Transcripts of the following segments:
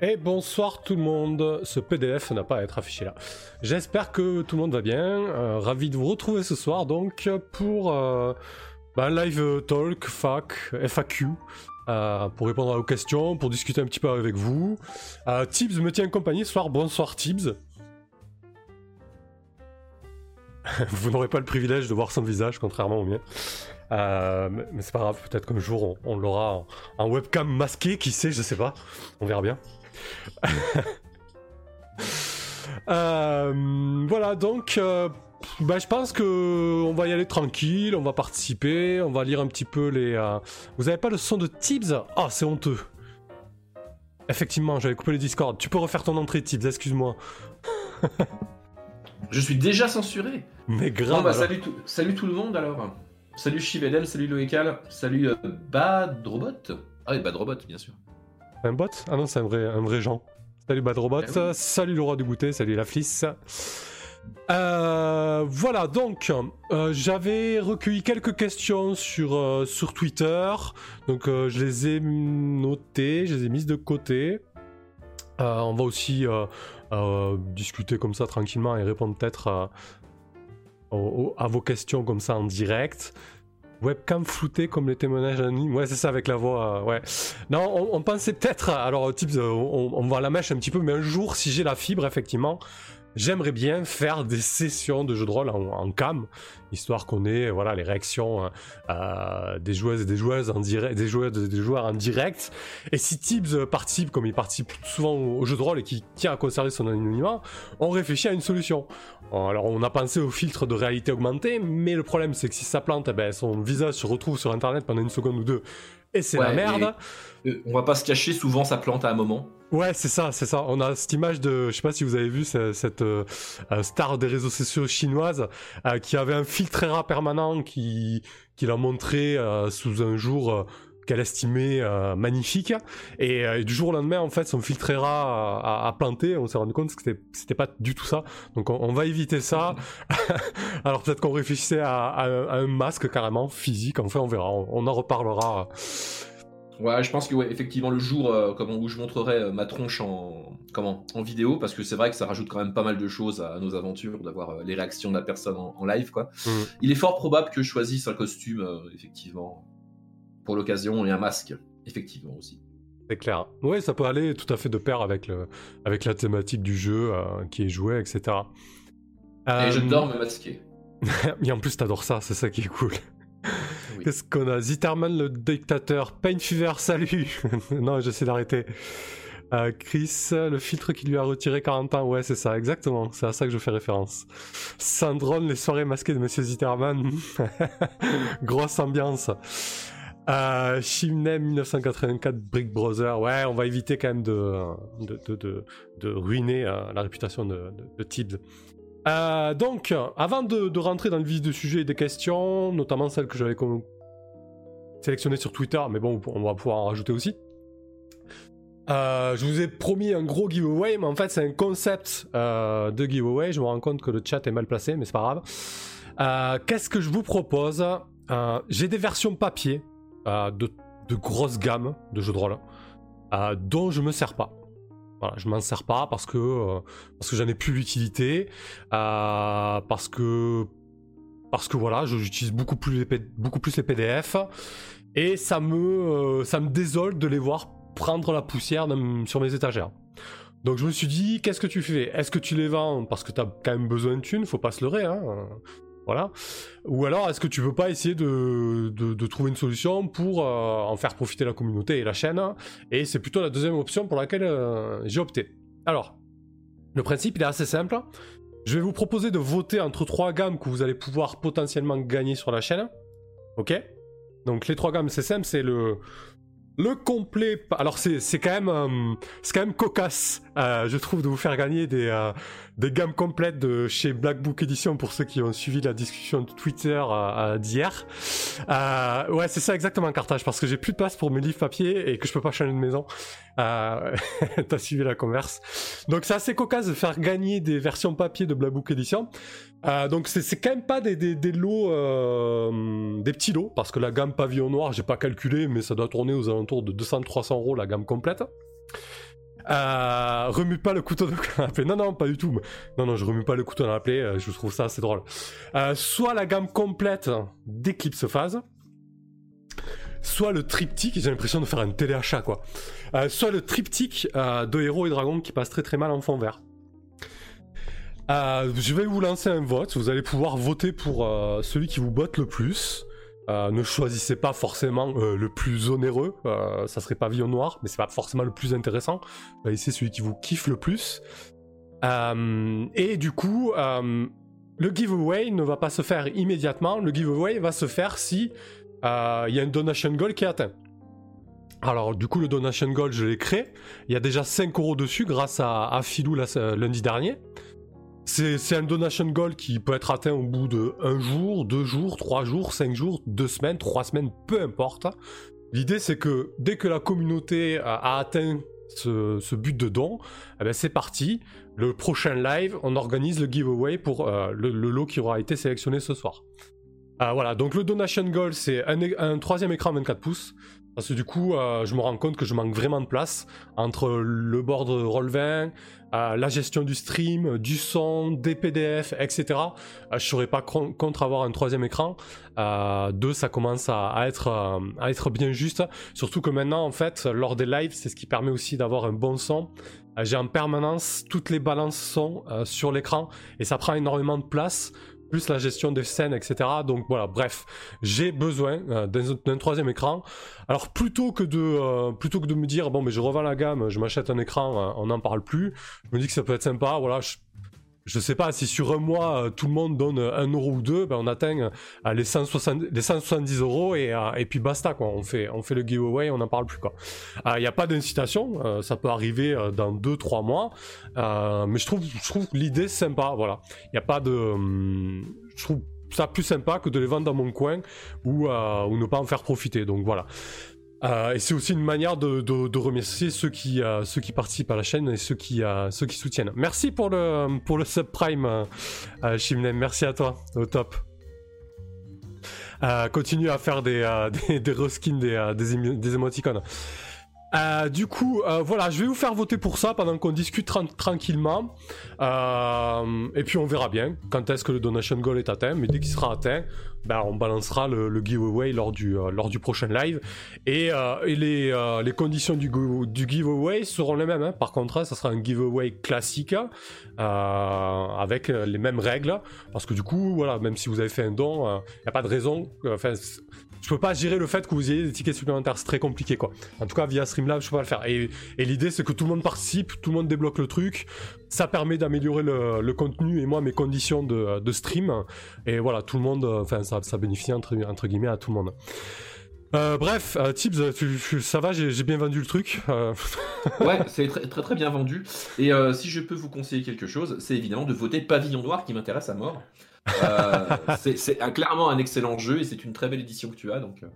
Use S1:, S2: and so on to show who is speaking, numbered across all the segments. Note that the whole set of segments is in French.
S1: Et bonsoir tout le monde, ce PDF n'a pas à être affiché là. J'espère que tout le monde va bien, euh, ravi de vous retrouver ce soir donc pour euh, bah, live talk, fac, FAQ, euh, pour répondre à vos questions, pour discuter un petit peu avec vous. Euh, Tibbs me tient compagnie ce soir, bonsoir Tibbs. vous n'aurez pas le privilège de voir son visage, contrairement au mien. Euh, mais c'est pas grave, peut-être qu'un jour on, l'aura en, en webcam masqué, qui sait, je sais pas. On verra bien. Euh, voilà, donc, euh, bah, je pense que on va y aller tranquille, on va participer, on va lire un petit peu les. euh, Vous avez pas le son de Tibbs? Ah, c'est honteux. Effectivement, j'avais coupé le Discord. Tu peux refaire ton entrée, Tibbs, excuse-moi.
S2: Je suis déjà censuré.
S1: Mais grave.
S2: Bon, bah, salut, tout, salut tout le monde alors. Salut Chivedel, salut Loïcal, salut euh, Badrobot. Ah oui, Badrobot, bien sûr.
S1: Un bot? Ah non, c'est un vrai, un vrai Jean. Salut Badrobot,
S2: Eh oui.
S1: salut le roi du goûter, salut la flisse. Euh, voilà, donc euh, j'avais recueilli quelques questions sur, euh, sur Twitter, donc je les ai notées, je les ai mises de côté. On va aussi discuter comme ça tranquillement et répondre peut-être à vos questions comme ça en direct. Webcam floutée comme les témoignages anonymes. Ouais, c'est ça avec la voix. ouais. Non, on, pensait peut-être. Alors, euh, on, on va la mèche un petit peu, mais un jour, si j'ai la fibre, effectivement, j'aimerais bien faire des sessions de jeux de rôle en, cam, histoire qu'on ait voilà, les réactions euh, euh, des joueuses et des joueuses en direct, des joueurs des joueurs en direct. Et si Tibbs participe, comme il participe souvent au, au jeu de rôle et qui tient à conserver son anonymat, on réfléchit à une solution. Alors, on a pensé au filtre de réalité augmentée, mais le problème, c'est que si ça plante, eh ben, son visage se retrouve sur Internet pendant une seconde ou deux. Et c'est la merde.
S2: Euh, on va pas se cacher, souvent ça plante à un moment.
S1: Ouais, c'est ça, c'est ça. On a cette image de, je sais pas si vous avez vu ce- cette, euh, euh, star des réseaux sociaux chinoise euh, qui avait un filtre permanent qui, qui l'a montré sous un jour qu'elle estimait euh, magnifique. Et, euh, et du jour au lendemain, en fait, son filtre ERA a, a, a planté. On s'est rendu compte que c'était, pas du tout ça. Donc on, on va éviter ça. Alors peut-être qu'on réfléchissait à, à un- à un masque carrément physique. Enfin, on verra. On, on en reparlera.
S2: Ouais, je pense que ouais, effectivement le jour euh, comment, où je montrerai euh, ma tronche en comment en vidéo, parce que c'est vrai que ça rajoute quand même pas mal de choses à, nos aventures, d'avoir euh, les réactions de la personne en, en live quoi.
S1: Mm.
S2: Il est fort probable que je choisisse un costume effectivement pour l'occasion et un masque effectivement aussi.
S1: C'est clair. Oui, ça peut aller tout à fait de pair avec, le, avec la thématique du jeu euh, qui est joué, etc.
S2: Et je
S1: Euh,
S2: dors me masquer.
S1: Mais en plus, t'adores ça, c'est ça qui est cool.
S2: Oui.
S1: Qu'est-ce qu'on a? Zitterman le dictateur, Pain Fever, salut Non, j'essaie d'arrêter. Euh, Chris, le filtre qui lui a retiré 40 ans, ouais, c'est ça, exactement, c'est à ça que je fais référence. Sandron, les soirées masquées de Monsieur Zitterman. Grosse ambiance. Euh, Shimnem 1984, Brick Brother, ouais, on va éviter quand même de, de, de, ruiner euh, la réputation de, de, Tibbs. Euh, donc, avant de, rentrer dans le vif du sujet et des questions, notamment celles que j'avais sélectionnées sur Twitter, mais bon, on va pouvoir en rajouter aussi. Euh, je vous ai promis un gros giveaway, mais en fait c'est un concept de giveaway. Je me rends compte que le chat est mal placé, mais c'est pas grave. Qu'est-ce que je vous propose? J'ai des versions papier de, grosses gammes de jeux de rôle dont je me sers pas. Voilà, je m'en sers pas parce que euh, parce j'en ai plus l'utilité, euh, parce que voilà, j'utilise beaucoup plus les beaucoup plus les PDF et ça me euh, ça me désole de les voir prendre la poussière sur mes étagères. Donc je me suis dit, qu'est-ce que tu fais? Est-ce que tu les vends? Parce que tu as quand même besoin de thunes Faut pas se leurrer, hein Voilà. Ou alors est-ce que tu veux pas essayer de trouver une solution pour euh, en faire profiter la communauté et la chaîne? Et c'est plutôt la deuxième option pour laquelle euh, j'ai opté. Alors, le principe il est assez simple. Je vais vous proposer de voter entre trois gammes que vous allez pouvoir potentiellement gagner sur la chaîne. Ok? Donc les trois gammes c'est simple, c'est le le complet, alors c'est quand même euh, c'est quand même cocasse, euh, je trouve, de vous faire gagner des euh, des gammes complètes de chez Black Book Edition pour ceux qui ont suivi la discussion de Twitter d'hier. ouais, c'est ça exactement, Cartage, parce que j'ai plus de place pour mes livres papier et que je peux pas changer de maison. T'as suivi la converse. Donc c'est assez cocasse de faire gagner des versions papier de Black Book Edition. Donc c'est quand même pas des, lots, des petits lots, parce que la gamme pavillon noir, j'ai pas calculé, mais ça doit tourner aux alentours de 200-300 euros la gamme complète. Euh, remue pas le couteau de canapé. Non, non, pas du tout. Non, non, je remue pas le couteau dans la plaie. Euh, je trouve ça assez drôle. Euh, soit la gamme complète d'Eclipse Phase, soit le triptyque. J'ai l'impression de faire un téléachat, quoi. soit le triptyque de héros et dragons qui passe très très mal en fond vert. Je vais vous lancer un vote. Vous allez pouvoir voter pour celui qui vous botte le plus. Euh, ne choisissez pas forcément euh, le plus onéreux, euh, ça serait pavillon noir, mais c'est pas forcément le plus intéressant. c'est celui qui vous kiffe le plus. et du coup, le giveaway ne va pas se faire immédiatement. Le giveaway va se faire si il y a un donation goal qui est atteint. Alors du coup le donation goal je l'ai créé, il y a déjà 5 euros dessus grâce à, à Philou lundi dernier. C'est un donation goal qui peut être atteint au bout de un jour, deux jours, trois jours, cinq jours, deux semaines, trois semaines, peu importe. L'idée c'est que dès que la communauté a, atteint ce, but de don, eh ben, c'est parti. Le prochain live, on organise le giveaway pour euh, le, lot qui aura été sélectionné ce soir. Euh, voilà, donc le donation goal c'est un, un troisième écran 24 pouces. Parce que du coup, euh, je me rends compte que je manque vraiment de place entre le board Roll20, euh, la gestion du stream, du son, des PDF, etc. Euh, je serais pas contre avoir un troisième écran. deux, ça commence à, être, à être bien juste. Surtout que maintenant, en fait, lors des lives, c'est ce qui permet aussi d'avoir un bon son. J'ai en permanence toutes les balances son sur l'écran et ça prend énormément de place plus la gestion des scènes, etc. Donc voilà, bref, j'ai besoin euh, d'un troisième écran. Alors plutôt que de euh, plutôt que de me dire bon mais je revends la gamme, je m'achète un écran, euh, on n'en parle plus. Je me dis que ça peut être sympa. Voilà, je sais pas si sur un mois euh, tout le monde donne un euro ou deux, ben on atteint euh, les, 170 euros et, euh, et puis basta quoi. On fait, on fait le giveaway, on n'en parle plus quoi. Il n'y a pas d'incitation, ça peut arriver dans 2-3 mois, mais je trouve, je trouve l'idée sympa, voilà. Il n'y a pas de, hum, je trouve ça plus sympa que de les vendre dans mon coin ou, ou ne pas en faire profiter. Donc voilà. Euh, et c'est aussi une manière de, remercier ceux qui, euh, ceux qui participent à la chaîne et ceux qui, euh, ceux qui soutiennent. Merci pour le, pour le subprime, Shimnem. Merci à toi, au top. continue à faire des, des, des reskins des, des, des émoticônes. Euh, du coup, euh, voilà, je vais vous faire voter pour ça pendant qu'on discute tranquillement. Euh, et puis on verra bien quand est-ce que le donation goal est atteint. Mais dès qu'il sera atteint, ben, on balancera le, giveaway lors du, lors du prochain live. Et, les, les, conditions du, du, giveaway seront les mêmes. Hein. Par contre, ça sera un giveaway classique avec les mêmes règles. Parce que du coup, voilà, même si vous avez fait un don, il n'y a pas de raison. Je peux pas gérer le fait que vous ayez des tickets supplémentaires, c'est très compliqué quoi. En tout cas via Streamlabs je peux pas le faire. Et, l'idée c'est que tout le monde participe, tout le monde débloque le truc, ça permet d'améliorer le, contenu et moi mes conditions de, stream. Et voilà, tout le monde, enfin ça, ça bénéficie entre, guillemets à tout le monde. Euh, bref, euh, Tips, ça va, j'ai bien vendu le truc. Euh.
S2: ouais, c'est très, très, bien vendu. Et euh, si je peux vous conseiller quelque chose, c'est évidemment de voter Pavillon Noir qui m'intéresse à mort. Euh, c'est clairement un excellent jeu et c'est une très belle édition que tu as. Donc. Euh.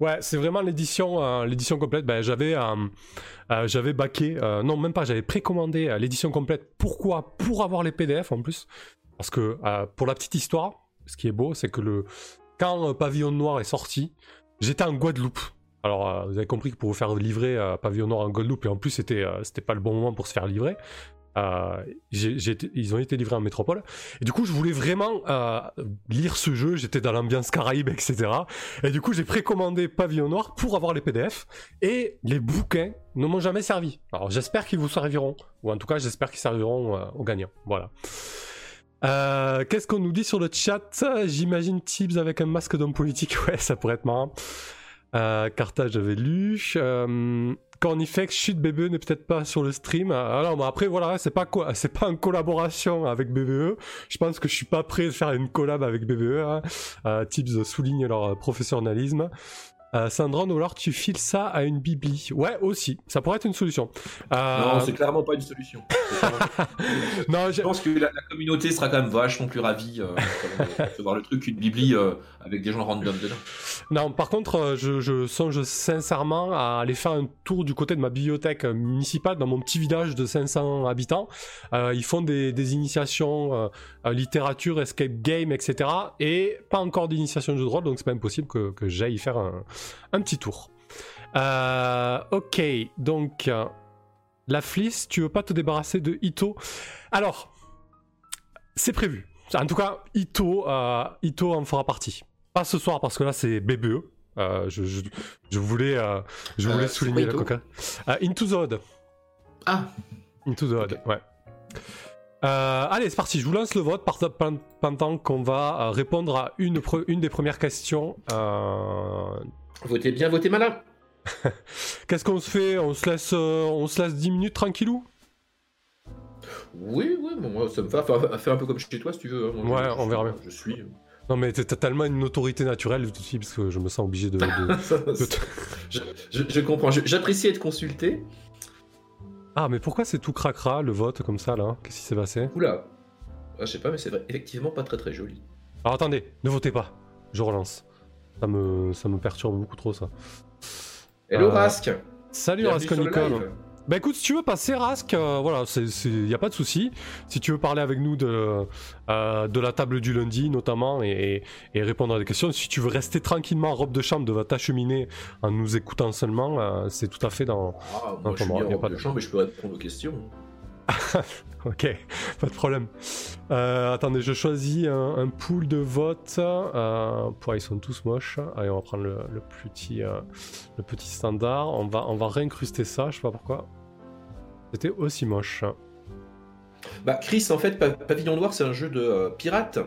S1: Ouais, c'est vraiment l'édition, euh, l'édition complète. Ben, j'avais, j'avais baqué, non même pas, j'avais précommandé l'édition complète. Pourquoi? Pour avoir les PDF en plus. Parce que pour la petite histoire, ce qui est beau, c'est que le quand Pavillon Noir est sorti, j'étais en Guadeloupe. Alors, vous avez compris que pour vous faire livrer Pavillon Noir en Guadeloupe, et en plus, c'était, c'était pas le bon moment pour se faire livrer. Euh, ils ont été livrés en métropole. Et du coup, je voulais vraiment euh, lire ce jeu. J'étais dans l'ambiance caraïbe, etc. Et du coup, j'ai précommandé Pavillon Noir pour avoir les PDF. Et les bouquins ne m'ont jamais servi. Alors, j'espère qu'ils vous serviront. Ou en tout cas, j'espère qu'ils serviront euh, aux gagnants. Voilà. Qu'est-ce qu'on nous dit sur le chat? J'imagine Tibbs avec un masque d'homme politique. Ouais, ça pourrait être marrant. Carthage, j'avais lu. Cornifex, chute BBE n'est peut-être pas sur le stream. Alors, bon, après, voilà, c'est pas quoi, c'est pas une collaboration avec BBE. Je pense que je suis pas prêt de faire une collab avec BBE. Hein. Euh, Tips souligne leur professionnalisme. Euh, ou alors tu files ça à une bibli. Ouais, aussi, ça pourrait être une solution. Euh,
S2: Non, c'est clairement pas une solution.
S1: Non,
S2: Je pense que la, la communauté sera quand même vachement plus ravie euh, de recevoir le truc qu'une bibli euh, avec des gens random dedans.
S1: non, par contre, euh, je, songe sincèrement à aller faire un tour du côté de ma bibliothèque municipale dans mon petit village de 500 habitants. Euh, ils font des, initiations euh, euh, littérature, escape game, etc. Et pas encore d'initiation de jeu de rôle, donc c'est pas impossible que, j'aille y faire un, petit tour. Ok, donc la Fliss, tu veux pas te débarrasser de Ito? Alors, c'est prévu. En tout cas, Ito, Ito en fera partie. Pas ce soir parce que là c'est BBE. Euh, je, je- je voulais, euh, je
S2: Euh,
S1: voulais souligner la coca. Into the Odd.
S2: Ah,
S1: Into the Odd, ouais. Allez, c'est parti, je vous lance le vote pendant qu'on va répondre à une, pre- une des premières questions.
S2: Votez bien, votez malin.
S1: Qu'est-ce qu'on se fait? On se, laisse, on se laisse 10 minutes tranquillou?
S2: Oui, oui, bon, moi ça me va. Faire, faire un peu comme chez toi si tu veux. hein.
S1: Ouais, on verra bien.
S2: Je suis.
S1: Non mais t'as t'as tellement une autorité naturelle tout de suite parce que je me sens obligé de... de- de te-
S2: je, je- je comprends. J'apprécie être consulté.
S1: Ah mais pourquoi c'est tout cracra le vote comme ça là Qu'est-ce qui s'est passé?
S2: Oula. Ah, je sais pas, mais c'est effectivement pas très très joli.
S1: Alors attendez, ne votez pas. Je relance. Ça me, ça me perturbe beaucoup trop ça.
S2: Hello
S1: Euh,
S2: Rask.
S1: Salut Rask Bah écoute, si tu veux passer Rask, euh, voilà, il n'y a pas de souci. Si tu veux parler avec nous de, euh, de la table du lundi notamment et, et répondre à des questions, si tu veux rester tranquillement en robe de chambre devant ta cheminée en nous écoutant seulement, euh, c'est tout à fait dans...
S2: Ah,
S1: Non,
S2: moi je suis bien en
S1: pas
S2: de chambre, mais je peux répondre aux questions.
S1: Ok, pas de problème. Attendez, je choisis un, un pool de votes. Pour, ils sont tous moches. Allez, on va prendre le, le petit, le petit standard. On va, on va réincruster ça, je sais pas pourquoi. C'était aussi moche.
S2: Bah, Chris, en fait, Pa- Pavillon Noir, c'est un jeu de euh, pirate.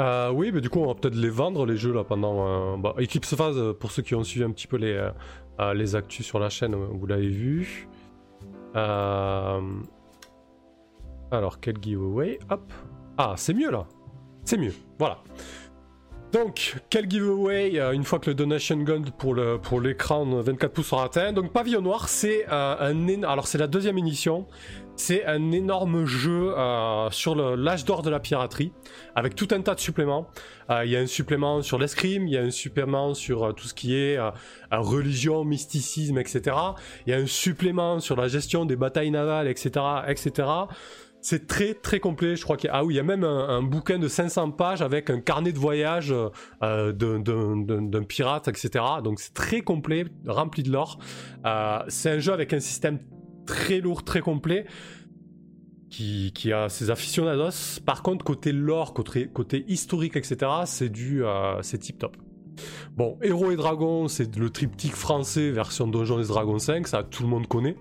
S1: Euh, oui, mais du coup, on va peut-être les vendre, les jeux, là, pendant... euh, bah, Eclipse Phase, euh, pour ceux qui ont suivi un petit peu les, euh, les actus sur la chaîne, vous l'avez vu. Alors, quel giveaway? Hop. Ah, c'est mieux, là. C'est mieux, voilà. Donc, quel giveaway euh, une fois que le donation gold pour le pour l'écran 24 pouces sera atteint. Donc, Pavillon Noir, c'est euh, un alors c'est la deuxième édition. C'est un énorme jeu euh, sur l'âge d'or de la piraterie avec tout un tas de suppléments. Il y a un supplément sur l'escrime, il y a un supplément sur tout ce qui est religion, mysticisme, etc. Il y a un supplément sur la gestion des batailles navales, etc., etc. C'est très très complet. Je crois qu'il y a, ah y a même un, bouquin de 500 pages avec un carnet de voyage euh, d'un- pirate, etc. Donc c'est très complet, rempli de lore. Euh, c'est un jeu avec un système très lourd, très complet qui, a ses aficionados. Par contre, côté lore, côté, côté historique, etc., c'est du, euh, c'est tip top. Bon, Héros et Dragons, c'est le triptyque français version Donjons et Dragons 5, ça tout le monde connaît.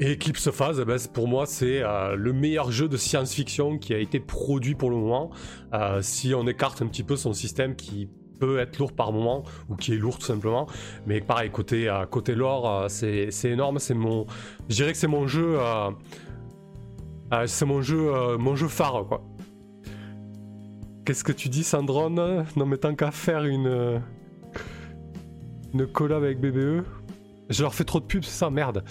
S1: Et Eclipse Phase, eh ben, pour moi, c'est euh, le meilleur jeu de science-fiction qui a été produit pour le moment. Euh, si on écarte un petit peu son système qui peut être lourd par moment, ou qui est lourd tout simplement. Mais pareil, côté, euh, côté lore, c'est c'est énorme. C'est mon, je dirais que c'est mon jeu, c'est mon jeu, mon jeu phare, quoi. Qu'est-ce que tu dis, Sandrone? Non, mais tant qu'à faire une, une collab avec BBE, je leur fais trop de pubs, c'est ça, merde.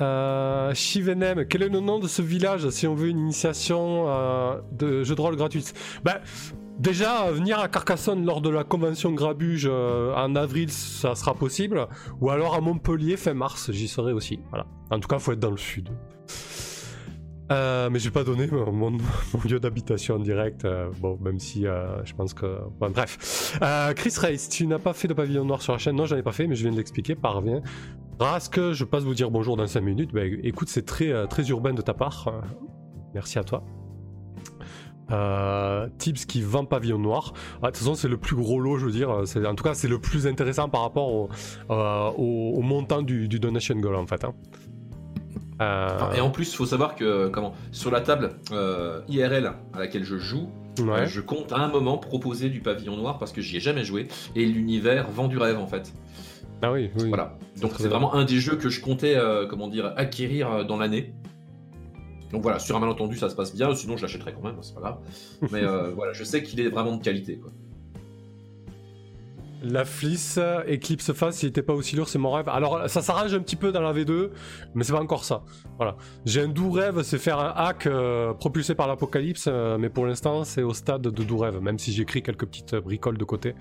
S1: Euh, Shivenem, quel est le nom de ce village si on veut une initiation euh, de jeu de rôle gratuite Bah, déjà, venir à Carcassonne lors de la convention Grabuge euh, en avril, ça sera possible. Ou alors à Montpellier fin mars, j'y serai aussi. Voilà. En tout cas, faut être dans le sud. Euh, mais je vais pas donner mon, lieu d'habitation en direct. bon, même si je pense que. bref. Chris Race, tu n'as pas fait de pavillon noir sur la chaîne? Non, j'en ai pas fait, mais je viens de l'expliquer. Parvient. Rask, je passe vous dire bonjour dans 5 minutes. Ben, écoute, c'est très, euh, très urbain de ta part. Euh, merci à toi. Euh, Tips qui vend pavillon noir. Ah, de toute façon, c'est le plus gros lot, je veux dire. C'est- En tout cas, c'est le plus intéressant par rapport au, euh, au, au montant du, du donation goal, en fait. hein. Euh,
S2: Enfin, Et en plus, il faut savoir que comment sur la table IRL à laquelle je joue,
S1: ouais.
S2: je compte à un moment proposer du pavillon noir parce que j'y ai jamais joué et l'univers vend du rêve en fait.
S1: Ah oui, oui.
S2: Voilà. Donc c'est vraiment un des jeux que je comptais euh, comment dire acquérir euh, dans l'année. Donc voilà, sur un malentendu, ça se passe bien, sinon je l'achèterai quand même, c'est pas grave. Mais euh, voilà, je sais qu'il est vraiment de qualité. Quoi.
S1: La Fliss Eclipse Face, il était pas aussi lourd, c'est mon rêve. Alors ça s'arrange un petit peu dans la V2, mais c'est pas encore ça. Voilà. J'ai un doux rêve, c'est faire un hack euh, propulsé par l'apocalypse, euh, mais pour l'instant c'est au stade de doux rêve, même si j'écris quelques petites bricoles de côté.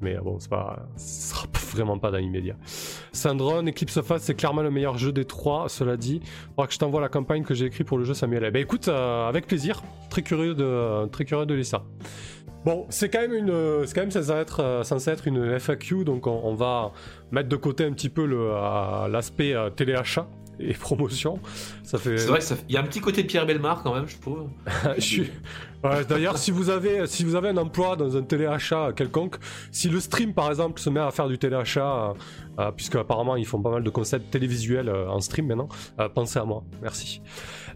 S1: Mais bon, c'est pas, ce sera vraiment pas dans l'immédiat. Syndrome, Eclipse Face, c'est clairement le meilleur jeu des trois, cela dit. Faudra que je t'envoie la campagne que j'ai écrit pour le jeu Samuel. Eh ben écoute, euh, avec plaisir, très curieux de, très curieux de lire ça. Bon, c'est quand même une, c'est quand même censé être, euh, censé être une FAQ, donc on, va mettre de côté un petit peu le, euh, l'aspect euh, téléachat et promotion.
S2: Ça fait. C'est vrai qu'il y a un petit côté Pierre Belmar quand même, je trouve.
S1: je suis... D'ailleurs, si vous avez, si vous avez un emploi dans un téléachat quelconque, si le stream par exemple se met à faire du téléachat, puisque apparemment ils font pas mal de concepts télévisuels en stream maintenant, pensez à moi, merci.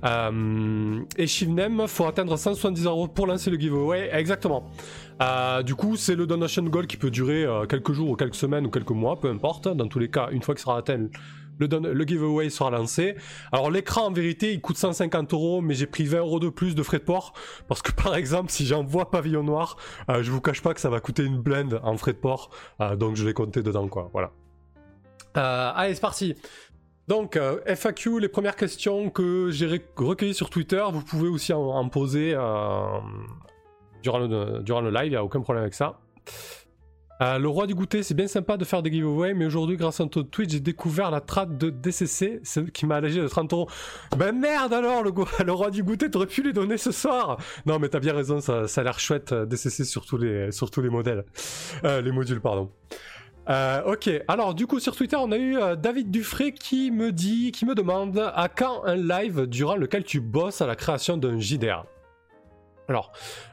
S1: Euh, et Shivnem, faut atteindre 170 euros pour lancer le giveaway. Exactement. Euh, du coup, c'est le donation goal qui peut durer euh, quelques jours ou quelques semaines ou quelques mois, peu importe. Dans tous les cas, une fois qu'il sera atteint, le, giveaway sera lancé. Alors l'écran en vérité il coûte 150 euros mais j'ai pris 20 euros de plus de frais de port parce que par exemple si j'envoie pavillon noir je vous cache pas que ça va coûter une blende en frais de port donc je vais compter dedans quoi voilà. allez c'est parti donc, euh, FAQ, les premières questions que j'ai recueillies sur Twitter, vous pouvez aussi en, poser euh, durant, le, durant le live, il n'y a aucun problème avec ça. Euh, le roi du goûter, c'est bien sympa de faire des giveaways, mais aujourd'hui, grâce à ton Twitch, j'ai découvert la trade de DCC, qui m'a allégé de 30 euros. Ben merde alors, le, roi du goûter, t'aurais pu les donner ce soir Non, mais t'as bien raison, ça, a l'air chouette, DCC sur tous les, sur tous les modèles. les modules, pardon. Euh, ok, alors du coup sur Twitter on a eu euh, David Dufray qui me dit, qui me demande à quand un live durant lequel tu bosses à la création d'un JDR alors,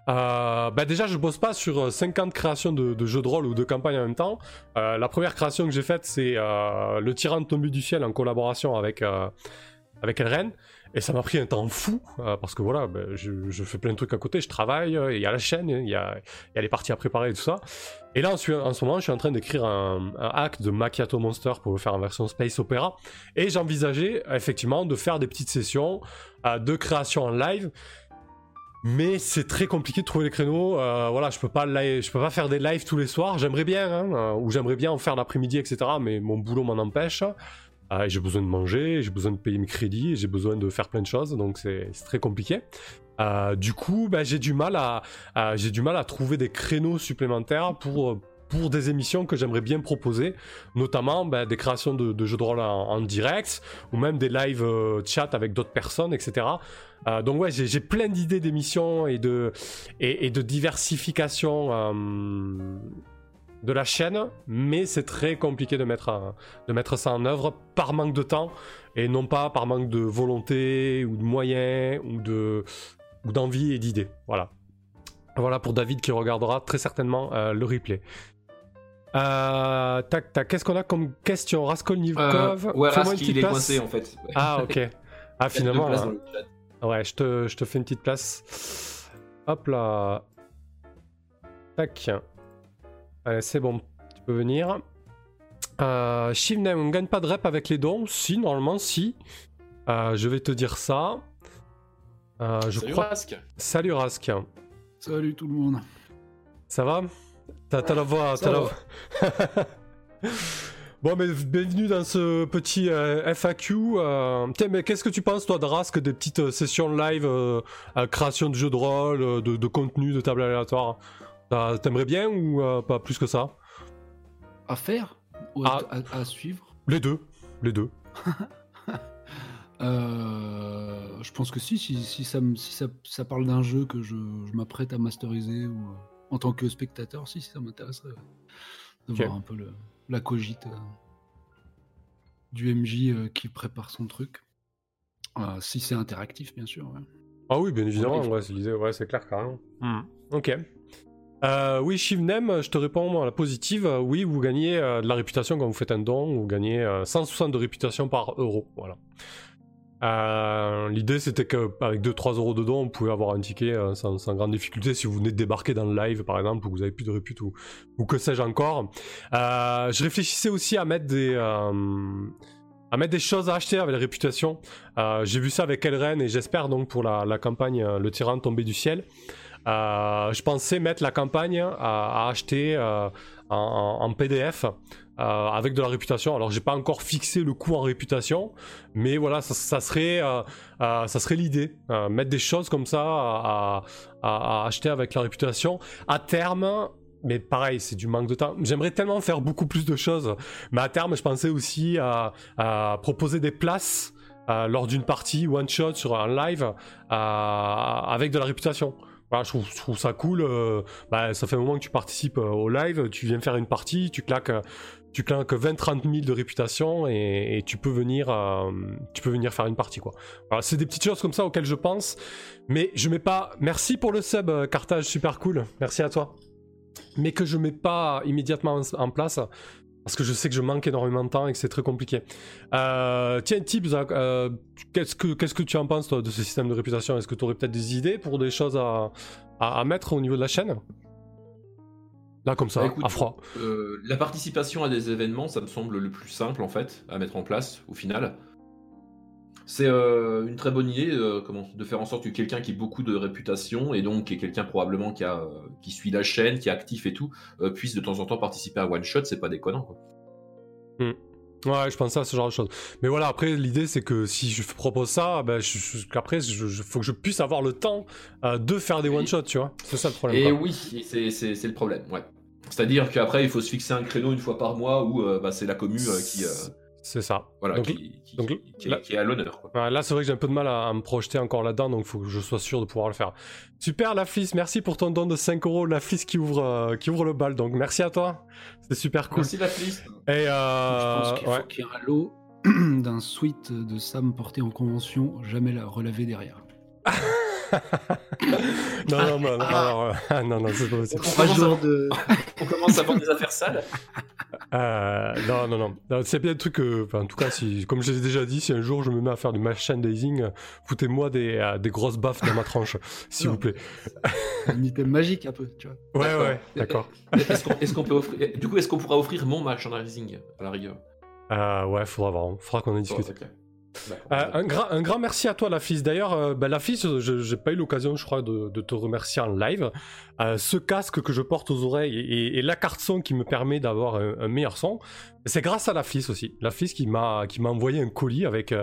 S1: euh, bah déjà, je bosse pas sur 50 créations de, jeux de rôle ou de campagne en même temps. la première création que j'ai faite, c'est le tyran tombé du ciel en collaboration avec, avec Elren. Et ça m'a pris un temps fou, euh, parce que voilà, ben, je, fais plein de trucs à côté, je travaille, il y a la chaîne, il y a, les parties à préparer et tout ça. Et là, en, ce moment, je suis en train d'écrire un, hack de Macchiato Monster pour le faire en version Space Opera. Et j'envisageais effectivement de faire des petites sessions euh, de création en live. Mais c'est très compliqué de trouver les créneaux. Euh, voilà, je peux pas je peux pas faire des lives tous les soirs. J'aimerais bien, hein, ou j'aimerais bien en faire l'après-midi, etc. Mais mon boulot m'en empêche. Ah, j'ai besoin de manger, j'ai besoin de payer mes crédits, j'ai besoin de faire plein de choses, donc c'est très compliqué. Euh, du coup, bah, j'ai du mal à, j'ai du mal à trouver des créneaux supplémentaires pour pour des émissions que j'aimerais bien proposer, notamment bah, des créations de, jeux de rôle en, direct ou même des live euh, chat avec d'autres personnes, etc. Euh, donc ouais, j'ai plein d'idées d'émissions et de et, et, de diversification de la chaîne, mais c'est très compliqué de mettre, de mettre ça en œuvre par manque de temps et non pas par manque de volonté ou de moyens ou de ou d'envie et d'idées. Voilà. Voilà pour David qui regardera très certainement euh, le replay. Euh, tac, tac, qu'est-ce qu'on a comme question? Raskolnikov
S2: euh, Ouais, Rask, il est coincé en fait.
S1: Ah, ok. Ah, finalement. Hein. Ouais, je te, je te fais une petite place. Hop là. Tac. Allez, c'est bon, tu peux venir. Euh, Shivnem, on gagne pas de rep avec les dons? Si, normalement, si. Euh, je vais te dire ça.
S2: Euh, je Salut crois... Rask.
S1: Salut Rask.
S3: Salut tout le monde.
S1: Ça va? T'as la voix. la... bon, mais bienvenue dans ce petit euh, FAQ. tiens, mais qu'est-ce que tu penses, toi, de Rask, des petites sessions live, création de jeux de rôle, de, de contenu, de table aléatoire? T'aimerais bien ou euh, pas plus que ça?
S3: À faire ou à, ah. suivre?
S1: Les deux, les deux.
S3: Euh, je pense que si, si, ça, si ça, parle d'un jeu que je, m'apprête à masteriser ou euh, en tant que spectateur, si, ça m'intéresserait de voir un peu la cogite du MJ qui prépare son truc. si c'est interactif, bien sûr.
S1: Ah oui, bien évidemment, ouais, c'est clair carrément. Hmm. Ok. Euh, oui, Shivnem, je te réponds à la positive. Oui, vous gagnez euh, de la réputation quand vous faites un don. Vous gagnez 160 euh, de réputation par euro. Voilà. L'idée, c'était qu'avec 2-3 euros de don, on pouvait avoir un ticket sans, grande difficulté. Si vous venez de débarquer dans le live, par exemple, ou que vous avez plus de répute ou, que sais-je encore. je réfléchissais aussi à mettre des à mettre des choses à acheter avec la réputation. J'ai vu ça avec Elren et j'espère donc pour la, la campagne Le tyran tombé du ciel. je pensais mettre la campagne à, acheter en, PDF euh, avec de la réputation. Alors j'ai pas encore fixé le coût en réputation, mais voilà, ça, serait, euh, euh, ça serait l'idée, mettre des choses comme ça à, acheter avec la réputation. À terme, mais pareil, c'est du manque de temps. J'aimerais tellement faire beaucoup plus de choses, mais à terme, je pensais aussi à, proposer des places lors d'une partie one shot sur un live avec de la réputation je, trouve, ça cool. Bah, ça fait un moment que tu participes au live, tu viens faire une partie, tu claques, tu claques 20-30 000 de réputation et, tu, peux venir, tu peux venir faire une partie. quoi. c'est des petites choses comme ça auxquelles je pense. Mais je mets pas. Merci pour le sub, Cartage, super cool. Merci à toi. Mais que je mets pas immédiatement en place parce que je sais que je manque énormément de temps et que c'est très compliqué. Euh, tiens, Tips, euh, qu'est-ce, que, que tu en penses toi, de ce système de réputation? Est-ce que tu aurais peut-être des idées pour des choses à, à, mettre au niveau de la chaîne? Là, comme ça, bah, à froid.
S2: Euh, la participation à des événements, ça me semble le plus simple en fait à mettre en place au final. C'est euh, une très bonne idée euh, comment, de faire en sorte que quelqu'un qui ait beaucoup de réputation et donc qui est quelqu'un probablement qui, a, qui suit la chaîne, qui est actif et tout, puisse de temps en temps participer à One Shot, c'est pas déconnant. Quoi.
S1: Hmm. Ouais, je pense à ce genre de choses. Mais voilà, après, l'idée, c'est que si je propose ça, ben, après, il faut que je puisse avoir le temps de faire des one-shots, tu vois. C'est ça le problème.
S2: Et oui, c'est le problème, ouais. C'est-à-dire qu'après, il faut se fixer un créneau une fois par mois où bah, c'est la commune qui
S1: c'est ça.
S2: Voilà, donc, qui, est à l'honneur.
S1: là, c'est vrai que j'ai un peu de mal à, me projeter encore là-dedans, donc il faut que je sois sûr de pouvoir le faire. Super, la flisse, merci pour ton don de 5 euros. La flisse qui ouvre, euh, qui ouvre le bal, donc merci à toi. C'est super cool.
S2: Merci, la flisse.
S1: Et
S3: euh, Je pense qu'il faut qu'il y ait un lot d'un suite de Sam porté en convention, jamais la relaver derrière.
S1: non, non, non, non, non, non, non, c'est pas possible.
S2: On commence à vendre des affaires sales
S1: euh, non, non, non, C'est bien le truc que, en tout cas, si, comme je l'ai déjà dit, si un jour je me mets à faire du merchandising, foutez-moi des, euh, des grosses baffes dans ma tranche, s'il vous plaît.
S3: un item magique un peu, tu vois.
S1: Ouais, ouais, d'accord.
S2: Est-ce qu'on peut offrir, du coup, est-ce qu'on pourra offrir mon merchandising à la rigueur?
S1: Euh, Ouais, faudra voir, faudra qu'on en discute. Euh, un, grand, merci à toi, la fils. D'ailleurs, euh, ben, la je n'ai pas eu l'occasion, je crois, de, te remercier en live. Euh, ce casque que je porte aux oreilles et, la carte son qui me permet d'avoir un, meilleur son, c'est grâce à la fils aussi. La fils qui m'a qui m'a envoyé un colis avec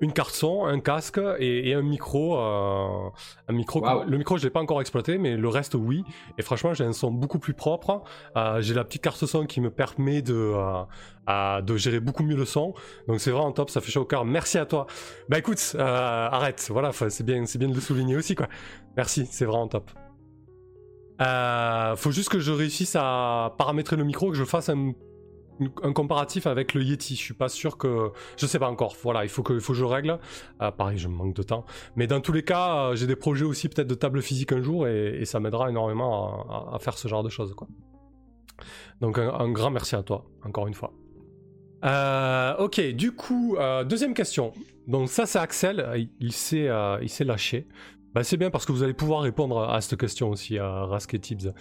S1: une carte son, un casque et, un micro. un micro. Le micro, je l'ai pas encore exploité, mais le reste, oui. Et franchement, j'ai un son beaucoup plus propre. j'ai la petite carte son qui me permet de de gérer beaucoup mieux le son. Donc c'est vraiment top, ça fait chaud au cœur. Merci à toi. Bah écoute, euh, arrête, voilà, c'est bien, c'est bien de le souligner aussi quoi. Merci, c'est vraiment top. Euh, faut juste que je réussisse à paramétrer le micro, que je fasse un, comparatif avec le Yeti. Je suis pas sûr que, je sais pas encore. Voilà, il faut que, faut que je règle. Euh, pareil, je manque de temps. Mais dans tous les cas, j'ai des projets aussi peut-être de table physique un jour et, ça m'aidera énormément à, faire ce genre de choses quoi. Donc un grand merci à toi, encore une fois. Euh, ok, du coup, euh, deuxième question. Donc ça, c'est Axel. Il, s'est, euh, il s'est lâché. Bah, c'est bien parce que vous allez pouvoir répondre à cette question aussi, à Rask Tibbs.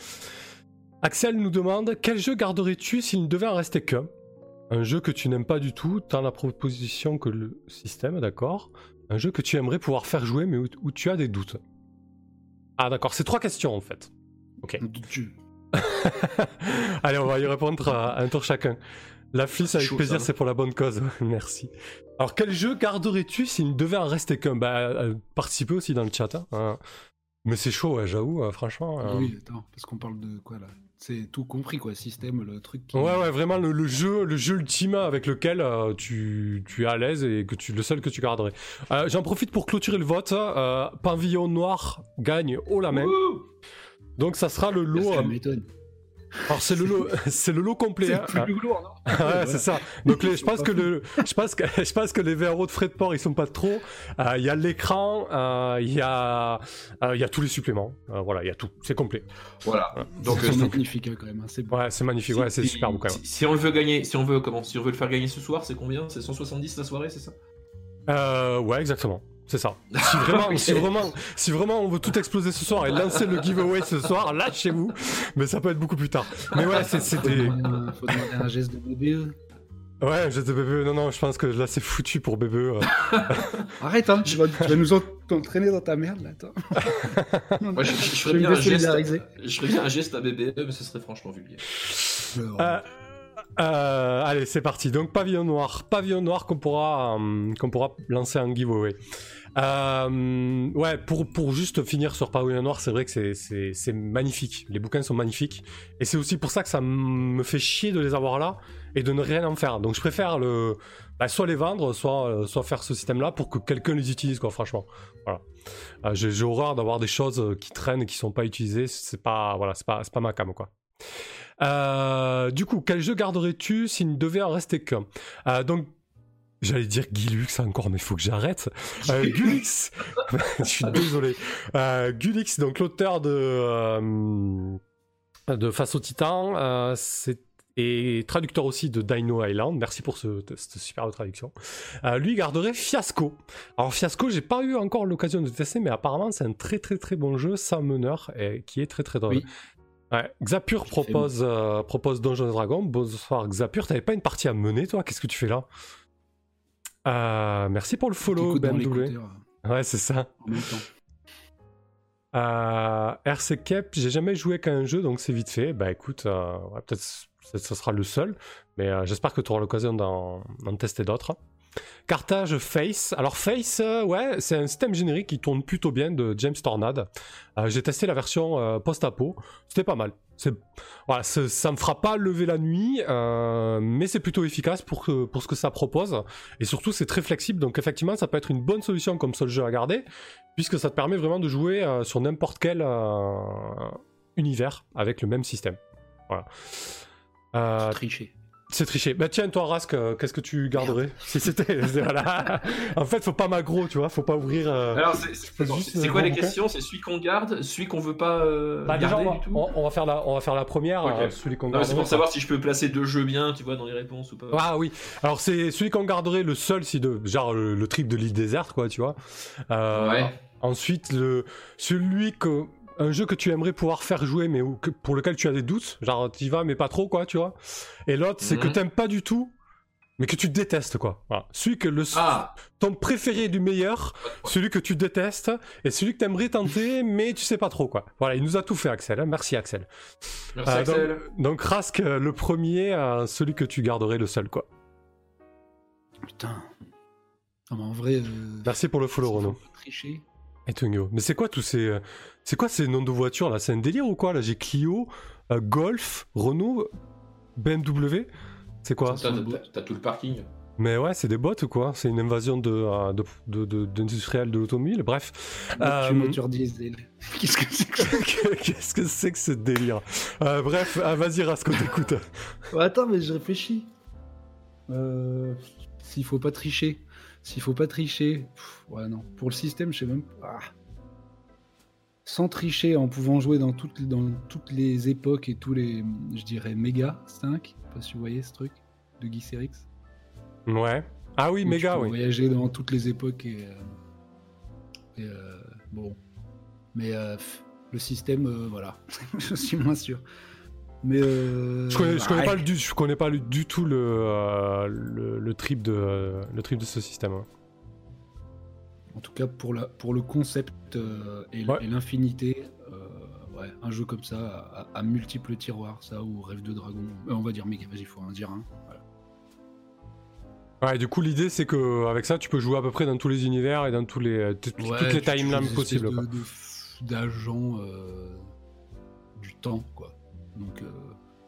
S1: Axel nous demande quel jeu garderais-tu s'il ne devait en rester qu'un? Un jeu que tu n'aimes pas du tout, tant la proposition que le système, d'accord? Un jeu que tu aimerais pouvoir faire jouer, mais où, tu as des doutes. Ah, d'accord, c'est trois questions en fait. Ok. Allez, on va y répondre à un tour chacun. La flisse avec plaisir, c'est pour la bonne cause. Merci. Alors, quel jeu garderais-tu s'il ne devait en rester qu'un? Bah, euh, participer aussi dans le chat. Hein. hein. Mais c'est chaud, j'avoue, euh, franchement.
S3: Euh. Oui, attends, parce qu'on parle de quoi là? C'est tout compris, quoi, système, le truc.
S1: Ouais, ouais, vraiment le, jeu, le jeu ultime avec lequel tu, tu, es à l'aise et que tu le seul que tu garderais. J'en profite pour clôturer le vote. Pavillon noir gagne haut la main. Donc ça sera le lot. Alors c'est le lot, c'est le lot complet.
S3: C'est hein. plus lourd, non
S1: Ouais, c'est ça. Donc je pense que le, je pense que, je pense que les VRO de frais de port ils sont pas trop. Euh, il y a l'écran, euh, il y a, euh, il y a tous les suppléments. voilà, il y a tout, c'est complet.
S2: Voilà.
S3: Donc c'est magnifique hein, quand même. Hein, c'est
S1: Ouais, c'est magnifique. ouais, c'est super beau quand même.
S2: Si, on le veut gagner, si on veut comment, si on veut le faire gagner ce soir, c'est combien? C'est 170 la soirée, c'est ça?
S1: Euh, Ouais, exactement. C'est ça. Si vraiment, si vraiment, si vraiment on veut tout exploser ce soir et lancer le giveaway ce soir, lâchez-vous. Mais ça peut être beaucoup plus tard. Mais ouais, c'est
S3: des. Faut demander un geste de bébé.
S1: Ouais, jeu de BBE. Non, non, je pense que là, c'est foutu pour BBE.
S3: Arrête, hein, tu vas, tu vas nous entraîner dans ta merde, là, attends.
S2: Moi, je, je, je ferais bien un geste, je ferais bien un geste à BBE, mais ce serait franchement vulgaire.
S1: Euh, euh, allez, c'est parti. Donc, pavillon noir. Pavillon noir qu'on pourra, euh, qu'on pourra lancer en giveaway. Euh, ouais, pour, pour juste finir sur Pavillon Noir, c'est vrai que c'est magnifique. Les bouquins sont magnifiques. Et c'est aussi pour ça que ça me fait chier de les avoir là et de ne rien en faire. Donc je préfère le, bah, soit les vendre, soit, euh, soit faire ce système-là pour que quelqu'un les utilise, quoi, franchement. Voilà. Euh, J'ai horreur d'avoir des choses qui traînent et qui sont pas utilisées. C'est pas, voilà, pas, pas ma cam, quoi. Euh, du coup, quel jeu garderais-tu s'il ne devait en rester qu'un? Euh, Donc, J'allais dire Gilux encore, mais il faut que j'arrête. Euh, Gulix, je suis désolé. Euh, Gulix, donc l'auteur de euh, de Face au Titan, euh, c'est et traducteur aussi de Dino Island. Merci pour ce, cette superbe traduction. Euh, lui garderait Fiasco. Alors Fiasco, j'ai pas eu encore l'occasion de tester, mais apparemment c'est un très très très bon jeu, sans meneur, et qui est très très drôle.
S3: Oui.
S1: Ouais. Xapur propose, euh, propose Donjons Dragon. Bonsoir Xapur, t'avais pas une partie à mener toi? Qu'est-ce que tu fais là? Euh, merci pour le follow, BMW. Ouais, c'est ça. Euh, RC Cap, j'ai jamais joué qu'à un jeu, donc c'est vite fait. Bah écoute, euh, ouais, peut-être ce sera le seul, mais j'espère que tu auras l'occasion d'en tester d'autres. Cartage Face. Alors Face, euh, ouais, c'est un système générique qui tourne plutôt bien de James Tornade. Euh, J'ai testé la version euh, post-apo, c'était pas mal. Voilà, ça me fera pas lever la nuit, mais c'est plutôt efficace pour, pour ce que ça propose. Et surtout, c'est très flexible, donc effectivement, ça peut être une bonne solution comme seul jeu à garder, puisque ça te permet vraiment de jouer sur n'importe quel univers avec le même système. Voilà. C'est triché. Bah tiens, toi, Rask, euh, qu'est-ce que tu garderais si c'était voilà. En fait, faut pas m'aggro, tu vois, faut pas ouvrir. Euh...
S2: Alors, c'est quoi les questions? C'est celui qu'on garde, celui qu'on veut pas euh,
S1: bah,
S2: garder
S1: déjà, on,
S2: du tout?
S1: on, on, va faire la, on va faire la première,
S2: okay.
S1: euh, celui qu'on
S2: garde. C'est pour savoir si je peux placer deux jeux bien, tu vois, dans les réponses ou pas.
S1: Ah oui. Alors c'est celui qu'on garderait le seul, si de genre le, le trip de l'île déserte, quoi, tu vois. Euh,
S2: ouais.
S1: Ensuite, le celui que un jeu que tu aimerais pouvoir faire jouer mais où, que, pour lequel tu as des doutes, genre tu y vas mais pas trop quoi, tu vois. Et l'autre c'est
S2: Mhm.
S1: que t'aimes pas du tout mais que tu détestes quoi. Voilà. Celui que le
S2: Ah.
S1: ton préféré du meilleur, celui que tu détestes et celui que t'aimerais tenter mais tu sais pas trop quoi. Voilà, il nous a tout fait Axel. hein. Merci Axel.
S2: Merci
S1: Euh,
S2: Axel.
S1: donc, donc Rask euh, le premier, euh, celui que tu garderais le seul quoi.
S3: Putain. Non, mais en vrai. euh,
S1: Merci pour le follow Renaud.
S3: Tricher.
S1: Et Tungo. Mais c'est quoi tous ces euh, c'est quoi ces noms de voitures là? C'est un délire ou quoi là? J'ai Clio, euh, Golf, Renault, BMW. C'est quoi?
S2: T'as- tout le parking.
S1: Mais ouais, c'est des bots ou quoi? C'est une invasion de euh, de- de- de- d'industriels de, l'automobile. Bref. Euh,
S3: moteur diesel. Qu'est-ce que c'est que
S1: Qu'est-ce que c'est que ce délire? Euh, Bref, ah, vas-y Rasco, t'écoute.
S3: Ouais, Attends, mais je réfléchis. Euh, S'il faut pas tricher. S'il faut pas tricher. pff, ouais, non. Pour le système, je sais même pas. Ah. Sans tricher, en pouvant jouer dans toutes, dans toutes les époques et tous les, je dirais, méga 5. Je sais pas si vous voyez ce truc de Guy Serix.
S1: Ouais. Ah oui, méga, oui.
S3: voyager dans toutes les époques et. euh, et, euh, bon. Mais euh, le système, voilà. je suis moins sûr. Mais.
S1: Je connais, je connais pas le du, je connais pas le- du tout le, le, le trip de le trip de ce système. hein.
S3: En tout cas, pour, la, pour le concept euh, et,
S1: Ouais.
S3: l'infinité, euh, ouais, un jeu comme ça, à, à multiples tiroirs, ça, ou Rêve de Dragon. Euh, on va dire méga, vas-y, faut en dire un. Voilà.
S1: Ouais, du coup l'idée c'est que avec ça tu peux jouer à peu près dans tous les univers et dans tous les t- toutes
S3: Ouais,
S1: les timelines possibles.
S3: D'agents euh, du temps, quoi. Donc, euh,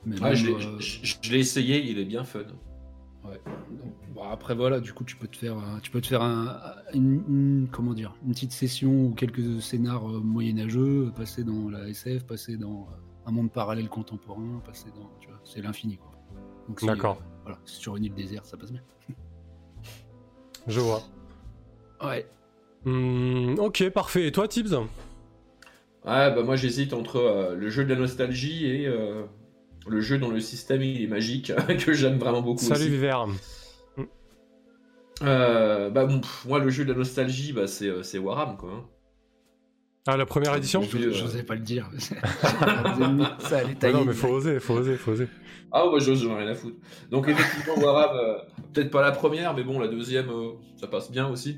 S2: Ouais,
S3: même, euh,
S2: je l'ai essayé, il est bien fun.
S3: Ouais. Donc, bon, après voilà, du coup tu peux te faire, un- tu peux te faire un, une, une- comment dire, une petite session ou quelques scénars euh, moyenâgeux, passer dans la SF, passer dans euh, un monde parallèle contemporain, passer dans, tu vois, c'est l'infini quoi. Donc si,
S1: D'accord.
S3: euh, voilà, sur une île déserte, ça passe bien.
S1: Je vois.
S3: Ouais.
S1: Hmm, ok, parfait. Et toi, Tibbs?
S2: Ouais, bah moi j'hésite entre euh, le jeu de la nostalgie et euh, le jeu dont le système il est magique, que j'aime vraiment beaucoup
S1: Salut
S2: aussi.
S1: Viver.
S2: Euh, bah bon, pff, moi le jeu de la nostalgie, bah, c'est euh, c'est Warham quoi. hein.
S1: Ah, la première édition
S2: Je vais, euh,
S3: Je pas le dire. ça allait
S1: Ah
S3: tailler.
S1: Non, mais faut oser, faut oser, faut oser.
S2: Ah, moi, j'ose, j'en ai rien à foutre. Donc, effectivement, Warham, euh, peut-être pas la première, mais bon, la deuxième, euh, ça passe bien aussi.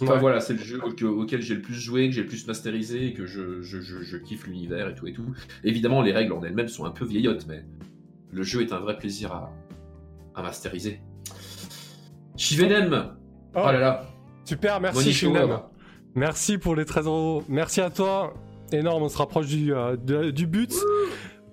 S2: Enfin,
S1: Ouais.
S2: voilà, c'est le jeu auquel, auquel j'ai le plus joué, que j'ai le plus masterisé, et que je, je, je, je kiffe l'univers et tout et tout. Évidemment, les règles en elles-mêmes sont un peu vieillottes, mais le jeu est un vrai plaisir à, à masteriser. Shivenem
S1: Oh,
S2: Oh là là
S1: Super, merci.
S2: Show.
S1: Merci pour les 13 euros. Merci à toi. Énorme, on se rapproche du, euh, du but.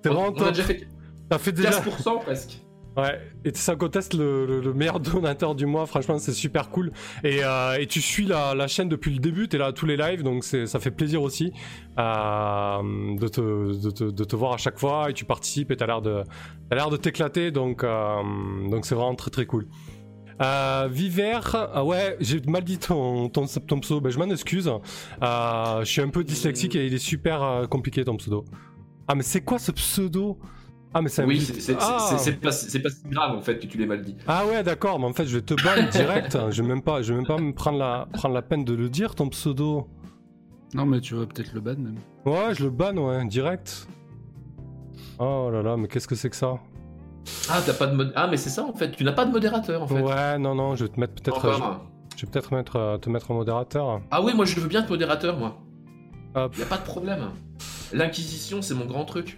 S1: T'es vraiment
S2: on a
S1: top.
S2: déjà fait
S1: T'as fait déjà.
S2: 15% presque.
S1: Ouais, et sans conteste le, le- le meilleur donateur du mois, franchement c'est super cool. Et, euh, et tu suis la, la chaîne depuis le début, t'es là à tous les lives, donc ça fait plaisir aussi euh, de, te, de, te, de te voir à chaque fois, et tu participes et t'as l'air de, t'éclater, donc euh, donc c'est vraiment très très cool. Euh, Viver, ah ouais, j'ai mal dit ton, ton, ton pseudo, ben, je m'en excuse. Je suis un peu dyslexique et il est super compliqué ton pseudo. Ah mais c'est quoi ce pseudo? Ah mais c'est un
S2: Oui, c'est
S1: Ah.
S2: c'est- pas, c'est pas si grave en fait que tu l'aies mal dit.
S1: Ah ouais, d'accord, mais en fait, je vais te ban direct. je vais même pas, je vais même pas me prendre la, prendre la peine de le dire, ton pseudo.
S3: Non, mais tu vas peut-être le ban même.
S1: Ouais, je le ban, ouais, direct. Oh là là, mais qu'est-ce que c'est que ça?
S2: Ah, t'as pas de mod... Ah, mais c'est ça en fait, tu n'as pas de modérateur en fait.
S1: Ouais, non, non, je vais te mettre peut-être,
S2: Encore.
S1: je, je vais peut-être mettre, euh, te mettre en modérateur.
S2: Ah oui, moi je veux bien être modérateur, moi.
S1: Hop.
S2: Y a pas de problème. L'inquisition, c'est mon grand truc.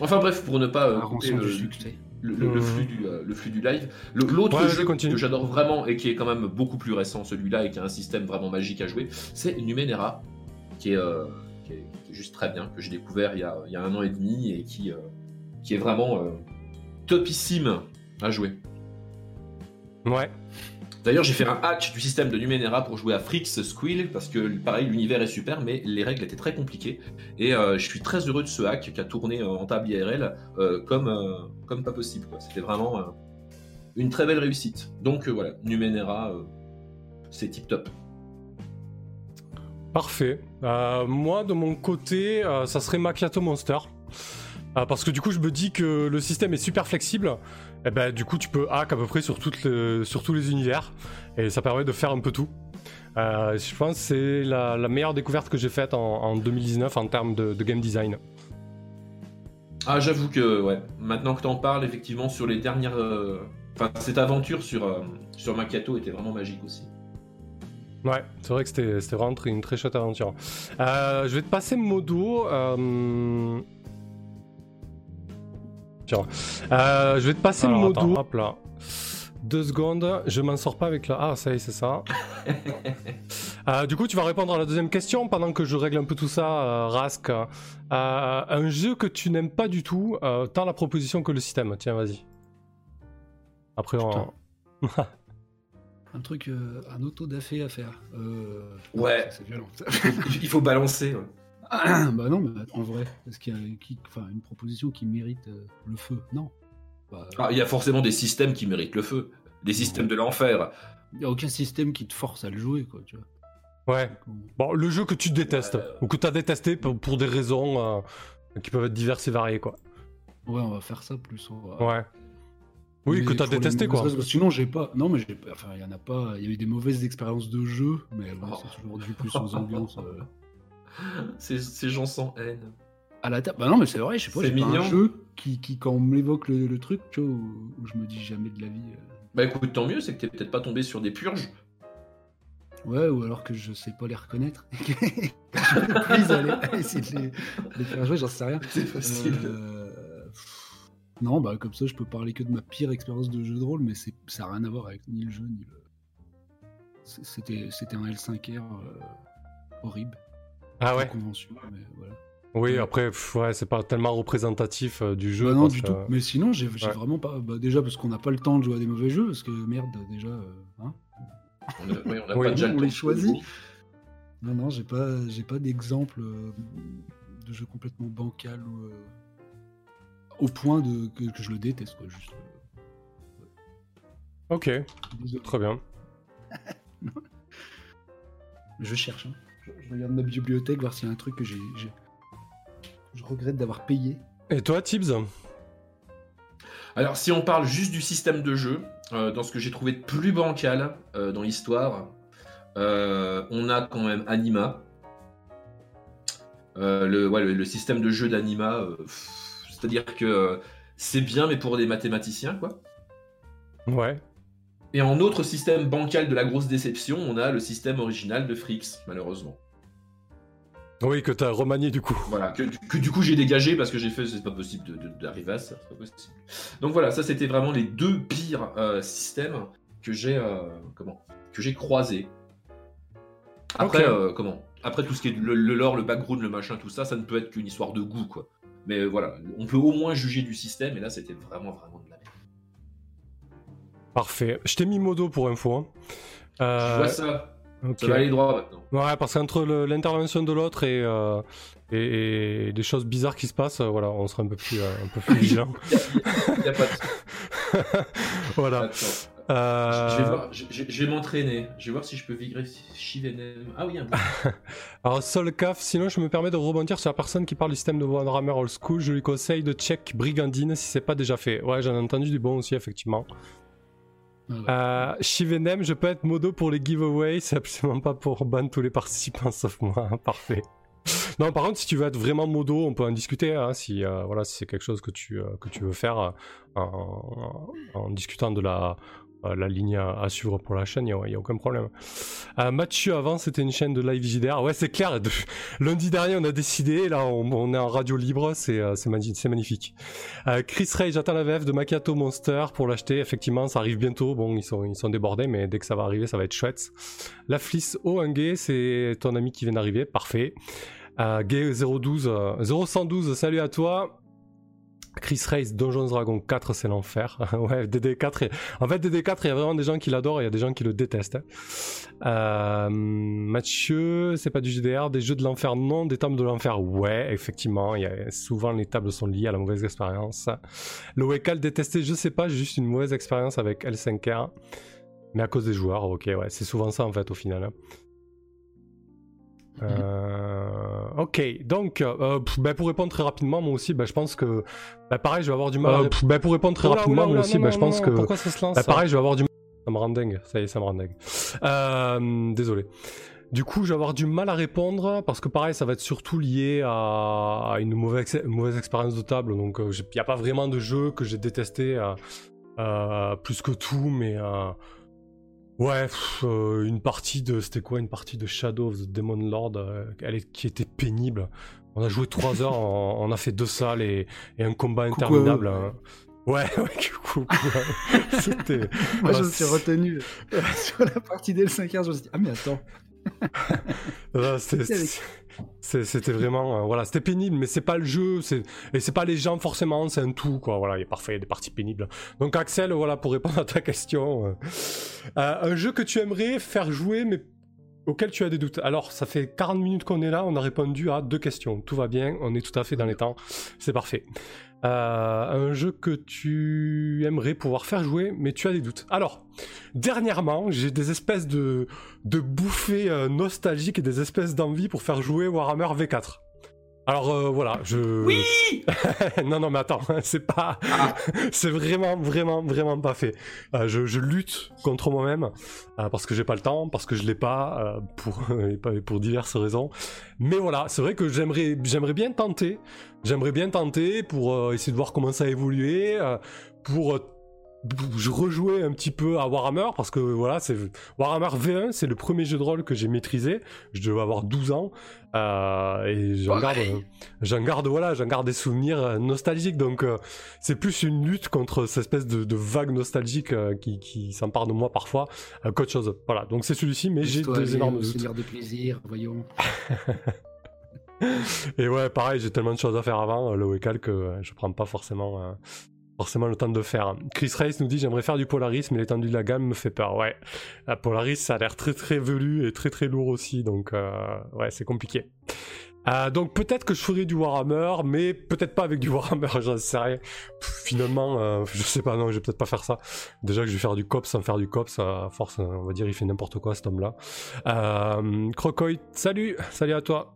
S2: Enfin bref, pour ne pas euh, couper
S3: rançon
S2: le, le- le- le flux du, euh, le flux du live. L'autre
S1: Ouais,
S2: jeu que j'adore vraiment et qui est quand même beaucoup plus récent, celui-là, et qui a un système vraiment magique à jouer, c'est Numenera, qui est, euh, qui est- qui est juste très bien, que j'ai découvert il y, a, il y a un an et demi et qui, euh, qui est vraiment euh, topissime à jouer.
S1: Ouais.
S2: D'ailleurs, j'ai fait un hack du système de Numenera pour jouer à Frix Squill, parce que pareil, l'univers est super, mais les règles étaient très compliquées. Et euh, je suis très heureux de ce hack qui a tourné euh, en table IRL euh, comme, pas possible. C'était vraiment une très belle réussite. Donc voilà, Numenera, c'est tip top.
S1: Parfait. Moi, de mon côté, ça serait Macchiato Monster. Parce que du coup, je me dis que le système est super flexible. Et ben, du coup, tu peux hack à peu près sur, toutes les- sur tous les univers. Et ça permet de faire un peu tout. Euh, je pense que c'est la, la meilleure découverte que j'ai faite en, en 2019 en termes de, de game design.
S2: Ah, j'avoue que, ouais, maintenant que t'en parles, effectivement, sur les dernières. euh, Enfin, cette aventure sur, euh, sur Macchiato était vraiment magique aussi.
S1: Ouais, c'est vrai que c'était vraiment une très chouette aventure. Euh, je vais te passer Modo. Euh, Tiens. Euh, je vais te passer
S3: Alors,
S1: Modo.
S3: attends.
S1: Hop là. Deux secondes, je m'en sors pas avec la. Ah, ça y est, c'est ça. Euh, du coup, tu vas répondre à la deuxième question pendant que je règle un peu tout ça, euh, Rask. Euh, un jeu que tu n'aimes pas du tout, euh, tant la proposition que le système. Tiens, vas-y. Après, on...
S3: Un truc, euh, un auto dafé à faire. Euh,
S2: Ouais.
S3: C'est violent.
S2: Il faut balancer. ouais.
S3: bah non, mais en vrai, est-ce qu'il y a qui- une proposition qui mérite euh, le feu? Non. Bah,
S2: Ah, Il y a forcément des systèmes qui méritent le feu. Des systèmes de l'enfer.
S3: Il n'y a aucun système qui te force à le jouer, quoi, tu vois.
S1: Ouais. Bon, le jeu que tu détestes, ou que tu as détesté pour, pour des raisons euh, qui peuvent être diverses et variées, quoi.
S3: Ouais, on va faire ça plus. on va-
S1: Ouais. Oui,
S3: Mais
S1: que tu as détesté, quoi.
S3: raisons. Sinon, j'ai pas. Non, mais j'ai pas. Enfin, il y en a pas. Il y a eu des mauvaises expériences de jeu, mais bon,
S2: Oh.
S3: c'est toujours dû plus aux ambiances. euh,
S2: Ces, ces gens sans haine.
S3: À la table. Bah non, mais c'est vrai, je sais pas.
S2: C'est
S3: pas un jeu qui, qui quand on m'évoque le, le truc, tu vois, où, où je me dis jamais de la vie. euh,
S2: Bah écoute, tant mieux, c'est que t'es peut-être pas tombé sur des purges.
S3: Ouais, ou alors que je sais pas les reconnaître. je à, aller- essayer de les, faire jouer, j'en sais rien.
S2: C'est facile.
S3: Euh, pff, Non, bah comme ça, je peux parler que de ma pire expérience de jeu de rôle, mais c'est- ça n'a rien à voir avec ni le jeu, ni le. C'était c'était un L5R euh, horrible.
S1: Ah ouais
S3: convention, mais voilà.
S1: Oui, après, pff, ouais, c'est pas tellement représentatif euh, du jeu.
S3: Bah non,
S1: parce
S3: du
S1: que-
S3: tout. Mais sinon, j'ai
S1: Ouais.
S3: vraiment pas. Bah, déjà, parce qu'on n'a pas le temps de jouer à des mauvais jeux, parce que merde, déjà. euh, hein
S2: On a, oui, on a
S1: Oui,
S2: pas déjà le
S3: on
S2: temps
S3: les choisit. Non, non, j'ai pas, j'ai pas d'exemple euh, de jeu complètement bancal ou euh, au point de que, que je le déteste, quoi. Juste. euh,
S1: Ok,
S3: désolé.
S1: très bien.
S3: Je cherche. hein. Je, regarde ma bibliothèque voir s'il y a un truc que j'ai, j'ai- je regrette d'avoir payé.
S1: Et toi, Tibbs
S2: Alors, si on parle juste du système de jeu, euh, dans ce que j'ai trouvé de plus bancal euh, dans l'histoire, on a quand même Anima. le, le, système de jeu d'Anima, c'est-à-dire que c'est bien, mais pour des mathématiciens, quoi.
S1: Ouais.
S2: Et en autre système bancal de la grosse déception, on a le système original de Frix, malheureusement.
S1: Oui, que tu as remanié du coup.
S2: Voilà, que, du coup j'ai dégagé parce que j'ai fait, c'est pas possible d'arriver à ça, c'est pas possible. Donc voilà, ça c'était vraiment les deux pires euh, systèmes que j'ai euh, comment que j'ai croisés. Après, euh, comment Après tout ce qui est le, lore, le background, le machin, tout ça, ça ne peut être qu'une histoire de goût, quoi. Mais voilà, on peut au moins juger du système, et là c'était vraiment, vraiment de la merde.
S1: Parfait. Je t'ai mis modo pour info. Hein.
S2: Je vois ça. Ça va aller droit maintenant.
S1: Ouais, parce qu'entre l'intervention de l'autre et, euh, et, des choses bizarres qui se passent, euh, voilà, on sera un peu plus, euh, un peu plus vigilant.
S2: Il n'y a, pas de.
S1: voilà.
S2: Je, vais m'entraîner. Je vais voir si je peux vibrer Shivenem. Ah oui, un peu.
S1: Alors, Solcaf, sinon je me permets de rebondir sur la personne qui parle du système de Warhammer Old School. Je lui conseille de check Brigandine si c'est pas déjà fait. Ouais, j'en ai entendu du bon aussi, effectivement. Euh, Shivenem, je peux être modo pour les giveaways, c'est absolument pas pour ban tous les participants sauf moi, parfait. Non, par contre, si tu veux être vraiment modo, on peut en discuter. Hein, si euh, voilà, si c'est quelque chose que tu euh, que tu veux faire euh, en, discutant de la la ligne à, suivre pour la chaîne, il n'y a, aucun problème. Euh, Mathieu, avant, c'était une chaîne de live JDR. Ouais, c'est clair. lundi dernier, on a décidé. Là, on, est en radio libre. C'est euh, magnifique. Chris Ray, j'attends la VF de Macchiato Monster pour l'acheter. Effectivement, ça arrive bientôt. Bon, ils sont, ils sont débordés, mais dès que ça va arriver, ça va être chouette. La Fliss Oangé, c'est ton ami qui vient d'arriver. Parfait. Gay 012, 0112, salut à toi. Chris Race, Dungeons Dragon 4, c'est l'enfer. ouais, DD4. En fait, DD4, il y a vraiment des gens qui l'adorent et il y a des gens qui le détestent. Euh, Mathieu, c'est pas du GDR. Des jeux de l'enfer, non. Des tables de l'enfer, ouais, effectivement. Y a, souvent, les tables sont liées à la mauvaise expérience. Le Wekal détesté, je sais pas, juste une mauvaise expérience avec L5R. Mais à cause des joueurs, ok, ouais, c'est souvent ça en fait au final. Euh, ok, donc euh, bah, pour répondre très rapidement, moi aussi, bah, je pense que bah, pareil, je vais avoir du mal. Euh, pour répondre très rapidement, moi aussi, je pense que pourquoi ça se lance pareil, je vais avoir du mal. Ça me rend dingue, ça y est, ça me rend dingue. désolé. Du coup, je vais avoir du mal à répondre parce que pareil, ça va être surtout lié à, une mauvaise, mauvaise expérience de table. Donc, il n'y a pas vraiment de jeu que j'ai détesté plus que tout, mais Ouais, euh, une partie de. C'était quoi Une partie de Shadow of the Demon Lord euh, elle qui était pénible. On a joué 3 heures, on, a fait deux salles et, un combat interminable. Hein. Ouais, ouais, coucou.
S3: C'était. Moi, je me suis retenu sur la partie des 5 heures. Je me suis dit, ah, mais attends.
S1: C'était vraiment, euh, voilà, c'était pénible, mais c'est pas le jeu, et c'est pas les gens forcément, c'est un tout, quoi. Voilà, il est parfait, il y a des parties pénibles. Donc Axel, voilà, pour répondre à ta question, euh, euh, un jeu que tu aimerais faire jouer, mais auquel tu as des doutes. Alors, ça fait 40 minutes qu'on est là, on a répondu à deux questions. Tout va bien, on est tout à fait dans les temps, c'est parfait. Euh, un jeu que tu aimerais pouvoir faire jouer, mais tu as des doutes. Alors, dernièrement, j'ai des espèces de, de bouffées euh, nostalgiques et des espèces d'envie pour faire jouer Warhammer V4. Alors euh, voilà, je.
S2: Oui.
S1: non non mais attends, c'est pas, ah. c'est vraiment vraiment vraiment pas fait. Euh, je, lutte contre moi-même euh, parce que j'ai pas le temps, parce que je l'ai pas pour pour diverses raisons. Mais voilà, c'est vrai que j'aimerais j'aimerais bien tenter, j'aimerais bien tenter pour essayer de voir comment ça a évolué, pour je rejouais un petit peu à Warhammer parce que voilà, c'est Warhammer V1, c'est le premier jeu de rôle que j'ai maîtrisé. Je devais avoir 12 ans euh, et j'en garde, j'en garde voilà, j'en garde des souvenirs euh, nostalgiques. Donc euh, c'est plus une lutte contre cette espèce de, de vague nostalgique qui, qui s'empare de moi parfois qu'autre chose. Voilà, donc c'est celui-ci, mais j'ai des énormes doutes.
S3: de plaisir, voyons.
S1: et ouais, pareil, j'ai tellement de choses à faire avant le Wekal que je prends pas forcément forcément le temps de faire. Chris Race nous dit j'aimerais faire du Polaris mais l'étendue de la gamme me fait peur. Ouais, la Polaris ça a l'air très très velu et très très lourd aussi donc euh, ouais c'est compliqué. Euh, donc peut-être que je ferai du Warhammer mais peut-être pas avec du Warhammer j'en sais rien. finalement euh, je sais pas non je vais peut-être pas faire ça. Déjà que je vais faire du COPS sans faire du COPS à force on va dire il fait n'importe quoi cet homme là. Euh, salut salut à toi.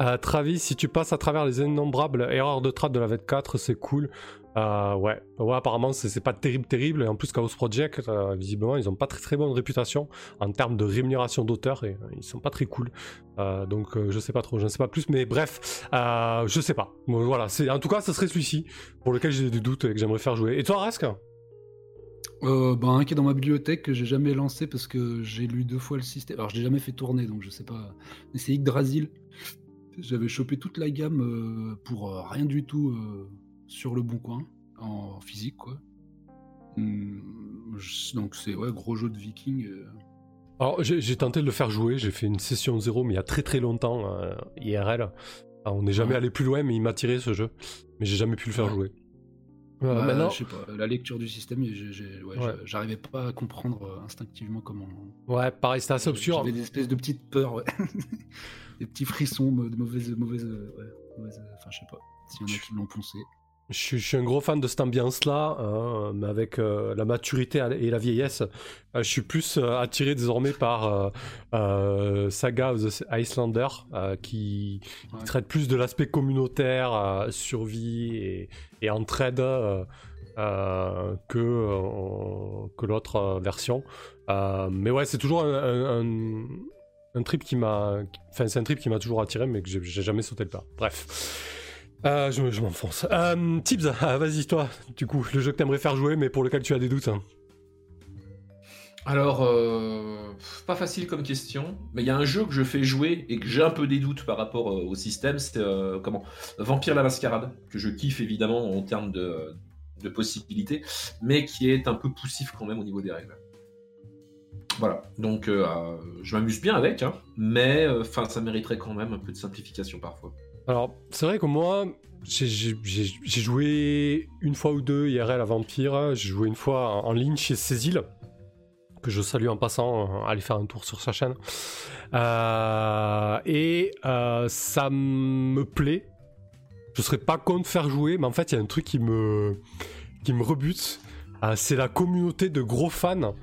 S1: Euh, Travis, si tu passes à travers les innombrables erreurs de trap de la V4, c'est cool. Euh, ouais. ouais, apparemment c'est pas terrible, terrible. Et en plus, Chaos Project, euh, visiblement, ils ont pas très très bonne réputation en termes de rémunération d'auteur et ils sont pas très cool. donc je sais pas trop, je ne sais pas plus, mais bref, je sais pas. voilà, c'est en tout cas, ce serait celui-ci pour lequel j'ai des doutes et que j'aimerais faire jouer. Et toi, Rask?
S3: Euh, bah, un qui est dans ma bibliothèque que j'ai jamais lancé parce que j'ai lu deux fois le système. Alors je l'ai jamais fait tourner donc je sais pas. Mais c'est Yggdrasil. J'avais chopé toute la gamme euh, pour euh, rien du tout euh, sur le bon coin en physique quoi. Hum, donc c'est ouais gros jeu de viking.
S1: Alors j'ai tenté de le faire jouer. J'ai fait une session zéro mais il y a très très longtemps IRL. on n'est jamais allé plus loin mais il m'a tiré ce jeu. Mais j'ai jamais pu le faire jouer.
S3: Bah, je sais pas, la lecture du système, j'arrivais pas à comprendre euh, instinctivement comment.
S1: Ouais, pareil, c'était assez obscur.
S3: J'avais des espèces de petites peurs, des petits frissons de mauvaise, mauvaise, euh, mauvaise, enfin je sais pas, s'il y en a qui l'ont poncé.
S1: Je suis, un gros fan de cette ambiance-là, hein, mais avec euh, la maturité et la vieillesse, euh, je suis plus euh, attiré désormais par Saga of the Icelander, qui, traite plus de l'aspect communautaire, survie et, et entraide que, que l'autre version. mais ouais, c'est toujours un, un trip qui m'a, enfin c'est un trip qui m'a toujours attiré, mais que j'ai jamais sauté le pas. Bref. Euh, je, m'enfonce. Euh, Tips, ah, vas-y toi, du coup, le jeu que t'aimerais faire jouer mais pour lequel tu as des doutes. Hein.
S2: Alors, euh, pas facile comme question, mais il y a un jeu que je fais jouer et que j'ai un peu des doutes par rapport au système, c'est comment Vampire la Mascarade, que je kiffe évidemment en termes de, possibilités, mais qui est un peu poussif quand même au niveau des règles. Voilà, donc je m'amuse bien avec, hein, mais ça mériterait quand même un peu de simplification parfois.
S1: Alors, c'est vrai que moi, j'ai joué une fois ou deux IRL à Vampire. J'ai joué une fois en, ligne chez Cécile, que je salue en passant, euh, aller faire un tour sur sa chaîne. Euh, et euh, ça me plaît. Je serais pas con de faire jouer, mais en fait, il y a un truc qui me, qui me rebute. c'est la communauté de gros fans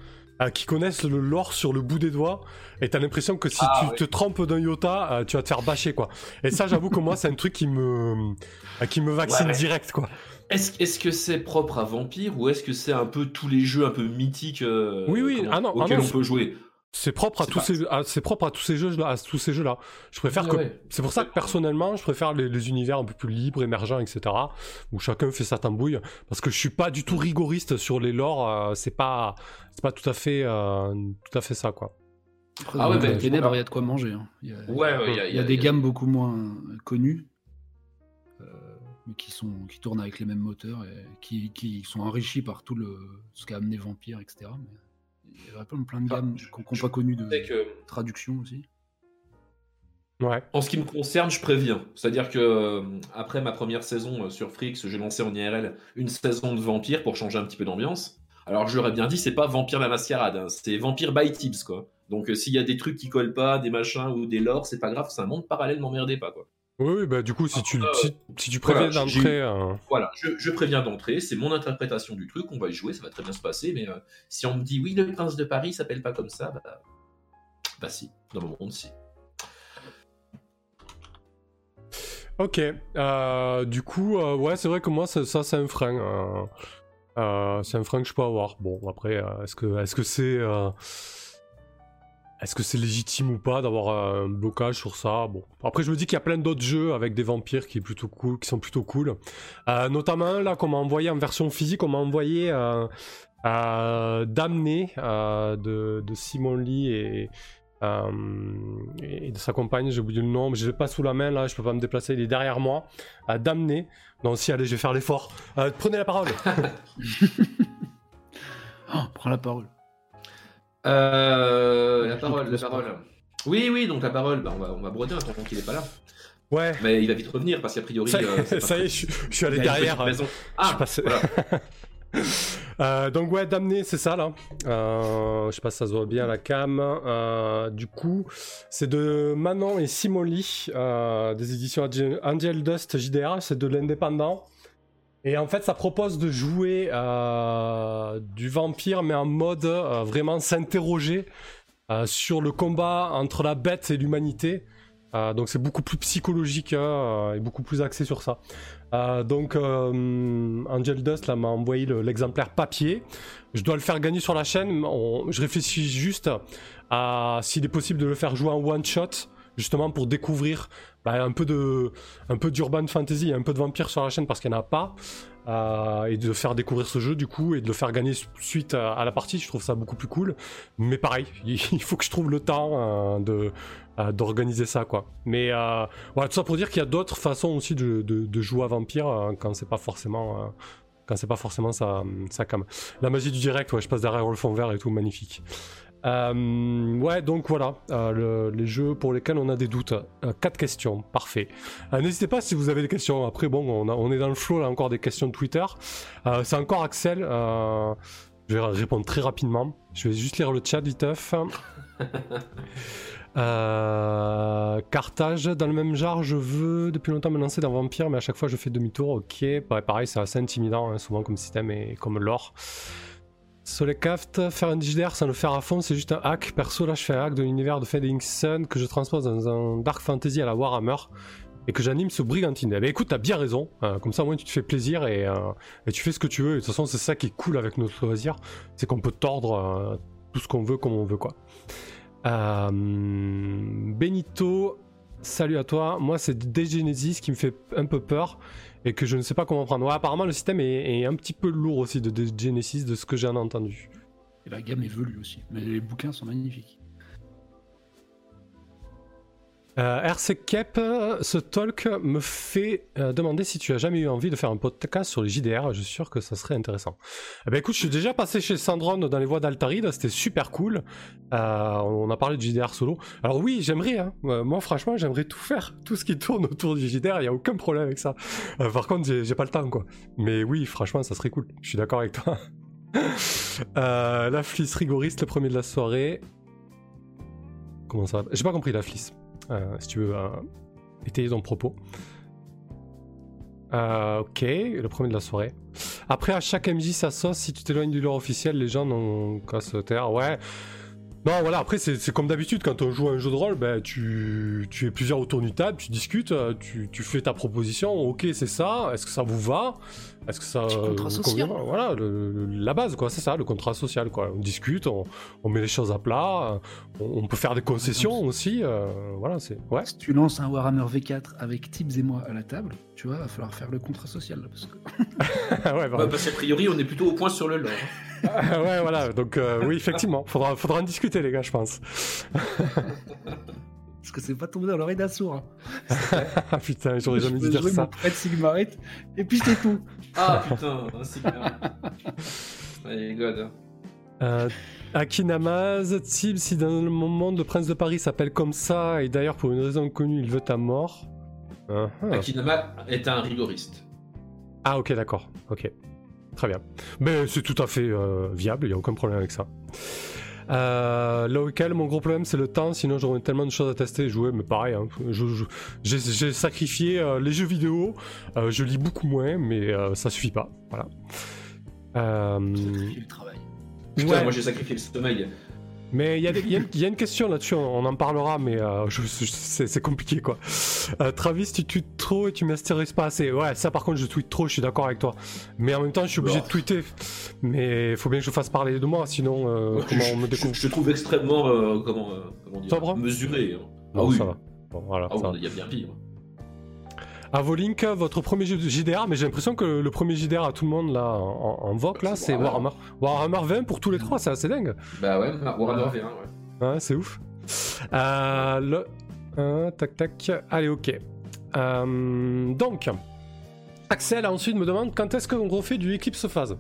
S1: qui connaissent le lore sur le bout des doigts et t'as l'impression que si ah, tu te trompes d'un iota, euh, tu vas te faire bâcher quoi. Et ça, j'avoue que moi, c'est un truc qui me, euh, qui me vaccine direct quoi.
S2: Est-ce que c'est propre à Vampire ou est-ce que c'est un peu tous les jeux un peu mythiques euh,
S1: oui, oui. Ah non,
S2: ah auxquels on peut jouer?
S1: C'est propre à tous ces, c'est propre à tous ces jeux là, à tous ces jeux là. Je préfère que, c'est pour ça que personnellement, je préfère les, univers un peu plus libres, émergents, etc. Où chacun fait sa tambouille, parce que je suis pas du tout rigoriste sur les lores. c'est pas, c'est pas tout à fait, tout à fait ça quoi
S3: ah ouais, ben, il y a de quoi manger. Hein. Il y a, ouais, il y a, des gammes beaucoup moins connues, euh, mais qui, sont, qui tournent avec les mêmes moteurs et qui, qui sont enrichis par tout le, ce qu'a amené Vampire, etc. Mais il y a plein, de ah, gammes qu'on n'a pas connues de traduction aussi.
S2: Ouais. En ce qui me concerne, je préviens. C'est-à-dire que euh, après ma première saison euh, sur Frix, j'ai lancé en IRL une saison de Vampire pour changer un petit peu d'ambiance. Alors j'aurais bien dit, c'est pas Vampire la Mascarade, hein, c'est Vampire by Tips, quoi. Donc euh, s'il y a des trucs qui collent pas, des machins ou des lores, c'est pas grave, c'est un monde parallèle, m'emmerdez pas, quoi.
S1: Oui, bah du coup, si, tu, si, tu préviens d'entrée.
S2: Euh, voilà, je, préviens d'entrée, c'est mon interprétation du truc, on va y jouer, ça va très bien se passer, mais euh, si on me dit oui, le prince de Paris s'appelle pas comme ça, bah, bah si, dans mon monde, si.
S1: Ok, du coup, ouais, c'est vrai que moi, ça, ça c'est un frein. Euh, c'est un frein que je peux avoir. Bon, après, euh, est-ce que c'est euh, est-ce que c'est légitime ou pas d'avoir un blocage sur ça? Bon, après je me dis qu'il y a plein d'autres jeux avec des vampires qui, est plutôt cool, qui sont plutôt cool. notamment là qu'on m'a envoyé en version physique, on m'a envoyé euh, Damné de, de, Simon Lee et, et de sa compagne, j'ai oublié le nom, mais je l'ai pas sous la main là, je peux pas me déplacer, il est derrière moi. Damné, non, si, allez, je vais faire l'effort. Euh, prenez la parole.
S3: oh, prends la parole.
S2: Euh, parole, la parole. Oui, oui, donc la parole, bah, on, va, on va broder tant qu'il n'est pas là.
S1: Ouais.
S2: Mais il va vite revenir parce qu'a priori.
S1: Ça, euh, ça y est, je, suis allé derrière. Ah, je suis passé... voilà. Euh, donc ouais, damné, c'est ça là. Euh, je sais pas si ça se voit bien la cam. Euh, du coup, c'est de Manon et Simoli des éditions Angel Dust JDR. C'est de l'indépendant. Et en fait, ça propose de jouer du vampire, mais en mode vraiment s'interroger sur le combat entre la bête et l'humanité. donc c'est beaucoup plus psychologique hein, et beaucoup plus axé sur ça. donc Angel Dust m'a envoyé l'exemplaire papier. Je dois le faire gagner sur la chaîne. je réfléchis juste à s'il est possible de le faire jouer en one shot justement pour découvrir bah, un peu de un peu d'urban fantasy, un peu de vampire sur la chaîne parce qu'il n'y en a pas, euh, et de faire découvrir ce jeu du coup et de le faire gagner suite à, la partie, je trouve ça beaucoup plus cool. Mais pareil, il faut que je trouve le temps euh, de euh, d'organiser ça quoi. Mais voilà, tout ça pour dire qu'il y a d'autres façons aussi de, de, jouer à vampire quand c'est pas forcément quand c'est pas forcément ça, ça comme la magie du direct, ouais, je passe derrière le fond vert et tout, magnifique. Euh, ouais, donc voilà, euh, les jeux pour lesquels on a des doutes. Euh, quatre questions, parfait. N'hésitez pas si vous avez des questions. Après, bon, on, on, est dans le flow, là, encore des questions de Twitter. C'est encore Axel. je vais répondre très rapidement. Je vais juste lire le chat, viteuf. Carthage, dans le même genre, je veux depuis longtemps me lancer dans Vampire, mais à chaque fois je fais demi-tour. Ok, pareil, c'est assez intimidant, hein, souvent comme système et comme lore. Solekaft, faire un JDR sans le faire à fond, c'est juste un hack. Perso, là, je fais un hack de l'univers de Fading Sun que je transpose dans un Dark Fantasy à la Warhammer et que j'anime ce Brigantine. Eh ben écoute, t'as bien raison. Hein. comme ça, au moins, tu te fais plaisir et, euh, tu fais ce que tu veux. De toute façon, c'est ça qui est cool avec notre loisir, c'est qu'on peut tordre euh, tout ce qu'on veut comme on veut, quoi. Euh, Benito, salut à toi. Moi, c'est Degenesis qui me fait un peu peur et que je ne sais pas comment prendre. Ouais, apparemment, le système est, un petit peu lourd aussi de, Genesis, de ce que j'ai entendu.
S3: Et la gamme évolue aussi, mais les bouquins sont magnifiques.
S1: Euh, RC ce talk me fait euh, demander si tu as jamais eu envie de faire un podcast sur les JDR. Je suis sûr que ça serait intéressant. Eh ben écoute, je suis déjà passé chez Sandron dans les voies d'Altaride, c'était super cool. Euh, on a parlé de JDR solo. Alors oui, j'aimerais. Hein. moi, franchement, j'aimerais tout faire, tout ce qui tourne autour du JDR. Il y a aucun problème avec ça. par contre, j'ai pas le temps, quoi. Mais oui, franchement, ça serait cool. Je suis d'accord avec toi. la flisse rigoriste, le premier de la soirée. Comment ça va? J'ai pas compris la flisse. Euh, si tu veux euh, étayer ton propos. Euh, ok, le premier de la soirée. Après, à chaque MJ, ça sauce. Si tu t'éloignes du lore officiel, les gens n'ont qu'à se taire. Ouais. Non, voilà, après, c'est comme d'habitude, quand on joue à un jeu de rôle, ben, tu, tu es plusieurs autour du table, tu discutes, tu, tu fais ta proposition, ok, c'est ça, est-ce que ça vous va? Est-ce que ça
S3: convient
S1: Voilà, la base, quoi, c'est ça, le contrat social, quoi. On discute, on, met les choses à plat, on, peut faire des concessions aussi, euh, voilà, c'est. Ouais.
S3: Si tu lances un Warhammer V4 avec Tibbs et moi à la table, tu vois, il va falloir faire le contrat social, parce que.
S2: ouais, parce qu'a priori, on est plutôt au point sur le lore.
S1: ouais, voilà, donc euh, oui, effectivement, faudra, faudra en discuter, les gars, je pense.
S3: Parce que c'est pas tombé dans l'oreille d'un sourd.
S1: Hein. ah putain, j'aurais jamais dû dire ça.
S3: Mon Sigmarite, et puis c'était tout.
S2: Ah putain, un Sigmarite. Allez, God.
S1: Euh, Akinamaz, Tib, si dans le monde le prince de Paris s'appelle comme ça, et d'ailleurs pour une raison connue il veut ta mort.
S2: Uh Akinama est un rigoriste.
S1: Ah ok, d'accord, ok. Très bien. Mais c'est tout à fait euh, viable, il n'y a aucun problème avec ça. Euh, là auquel mon gros problème c'est le temps, sinon j'aurais tellement de choses à tester et jouer, mais pareil, hein, j'ai sacrifié euh, les jeux vidéo, euh, je lis beaucoup moins, mais ça suffit pas. Voilà.
S3: Sacrifier le travail.
S2: Putain, moi j'ai sacrifié le sommeil.
S1: Mais il y, a une question là-dessus, on, en parlera, mais euh, c'est compliqué quoi. Euh, Travis, tu tweets trop et tu m'astérises pas assez. Ouais, ça par contre, je tweete trop, je suis d'accord avec toi. Mais en même temps, je suis obligé de tweeter. Mais il faut bien que je fasse parler de moi, sinon, euh, comment on me découvre
S2: Je, te trouve extrêmement comment, comment dire, mesuré. Hein.
S1: Ah, oui. ça va.
S2: voilà, ah, il y a bien pire.
S1: Avolink, votre premier JDR, mais j'ai l'impression que le premier JDR à tout le monde là en, en vogue là, c'est Warhammer. Warhammer 20 pour tous les trois, c'est assez dingue.
S2: Bah ouais, Warhammer 20, ouais.
S1: Ouais, c'est ouf. Euh, le... Euh, tac tac. Allez, ok. Euh, donc, Axel ensuite me demande quand est-ce qu'on refait du Eclipse Phase?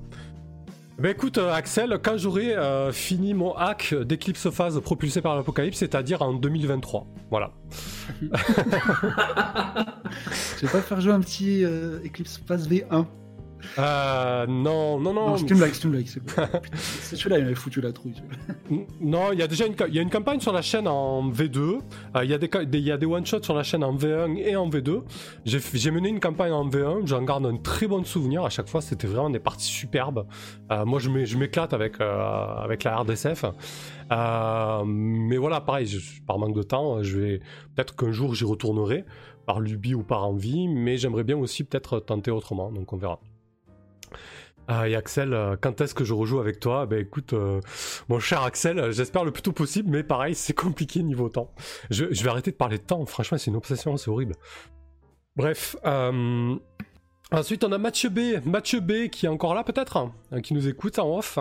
S1: Bah écoute euh, Axel, quand j'aurai euh, fini mon hack d'Eclipse Phase propulsé par l'Apocalypse, c'est-à-dire en 2023. Voilà.
S3: Je vais pas faire jouer un petit euh, Eclipse Phase V1.
S1: Euh, non, non, non.
S3: Non, c'est une blague, c'est celui-là, il m'avait foutu la trouille.
S1: Non, il y a déjà une, il y a une campagne sur la chaîne en V2. Euh, Il y a des, des- il y a des one-shots sur la chaîne en V1 et en V2. J'ai mené une campagne en V1. J'en garde un très bon souvenir. À chaque fois, c'était vraiment des parties superbes. Euh, moi, je m'é- je m'éclate avec, euh, avec la RDSF. Mais voilà, pareil, je- par manque de temps, je vais peut-être qu'un jour j'y retournerai, par lubie ou par envie. Mais j'aimerais bien aussi peut-être tenter autrement. Donc, on verra. Ah, et Axel, euh, quand est-ce que je rejoue avec toi? Ben écoute, euh, mon cher Axel, j'espère le plus tôt possible, mais pareil, c'est compliqué niveau temps. Je, je vais arrêter de parler de temps, franchement, c'est une obsession, c'est horrible. Bref, euh, ensuite on a Mathieu B, Mathieu B qui est encore là peut-être, hein, qui nous écoute en off,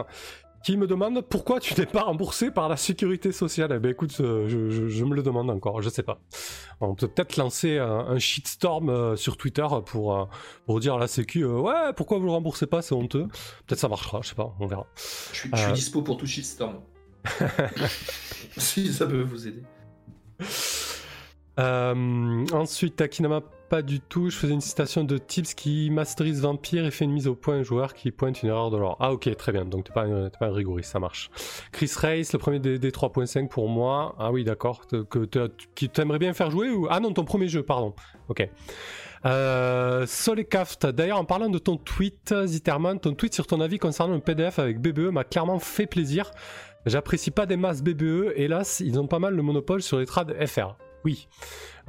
S1: qui me demande pourquoi tu n'es pas remboursé par la sécurité sociale. Eh ben écoute, euh, je, je- je me le demande encore, je sais pas. On peut peut-être lancer un, un shitstorm euh, sur Twitter pour, euh, pour dire à la sécu, euh, ouais, pourquoi vous le remboursez pas, c'est honteux. Peut-être ça marchera, je sais pas, on verra.
S2: Je suis, je suis dispo pour tout shitstorm. si ça peut vous aider.
S1: Ensuite, Akinama, pas du tout. Je faisais une citation de Tips qui masterise Vampire et fait une mise au point un joueur qui pointe une erreur de l'or. Ah, ok, très bien. Donc, t'es pas, pas un rigoriste, ça marche. Chris Race, le premier des, des 3.5 pour moi. Ah, oui, d'accord. Que t'aimerais bien faire jouer ou... Ah, non, ton premier jeu, pardon. Ok. Euh, Solekaft, d'ailleurs, en parlant de ton tweet, Zitterman, ton tweet sur ton avis concernant le PDF avec BBE m'a clairement fait plaisir. J'apprécie pas des masses BBE, hélas, ils ont pas mal le monopole sur les trades FR. Oui,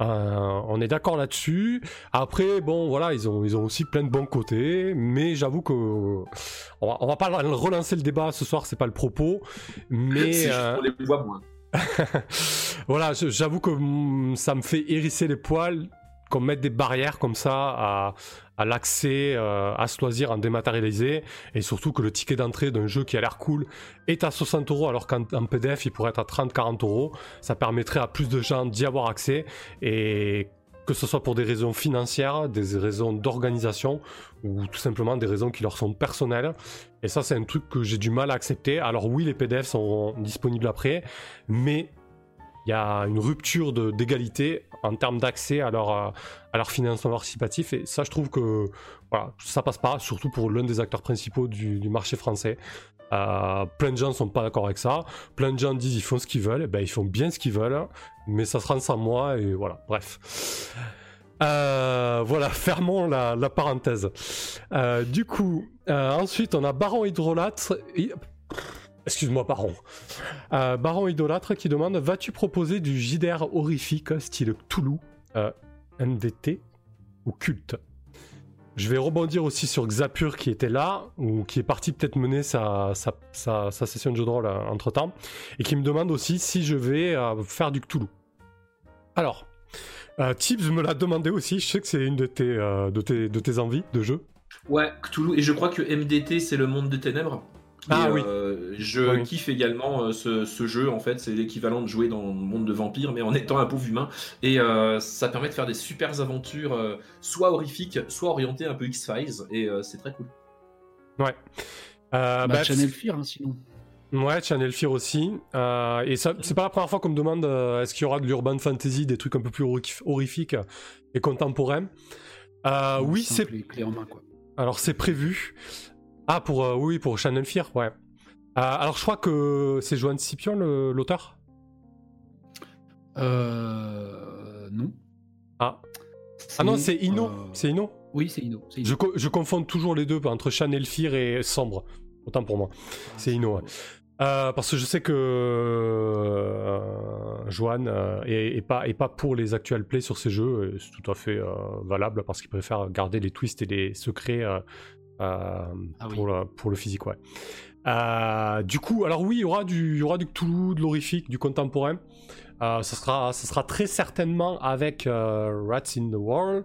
S1: Euh, on est d'accord là-dessus. Après, bon, voilà, ils ont, ils ont aussi plein de bons côtés, mais j'avoue que on va, on va pas relancer le débat ce soir, c'est pas le propos. Mais
S2: C'est juste
S1: euh,
S2: pour les voix
S1: voilà, j'avoue que mm, ça me fait hérisser les poils qu'on mette des barrières comme ça à, à l'accès euh, à ce loisir en dématérialisé et surtout que le ticket d'entrée d'un jeu qui a l'air cool est à 60 euros alors qu'en en PDF il pourrait être à 30-40 euros. Ça permettrait à plus de gens d'y avoir accès et que ce soit pour des raisons financières, des raisons d'organisation ou tout simplement des raisons qui leur sont personnelles. Et ça, c'est un truc que j'ai du mal à accepter. Alors oui, les PDF sont disponibles après, mais il y a une rupture d'égalité en termes d'accès à leur, euh, à leur financement participatif. Et ça, je trouve que voilà, ça passe pas, surtout pour l'un des acteurs principaux du, du marché français. Euh, plein de gens sont pas d'accord avec ça. Plein de gens disent ils font ce qu'ils veulent. Et ben, ils font bien ce qu'ils veulent, mais ça sera sans moi. Et voilà, bref. Euh, voilà, fermons la, la parenthèse. Du coup, ensuite, on a Baron Hydrolâtre. et- Excuse-moi, Baron. Euh, Baron Idolâtre qui demande Vas-tu proposer du JDR horrifique style Toulouse, euh, MDT ou culte? Je vais rebondir aussi sur Xapur qui était là, ou qui est parti peut-être mener sa, sa, sa- sa session de jeu de rôle entre temps, et qui me demande aussi si je vais euh, faire du Cthulhu. Alors, euh, Tibbs me l'a demandé aussi, je sais que c'est une de tes, euh, de, tes, de tes envies de jeu.
S2: Ouais, Cthulhu. Et je crois que MDT, c'est le monde des ténèbres.
S1: Ah
S2: Et,
S1: oui.
S2: euh, je
S1: Oui.
S2: kiffe également euh, ce, ce jeu. En fait, c'est l'équivalent de jouer dans le monde de vampires, mais en étant un pauvre humain. Et euh, ça permet de faire des super aventures, euh, soit horrifiques, soit orientées un peu X-Files. Et euh, c'est très cool.
S1: Ouais. Euh,
S3: Bah,
S1: bah,
S3: Channel Fear, hein, sinon.
S1: Ouais, Channel Fear aussi. Euh, et ça, c'est pas la première fois qu'on me demande euh, est-ce qu'il y aura de l'urban fantasy, des trucs un peu plus horri- horrifiques et contemporains. Euh, oui, c'est. Alors c'est prévu. Ah pour euh, oui pour Channel Fear, ouais. Euh, alors je crois que c'est Joanne Scipion l'auteur?
S3: Euh. Non.
S1: Ah. Ah non c'est Ino,
S3: euh,
S1: c'est Ino?
S3: Oui, c'est Ino.
S1: Je, co- je confonds toujours les deux entre Channel Fear et Sombre. Autant pour moi. c'est Ino, ouais. Euh, parce que je sais que euh, Johan euh, est, est pas, est pas pour les actuels plays sur ces jeux, c'est tout à fait valable parce qu'il préfère garder les twists et les secrets euh, euh,
S3: Ah oui.
S1: pour, le, pour le physique. Ouais. Euh, du coup, alors oui, il y aura du, il y aura du Cthulhu, de l'horrifique, du contemporain. Euh, ça, sera, ça sera très certainement avec euh, Rats in the World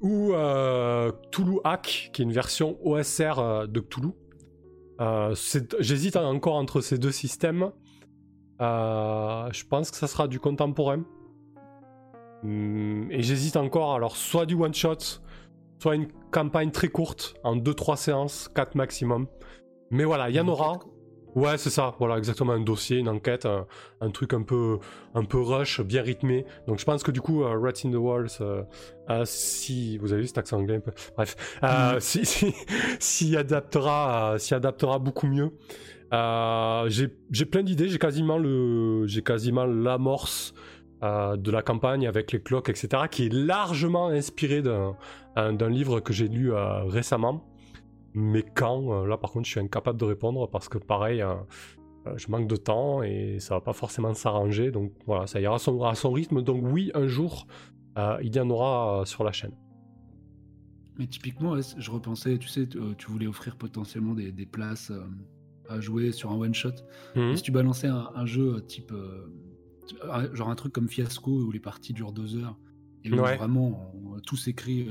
S1: ou euh, Cthulhu Hack, qui est une version OSR euh, de Cthulhu. Euh, J'hésite encore entre ces deux systèmes. Euh, je pense que ça sera du contemporain. Hum, Et j'hésite encore, alors soit du one shot, soit une campagne très courte, en 2-3 séances, 4 maximum. Mais voilà, il y en aura. Ouais, c'est ça, voilà, exactement, un dossier, une enquête, un, truc un peu, un peu rush, bien rythmé. Donc je pense que du coup, Rat in the Walls, si vous avez vu cet accent anglais un peu, bref, mm. si, si, adaptera, s'y adaptera beaucoup mieux. j'ai plein d'idées, j'ai quasiment le, j'ai quasiment l'amorce de la campagne avec les cloques, etc., qui est largement inspiré d'un livre que j'ai lu récemment. Mais quand, euh, là par contre, je suis incapable de répondre parce que pareil, euh, euh, je manque de temps et ça va pas forcément s'arranger. Donc voilà, ça ira à son, à son rythme. Donc oui, un jour, il y en aura sur la chaîne.
S3: Mais typiquement, je repensais, tu sais, tu voulais offrir potentiellement des, places à jouer sur un one shot. Mmh. Si tu balançais un, jeu type, genre un truc comme Fiasco où les parties durent deux heures et où vraiment tout s'écrit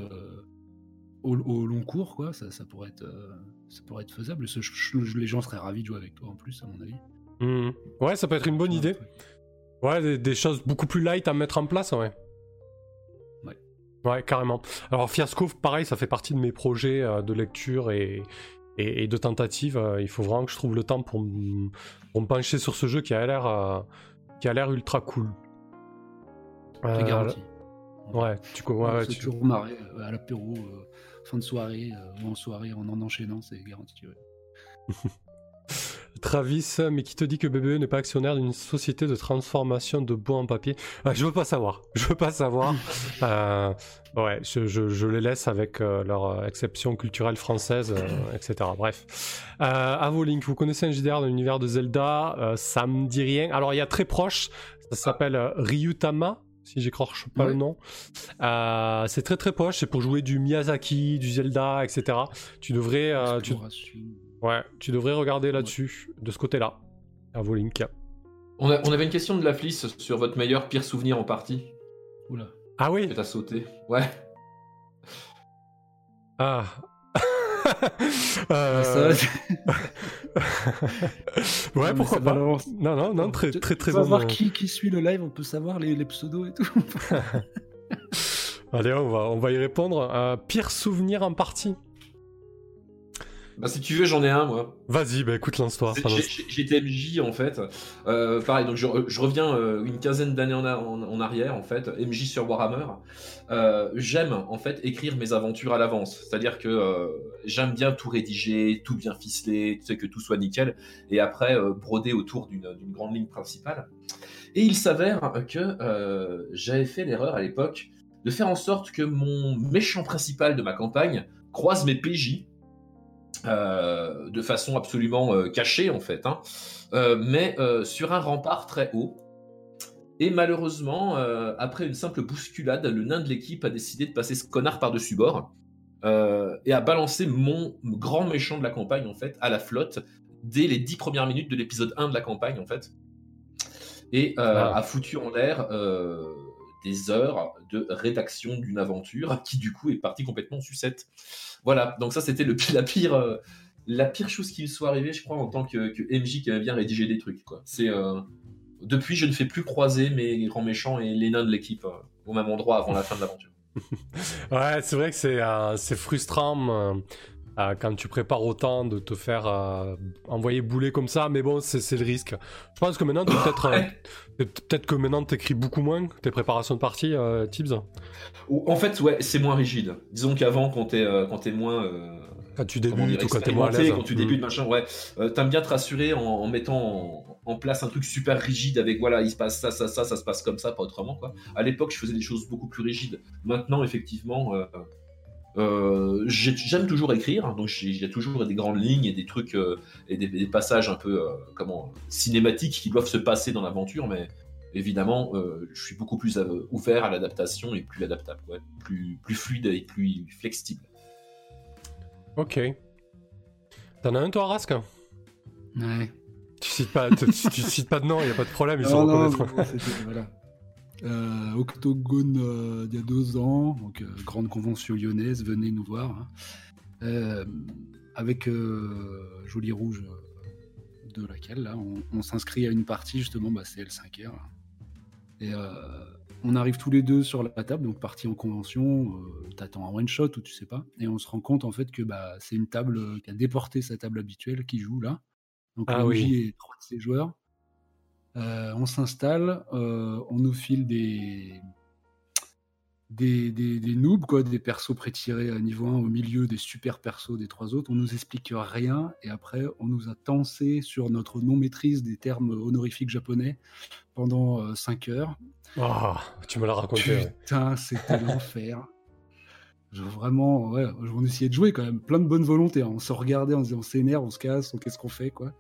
S3: au, long cours, quoi, ça, ça, pourrait être, euh, ça pourrait être faisable. les gens seraient ravis de jouer avec toi en plus, à mon avis.
S1: Mmh. Ouais, ça peut être une bonne idée. Ouais, des, choses beaucoup plus light à mettre en place, ouais.
S3: Ouais.
S1: Ouais, carrément. Alors, Fiasco, pareil, ça fait partie de mes projets euh, de lecture et, et, de tentative. Euh, il faut vraiment que je trouve le temps pour, pour me pencher sur ce jeu qui a l'air qui a l'air ultra cool.
S3: C'est garanti.
S1: Ouais, tu ouais, tu...
S3: toujours marrer à l'apéro fin de soirée euh, ou en soirée en en enchaînant, c'est garanti.
S1: Travis, mais qui te dit que BBE n'est pas actionnaire d'une société de transformation de bois en papier ah, Je veux pas savoir. Je veux pas savoir. Euh, ouais, je, les laisse avec euh, leur exception culturelle française, etc. Bref. Euh, Link, vous connaissez un JDR dans l'univers de Zelda Ça me dit rien. Alors, il y a très proche. Ça s'appelle Ryutama si j'écorche pas le nom. Euh, c'est très très proche, c'est pour jouer du Miyazaki, du Zelda, etc. Tu devrais, euh, tu... Ouais, tu devrais regarder là-dessus, de ce côté-là. À vos links.
S2: On, on, avait une question de la Fliss sur votre meilleur pire souvenir en partie.
S3: Oula.
S1: Ah oui
S2: Que t'as sauté. Ouais.
S1: Ah, euh... ouais, pourquoi pas. Non, non, non, très, très, très,
S3: On va voir qui, qui, suit le live, on peut savoir les, les pseudos et tout.
S1: Allez, on va, on va y répondre. Euh, pire souvenir en partie
S2: bah, si tu veux, j'en ai un, moi.
S1: Vas-y, bah écoute, lance-toi.
S2: J'étais MJ, en fait. Euh, pareil, donc je, je reviens euh, une quinzaine d'années en, en, arrière, en fait. MJ sur Warhammer. Euh, j'aime, en fait, écrire mes aventures à l'avance. C'est-à-dire que j'aime bien tout rédiger, tout bien ficeler, tu sais, que tout soit nickel. Et après, broder autour d'une grande ligne principale. Et il s'avère que j'avais fait l'erreur à l'époque de faire en sorte que mon méchant principal de ma campagne croise mes PJ de façon absolument euh, cachée en fait, hein. euh, mais sur un rempart très haut. Et malheureusement, après une simple bousculade, le nain de l'équipe a décidé de passer ce connard par-dessus bord et a balancé mon grand méchant de la campagne en fait à la flotte dès les dix premières minutes de l'épisode 1 de la campagne en fait, et ah. a foutu en l'air des heures de rédaction d'une aventure qui du coup est partie complètement en sucette. Voilà, donc ça c'était le la pire euh, la pire chose qui me soit arrivée, je crois, en tant que, MJ qui avait bien rédigé des trucs. C'est euh, depuis je ne fais plus croiser mes grands méchants et les nains de l'équipe euh, au même endroit avant la fin de l'aventure.
S1: ouais, c'est vrai que c'est frustrant quand tu prépares autant de te faire envoyer bouler comme ça, mais bon, c'est le risque. Je pense que maintenant, peut-être peut-être que maintenant t'écris beaucoup moins tes préparations de partie, Tibbs.
S2: En fait, ouais, c'est moins rigide. Disons qu'avant, quand t'es es moins
S1: quand tu débutes ou quand t'es moins à l'aise.
S2: Quand tu débutes, mm. machin, ouais. T'aimes bien te rassurer en, mettant en, place un truc super rigide avec voilà, il se passe ça, ça, ça, ça se passe comme ça, pas autrement, quoi. À l'époque, je faisais des choses beaucoup plus rigides. Maintenant, effectivement, euh, j'aime toujours écrire, donc il y a toujours des grandes lignes et des trucs euh, et des, passages un peu euh, comment cinématiques qui doivent se passer dans l'aventure, mais évidemment, je suis beaucoup plus ouvert à l'adaptation et plus adaptable, plus, plus fluide et plus flexible.
S1: Ok. T'en as un toi, Rask?
S3: Ouais.
S1: Tu cites pas, tu, cites pas de nom, il y a pas de problème, ils sont
S3: voilà. Euh, Octogone euh, il y a deux ans, donc euh, grande convention lyonnaise, venez nous voir. Hein. avec Joli Rouge de laquelle là, on, s'inscrit à une partie justement, bah, c'est L5R. Et on arrive tous les deux sur la table, donc partie en convention, t'attends un one shot ou tu sais pas, et on se rend compte en fait que bah, c'est une table qui a déporté sa table habituelle qui joue là. Donc
S1: Ah oui.
S3: Et trois de ses joueurs. Euh, on s'installe, euh, on nous file des, des, des, des noobs, quoi, des persos pré-tirés à niveau 1 au milieu des super persos des trois autres. On nous explique rien et après on nous a tensé sur notre non-maîtrise des termes honorifiques japonais pendant 5 heures.
S1: Ah, tu me l'as raconté. ouais.
S3: Putain, c'était l'enfer. Genre vraiment, ouais, on essayait de jouer quand même, plein de bonne volonté. hein. On se regardait, on se disait, on s'énerve, on se casse, on- qu'est-ce qu'on fait, quoi.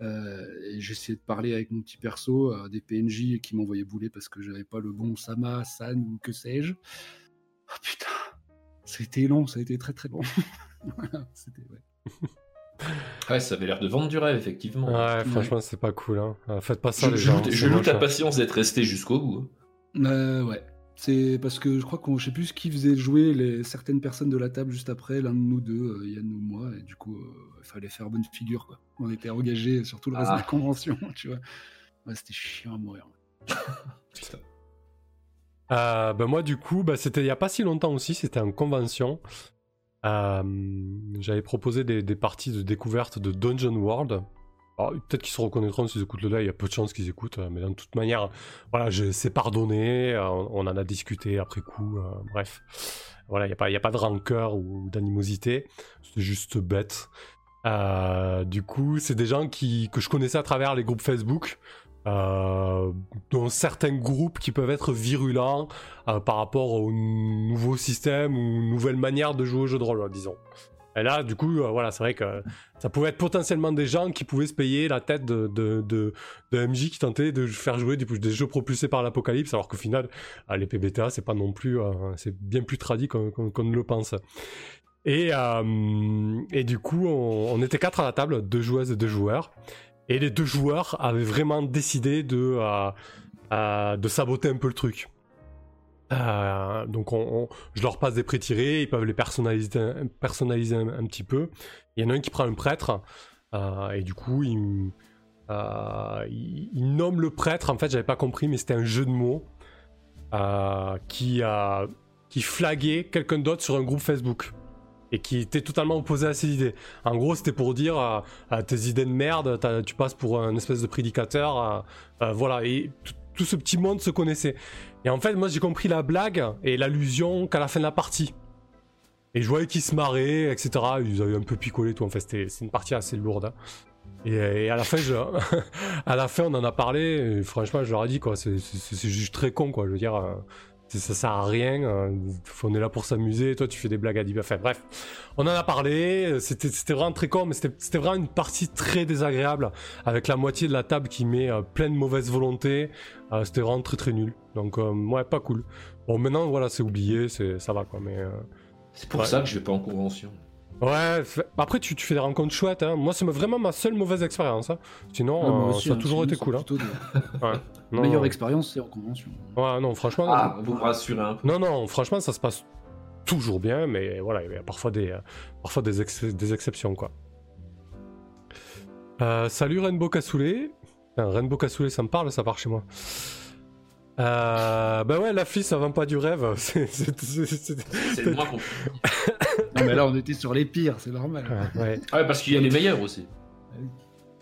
S3: Euh, et j'essayais de parler avec mon petit perso, euh, des PNJ qui m'envoyaient bouler parce que j'avais pas le bon Sama, San ou que sais-je. Ah putain, c'était long, ça a été très très long. C'était, ouais.
S2: Ouais, ça avait l'air de vendre du rêve, effectivement.
S1: Ouais, franchement, c'est pas cool. Hein. Euh, Faites pas ça,
S2: je
S1: les gens.
S2: je loue ta patience d'être resté jusqu'au bout. hein.
S3: Euh, ouais. C'est parce que je crois qu'on, je sais plus qui faisait jouer les, certaines personnes de la table juste après, l'un de nous deux, euh, Yann ou moi, et du coup, euh, il fallait faire bonne figure, quoi. On était engagés sur tout le reste
S2: Ah.
S3: de la convention, tu vois. Ouais, c'était chiant à mourir.
S2: Putain.
S1: Euh, ben moi, du coup, bah, c'était il y a pas si longtemps aussi, c'était en convention. Euh, J'avais proposé des, des parties de découverte de Dungeon World. Alors, Peut-être qu'ils se reconnaîtront s'ils écoutent le live, il y a peu de chances qu'ils écoutent, euh, mais de toute manière, voilà, c'est pardonné, euh, on, en a discuté après coup, euh, bref. Voilà, il n'y a, pas- a pas de rancœur ou d'animosité, c'est juste bête. Euh, du coup, c'est des gens qui, que je connaissais à travers les groupes Facebook, dont certains groupes qui peuvent être virulents par rapport au nouveau système ou nouvelle manière de jouer au jeu de rôle, disons. Et là, du coup, euh, voilà, c'est vrai que ça pouvait être potentiellement des gens qui pouvaient se payer la tête de, de, MJ qui tentaient de faire jouer des jeux propulsés par l'apocalypse, alors qu'au final, euh, les PBTA, c'est pas non plus, euh, c'est bien plus tradit qu'on ne le pense. Et, euh, et du coup, on, était quatre à la table, deux joueuses et deux joueurs. Et les deux joueurs avaient vraiment décidé euh, euh, de saboter un peu le truc. Euh, donc on, on- je leur passe des pré-tirés, ils peuvent les personnaliser, un- petit peu. Il y en a un qui prend un prêtre, euh, et du coup euh, il, nomme le prêtre, en fait j'avais pas compris, mais c'était un jeu de mots qui, qui flaguait quelqu'un d'autre sur un groupe Facebook. Et qui était totalement opposé à ses idées. En gros, c'était pour dire euh, tes idées de merde, tu passes pour un espèce de prédicateur. voilà, et tout- ce petit monde se connaissait. Et en fait, moi, j'ai compris la blague et l'allusion qu'à la fin de la partie. Et je voyais qu'ils se marraient, etc. Ils avaient un peu picolé, tout. En fait, c'était- c'est une partie assez lourde. hein. Et, à la fin, à la fin, on en a parlé. Franchement, je leur ai dit, quoi, c'est juste très con, quoi. Je veux dire, euh, ça sert à rien. euh, on est là pour s'amuser. Toi, tu fais des blagues à 10 Enfin, bref, on en a parlé. C'était c'était vraiment très con, mais c'était c'était vraiment une partie très désagréable avec la moitié de la table qui met euh, plein de mauvaise volonté. Euh, c'était vraiment très très nul. Donc, euh, ouais, pas cool. Bon, maintenant, voilà, c'est oublié, c'est ça va, quoi. Mais. euh,
S2: C'est pour
S1: Ouais.
S2: ça que je vais pas en convention.
S1: Ouais, fait- après tu, tu fais des rencontres chouettes. Hein. Moi, c'est vraiment ma seule mauvaise expérience. hein. Sinon,
S3: Ah, moi
S1: euh,
S3: aussi,
S1: ça a
S3: hein,
S1: toujours été cool. Hein.
S3: plutôt de-
S1: Ouais. Non,
S3: meilleure
S1: non.
S3: expérience, c'est en convention.
S1: Ouais, non, franchement.
S2: Ah, vous me rassurez un peu.
S1: Non, non, franchement, ça se passe toujours bien, mais voilà, il y a parfois des, euh, parfois des, ex- des exceptions, quoi. Euh, salut Rainbow Cassoulet. Putain, Rainbow Cassoulet, ça me parle, ça part chez moi. Euh, bah ouais, la fille, ça vend pas du rêve. C'est-
S2: moins qu'on
S3: Non, mais là, on était sur les pires, c'est normal.
S1: Ouais, ouais.
S2: Ah ouais, parce qu'il y a les meilleurs aussi.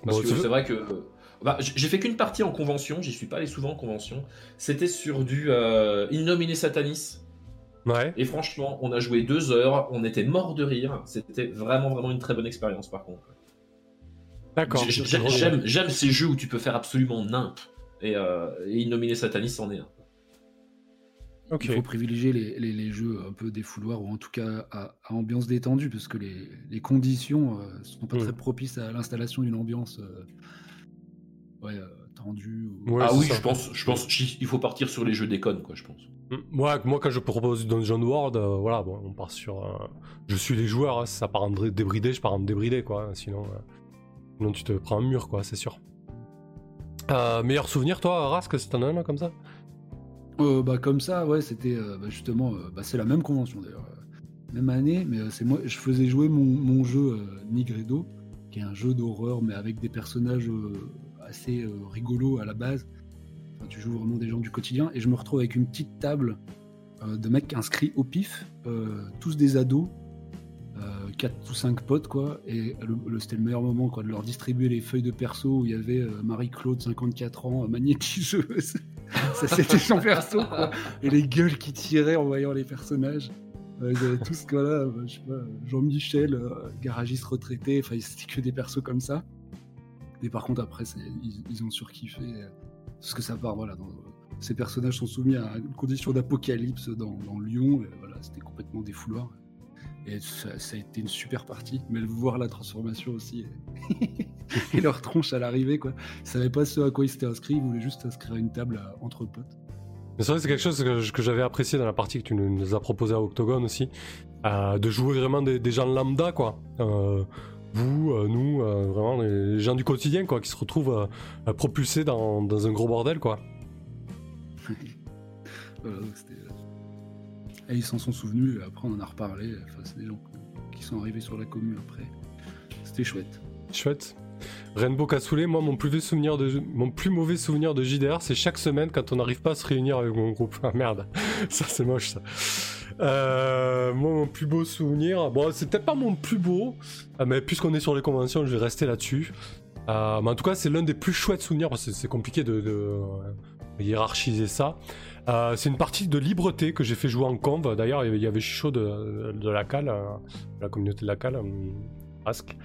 S2: Parce
S1: Bon,
S2: que c'est vrai que. Bah, j- j'ai fait qu'une partie en convention, j'y suis pas allé souvent en convention. C'était sur du euh, Innominé Satanis.
S1: Ouais.
S2: Et franchement, on a joué deux heures, on était mort de rire. C'était vraiment, vraiment une très bonne expérience par contre.
S1: D'accord.
S2: J'ai- j'ai- J'aime j'aime ces jeux où tu peux faire absolument n'importe. Et, euh, et Innominé Satanis en est un.
S3: Il faut privilégier les, les- les jeux un peu défouloirs ou en tout cas à, à ambiance détendue parce que les, les conditions euh, sont pas
S1: Mm.
S3: très propices à l'installation d'une ambiance euh, ouais, euh, tendue. ou-
S1: Ouais,
S2: ah oui,
S1: ça.
S2: je pense, je pense qu'il faut partir sur les jeux déconnes, quoi, je pense.
S1: Mm, Moi, moi, quand je propose Dungeon World, euh, voilà, bon, on part sur. euh, je suis les joueurs, hein, si ça part en dé- débridé, je pars en débridé, quoi. hein, Sinon, euh, sinon tu te prends un mur, quoi, c'est sûr. Euh, meilleur souvenir, toi, Rask, si t'en as un comme ça?
S3: Euh, bah, comme ça, ouais, c'était euh, bah, justement, euh, bah, c'est la même convention d'ailleurs, même année, mais euh, c'est moi, je faisais jouer mon, jeu Nigredo, qui est un jeu d'horreur, mais avec des personnages assez rigolos à la base. Enfin, tu joues vraiment des gens du quotidien, et je me retrouve avec une petite table de mecs inscrits au pif, tous des ados, euh, 4 ou 5 potes, quoi. Et c'était le meilleur moment, quoi, de leur distribuer les feuilles de perso où il y avait Marie-Claude, 54 ans, magnétiseuse. Ça, c'était son perso. Et les gueules qui tiraient en voyant les personnages. ils avaient tous, là, je sais pas, Jean-Michel, garagiste retraité, enfin, c'était que des persos comme ça. Et par contre, après, ils, ont surkiffé. Parce que ça part, voilà, ces personnages sont soumis à une condition d'apocalypse dans, Lyon. Et voilà, c'était complètement des. Et ça, a été une super partie. Mais voir la transformation aussi et, leur tronche à l'arrivée, quoi. Ils savaient pas ce à quoi ils s'étaient inscrits. Ils voulaient juste s'inscrire à une table entre potes.
S1: C'est vrai, c'est quelque chose que, j'avais apprécié dans la partie que tu nous as proposé à Octogone aussi, euh, de jouer vraiment des, gens lambda, quoi. Euh, vous, euh, nous, vraiment les gens du quotidien, quoi, qui se retrouvent propulsés dans, dans, un gros bordel, quoi.
S3: Et ils s'en sont souvenus, après on en a reparlé. Enfin, c'est des gens qui sont arrivés sur la commune après. C'était chouette.
S1: Chouette. Rainbow Cassoulet, moi mon plus, mauvais souvenir de, mon plus mauvais souvenir de JDR, c'est chaque semaine quand on n'arrive pas à se réunir avec mon groupe. Ah merde, ça c'est moche ça. Euh, moi mon plus beau souvenir, bon c'est peut-être pas mon plus beau, euh, mais puisqu'on est sur les conventions, je vais rester là-dessus. Euh, mais en tout cas c'est l'un des plus chouettes souvenirs, parce que c'est compliqué de, hiérarchiser ça. Euh, c'est une partie de libreté que j'ai fait jouer en conv. D'ailleurs, il y avait chaud de, la cale, euh, la communauté de la cale, presque.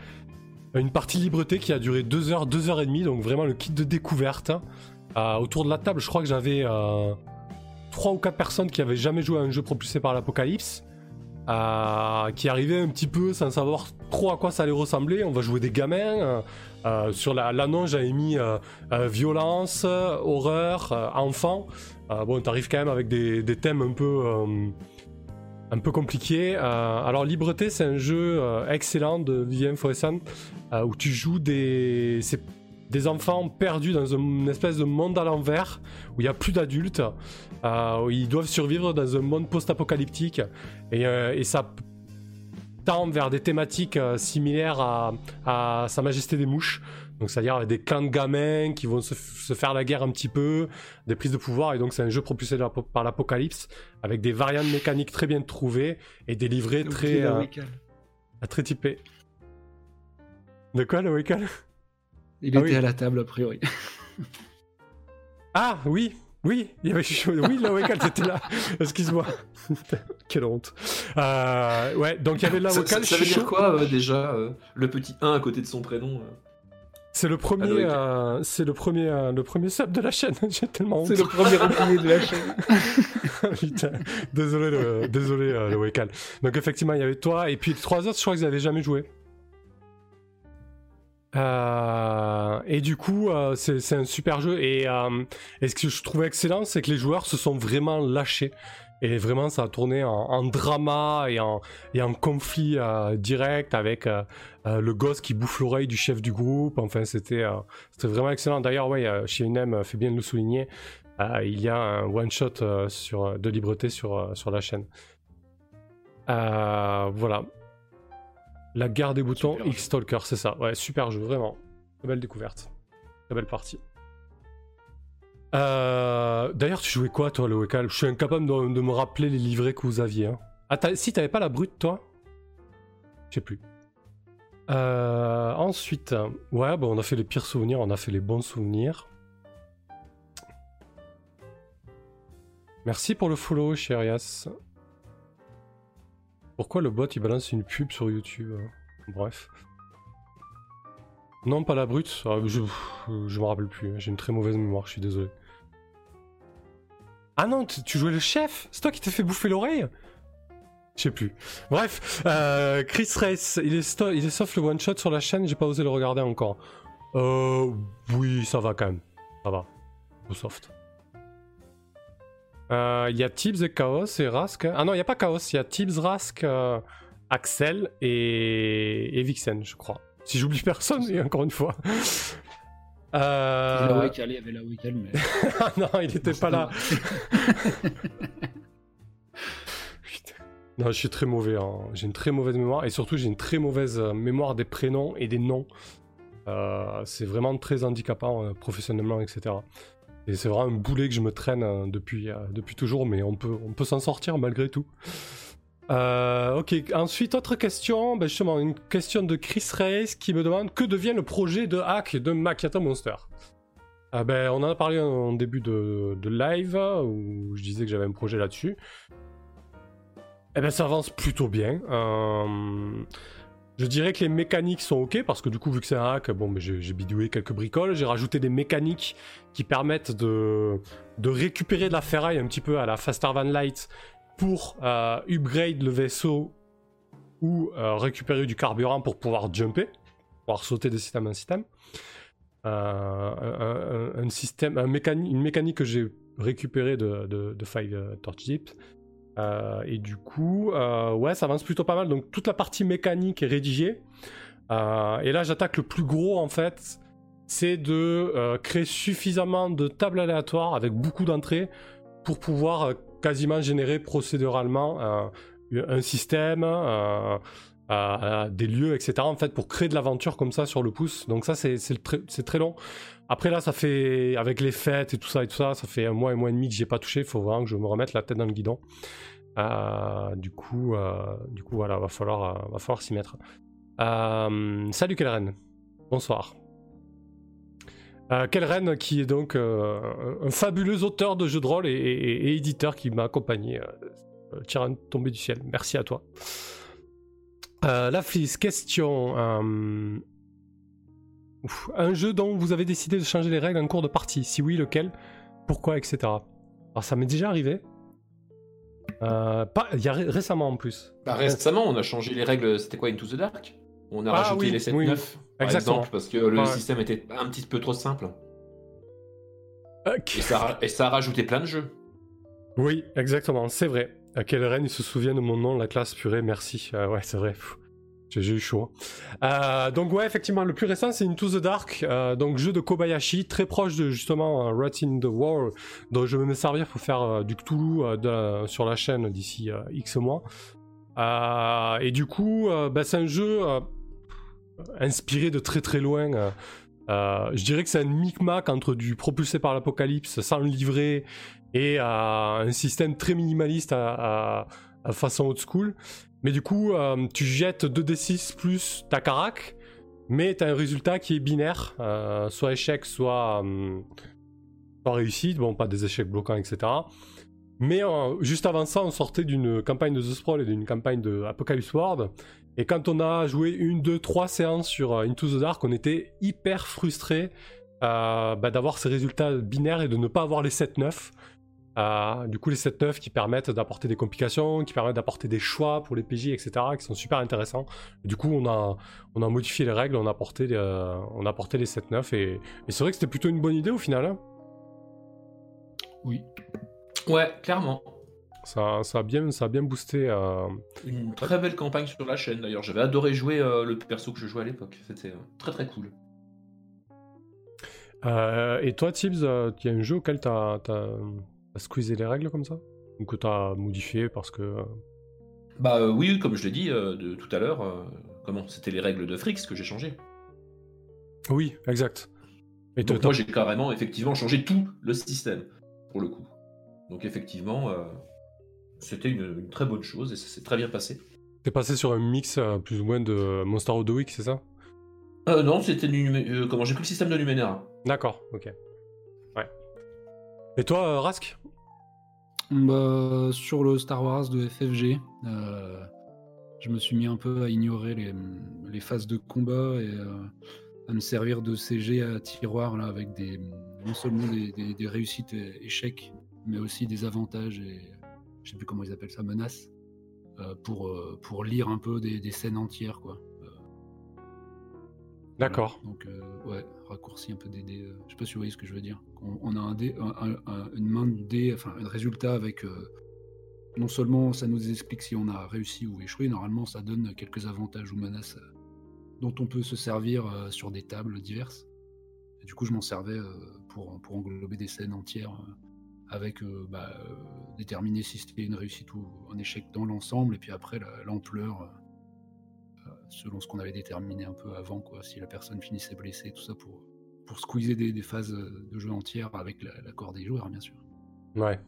S1: Euh, une partie libreté qui a duré 2 heures, 2 heures et demie, donc vraiment le kit de découverte. autour de la table, je crois que j'avais 3 ou 4 personnes qui avaient jamais joué à un jeu propulsé par l'apocalypse. qui arrivaient un petit peu sans savoir trop à quoi ça allait ressembler. On va jouer des gamins. Sur l'annonce, j'avais mis violence, horreur, enfant. Euh, bon, t'arrives quand même avec des, thèmes un peu, euh, un peu compliqués. Euh, alors, Libreté, c'est un jeu excellent de Vivien Foressan où tu joues des, des enfants perdus dans une espèce de monde à l'envers où il n'y a plus d'adultes. ils doivent survivre dans un monde post-apocalyptique. Et ça vers des thématiques similaires à, à Sa Majesté des Mouches. Donc c'est-à-dire des clans de gamins qui vont se, faire la guerre un petit peu, des prises de pouvoir, et donc c'est un jeu propulsé par l'apocalypse, avec des variantes mécaniques très bien trouvées, et des livrets très... Euh, très typés. De quoi le
S3: Il ah était à la table a priori.
S1: ah oui, oui, il y avait oui, la Wiccal était là. Excuse-moi. Quelle honte. Euh, ouais, donc il y avait la
S2: Ça, ça, veut dire quoi euh, déjà Le petit 1 à côté de son prénom
S1: c'est le premier, euh, c'est le premier, euh, le premier sub de la chaîne. J'ai tellement honte.
S3: C'est le premier oublié de la chaîne.
S1: Putain, désolé, le, désolé euh, le Wekal. Donc effectivement, il y avait toi et puis trois autres. Je crois qu'ils n'avaient jamais joué. Et du coup, c'est un super jeu. Et, et, ce que je trouvais excellent, c'est que les joueurs se sont vraiment lâchés. Et vraiment, ça a tourné en, drama et en, en conflit euh, direct avec euh, euh, le gosse qui bouffe l'oreille du chef du groupe. Enfin, c'était vraiment excellent. D'ailleurs, ouais, chez UNM, fait bien de le souligner, il y a un one-shot sur, de libreté sur la chaîne. voilà. La guerre des boutons, X-Stalker, c'est ça. Ouais, super jeu, vraiment. belle découverte. Très belle partie. Euh, d'ailleurs, tu jouais quoi, toi, le Wekal Je suis incapable de, me rappeler les livrets que vous aviez. Hein. Ah, si, t'avais pas la brute, toi? Je sais plus. Euh, ensuite, ouais, bon, on a fait les pires souvenirs, on a fait les bons souvenirs. Merci pour le follow, Chérias. Pourquoi le bot il balance une pub sur YouTube hein Bref. Non, pas la brute. Ah, je, je me rappelle plus. J'ai une très mauvaise mémoire, je suis désolé. Ah non, tu jouais le chef? C'est toi qui t'es fait bouffer l'oreille? Je sais plus. Bref, euh, Chris Race, il est, il est sauf le one shot sur la chaîne, j'ai pas osé le regarder encore. Euh, oui, ça va quand même. Ça va. Au soft. Euh, il y a Tibbs et Chaos et Rask? Ah non, il n'y a pas Chaos, il y a Tibbs, Rask, euh, Axel et... et Vixen, je crois. Si j'oublie personne, et encore une fois.
S3: Euh... Il y avait la Wiccal, mais.
S1: Ah non, il était pas là. Non, je suis très mauvais. Hein. J'ai une très mauvaise mémoire et surtout j'ai une très mauvaise euh, mémoire des prénoms et des noms. Euh, c'est vraiment très handicapant euh, professionnellement, etc. Et c'est vraiment un boulet que je me traîne depuis, depuis toujours, mais on peut, on peut s'en sortir malgré tout. Euh, ok, ensuite, autre question, ben justement, une question de Chris Reyes qui me demande que devient le projet de hack de Makata Monster? Ah ben, On en a parlé en début de, live où je disais que j'avais un projet là-dessus. Eh ben, ça avance plutôt bien. Euh, je dirais que les mécaniques sont ok parce que du coup, vu que c'est un hack, bon, j'ai bidouillé quelques bricoles. J'ai rajouté des mécaniques qui permettent de, récupérer de la ferraille un petit peu à la Faster Van Light pour euh, upgrade le vaisseau ou euh, récupérer du carburant pour pouvoir jumper, pouvoir sauter de système en système. Euh, une mécanique que j'ai récupérée de, Five Torch Deep. et du coup, ouais, ça avance plutôt pas mal. Donc toute la partie mécanique est rédigée. et là, j'attaque le plus gros en fait. C'est de créer suffisamment de tables aléatoires avec beaucoup d'entrées pour pouvoir quasiment générer procéduralement un, un système, des lieux, etc. En fait, pour créer de l'aventure comme ça sur le pouce. Donc ça, c'est très long. Après là, ça fait avec les fêtes et tout ça et tout ça, ça fait un mois et mois et demi que j'ai pas touché. Il faut vraiment que je me remette la tête dans le guidon. Euh, du coup, euh, du coup, voilà, va falloir, euh, va falloir s'y mettre. salut Kelren, bonsoir. Kelren, qui est donc un fabuleux auteur de jeux de rôle et, éditeur qui m'a accompagné. Tirant tombé du ciel. Merci à toi. la fliss, question. Un jeu dont vous avez décidé de changer les règles en cours de partie. Si oui, lequel Pourquoi Etc. Alors, ça m'est déjà arrivé. pas, il y a récemment en plus.
S2: Bah, récemment, on a changé les règles. C'était quoi Into the Dark? On a ah rajouté les 7-9 par exemple, parce que le système était un petit peu trop simple. Et, ça, et, ça, a rajouté plein de jeux.
S1: Oui, exactement, c'est vrai. À quel reine il se souvient de mon nom, la classe purée, merci. Euh, ouais, c'est vrai. J'ai eu chaud. Hein. Euh, donc ouais, effectivement, le plus récent, c'est Into the Dark, euh, donc jeu de Kobayashi, très proche de justement Rat in the War, dont je vais me servir pour faire du Cthulhu sur la chaîne d'ici X mois. et du coup, bah, c'est un jeu inspiré de très très loin. Euh, euh, je dirais que c'est un micmac entre du propulsé par l'apocalypse sans le livrer et un système très minimaliste à, façon old school. Mais du coup, euh, tu jettes 2d6 plus ta carac, mais tu un résultat qui est binaire, soit échec, soit, soit réussite. Bon, pas des échecs bloquants, etc. Mais juste avant ça, on sortait d'une campagne de The Sprawl et d'une campagne de Apocalypse World. Et quand on a joué une, deux, trois séances sur euh, Into the Dark, on était hyper frustré euh, bah, d'avoir ces résultats binaires et de ne pas avoir les 7-9. Euh, du coup, les 7-9 qui permettent d'apporter des complications, qui permettent d'apporter des choix pour les PJ, etc., qui sont super intéressants. du coup, on a, on a modifié les règles, on a apporté, on a apporté les 7-9, et, c'est vrai que c'était plutôt une bonne idée au final. Hein.
S3: oui.
S2: Ouais, clairement.
S1: Ça, ça, a bien, ça a bien boosté. Euh,
S2: Une très belle campagne sur la chaîne d'ailleurs. J'avais adoré jouer euh, le perso que je jouais à l'époque. C'était euh, très très cool.
S1: et toi, Tibbs, il y a un jeu auquel tu as, squeezé les règles comme ça Ou que tu as modifié parce que.
S2: Bah oui, comme je l'ai dit de, tout à l'heure, comment C'était les règles de Frix que j'ai changé.
S1: Oui, exact.
S2: Et Donc moi j'ai carrément effectivement changé tout le système pour le coup. Donc effectivement, c'était une, très bonne chose et ça s'est très bien passé.
S1: T'es passé sur un mix euh, plus ou moins de Monster of the Week, c'est ça?
S2: Euh, Non, c'était euh, comment j'ai pris le système de Numenera.
S1: D'accord, ok. Ouais. Et toi, euh, Rask?
S3: Bah, Sur le Star Wars de FFG, je me suis mis un peu à ignorer les, phases de combat et à me servir de CG à tiroir là, avec des, non seulement des, des réussites et échecs, mais aussi des avantages et je sais plus comment ils appellent ça, menace, euh, pour, euh, pour lire un peu des, scènes entières, quoi. Euh,
S1: D'accord.
S3: Donc, ouais, raccourci un peu des dés. je sais pas si vous voyez ce que je veux dire. On, a un dé, une main de dés, enfin, un résultat avec. non seulement ça nous explique si on a réussi ou échoué, normalement ça donne quelques avantages ou menaces dont on peut se servir sur des tables diverses. Et du coup, je m'en servais pour, pour englober des scènes entières avec euh, bah, euh, déterminer si c'était une réussite ou un échec dans l'ensemble, et puis après l'ampleur euh, selon ce qu'on avait déterminé un peu avant, quoi, si la personne finissait blessée, tout ça pour, pour squeezer des, des phases de jeu entières avec l'accord des joueurs, bien sûr.
S1: Ouais.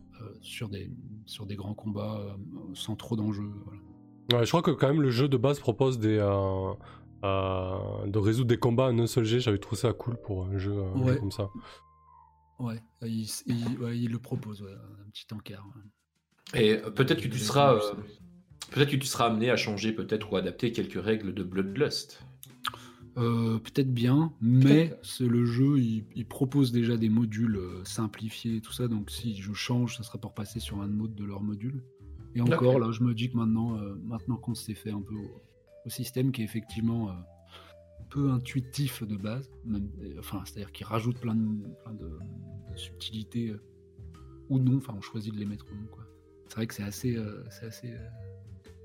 S3: sur, des, sur des grands combats sans trop d'enjeux.
S1: Ouais, je crois que quand même le jeu de base propose des, euh, euh, de résoudre des combats en un seul jet. J'avais trouvé ça cool pour un jeu, un jeu
S3: Ouais.
S1: comme ça.
S3: Ouais, il, il- ouais, il le propose, ouais, un petit encart.
S2: Et euh, peut-être que tu seras, euh, peut-être que tu seras amené à changer peut-être ou adapter quelques règles de Bloodlust.
S3: Euh, Peut-être bien, mais c'est le jeu, il, il propose déjà des modules euh, simplifiés et tout ça, donc si je change, ça sera pour passer sur un autre de leurs modules. Et encore, là, je me dis que maintenant, euh, maintenant qu'on s'est fait un peu au, au système qui est effectivement euh, peu intuitif de base, même, euh, enfin, c'est-à-dire qu'il rajoute plein de, plein de, de subtilités euh, ou non, enfin, on choisit de les mettre ou non, quoi. C'est vrai que c'est assez, euh, c'est assez euh,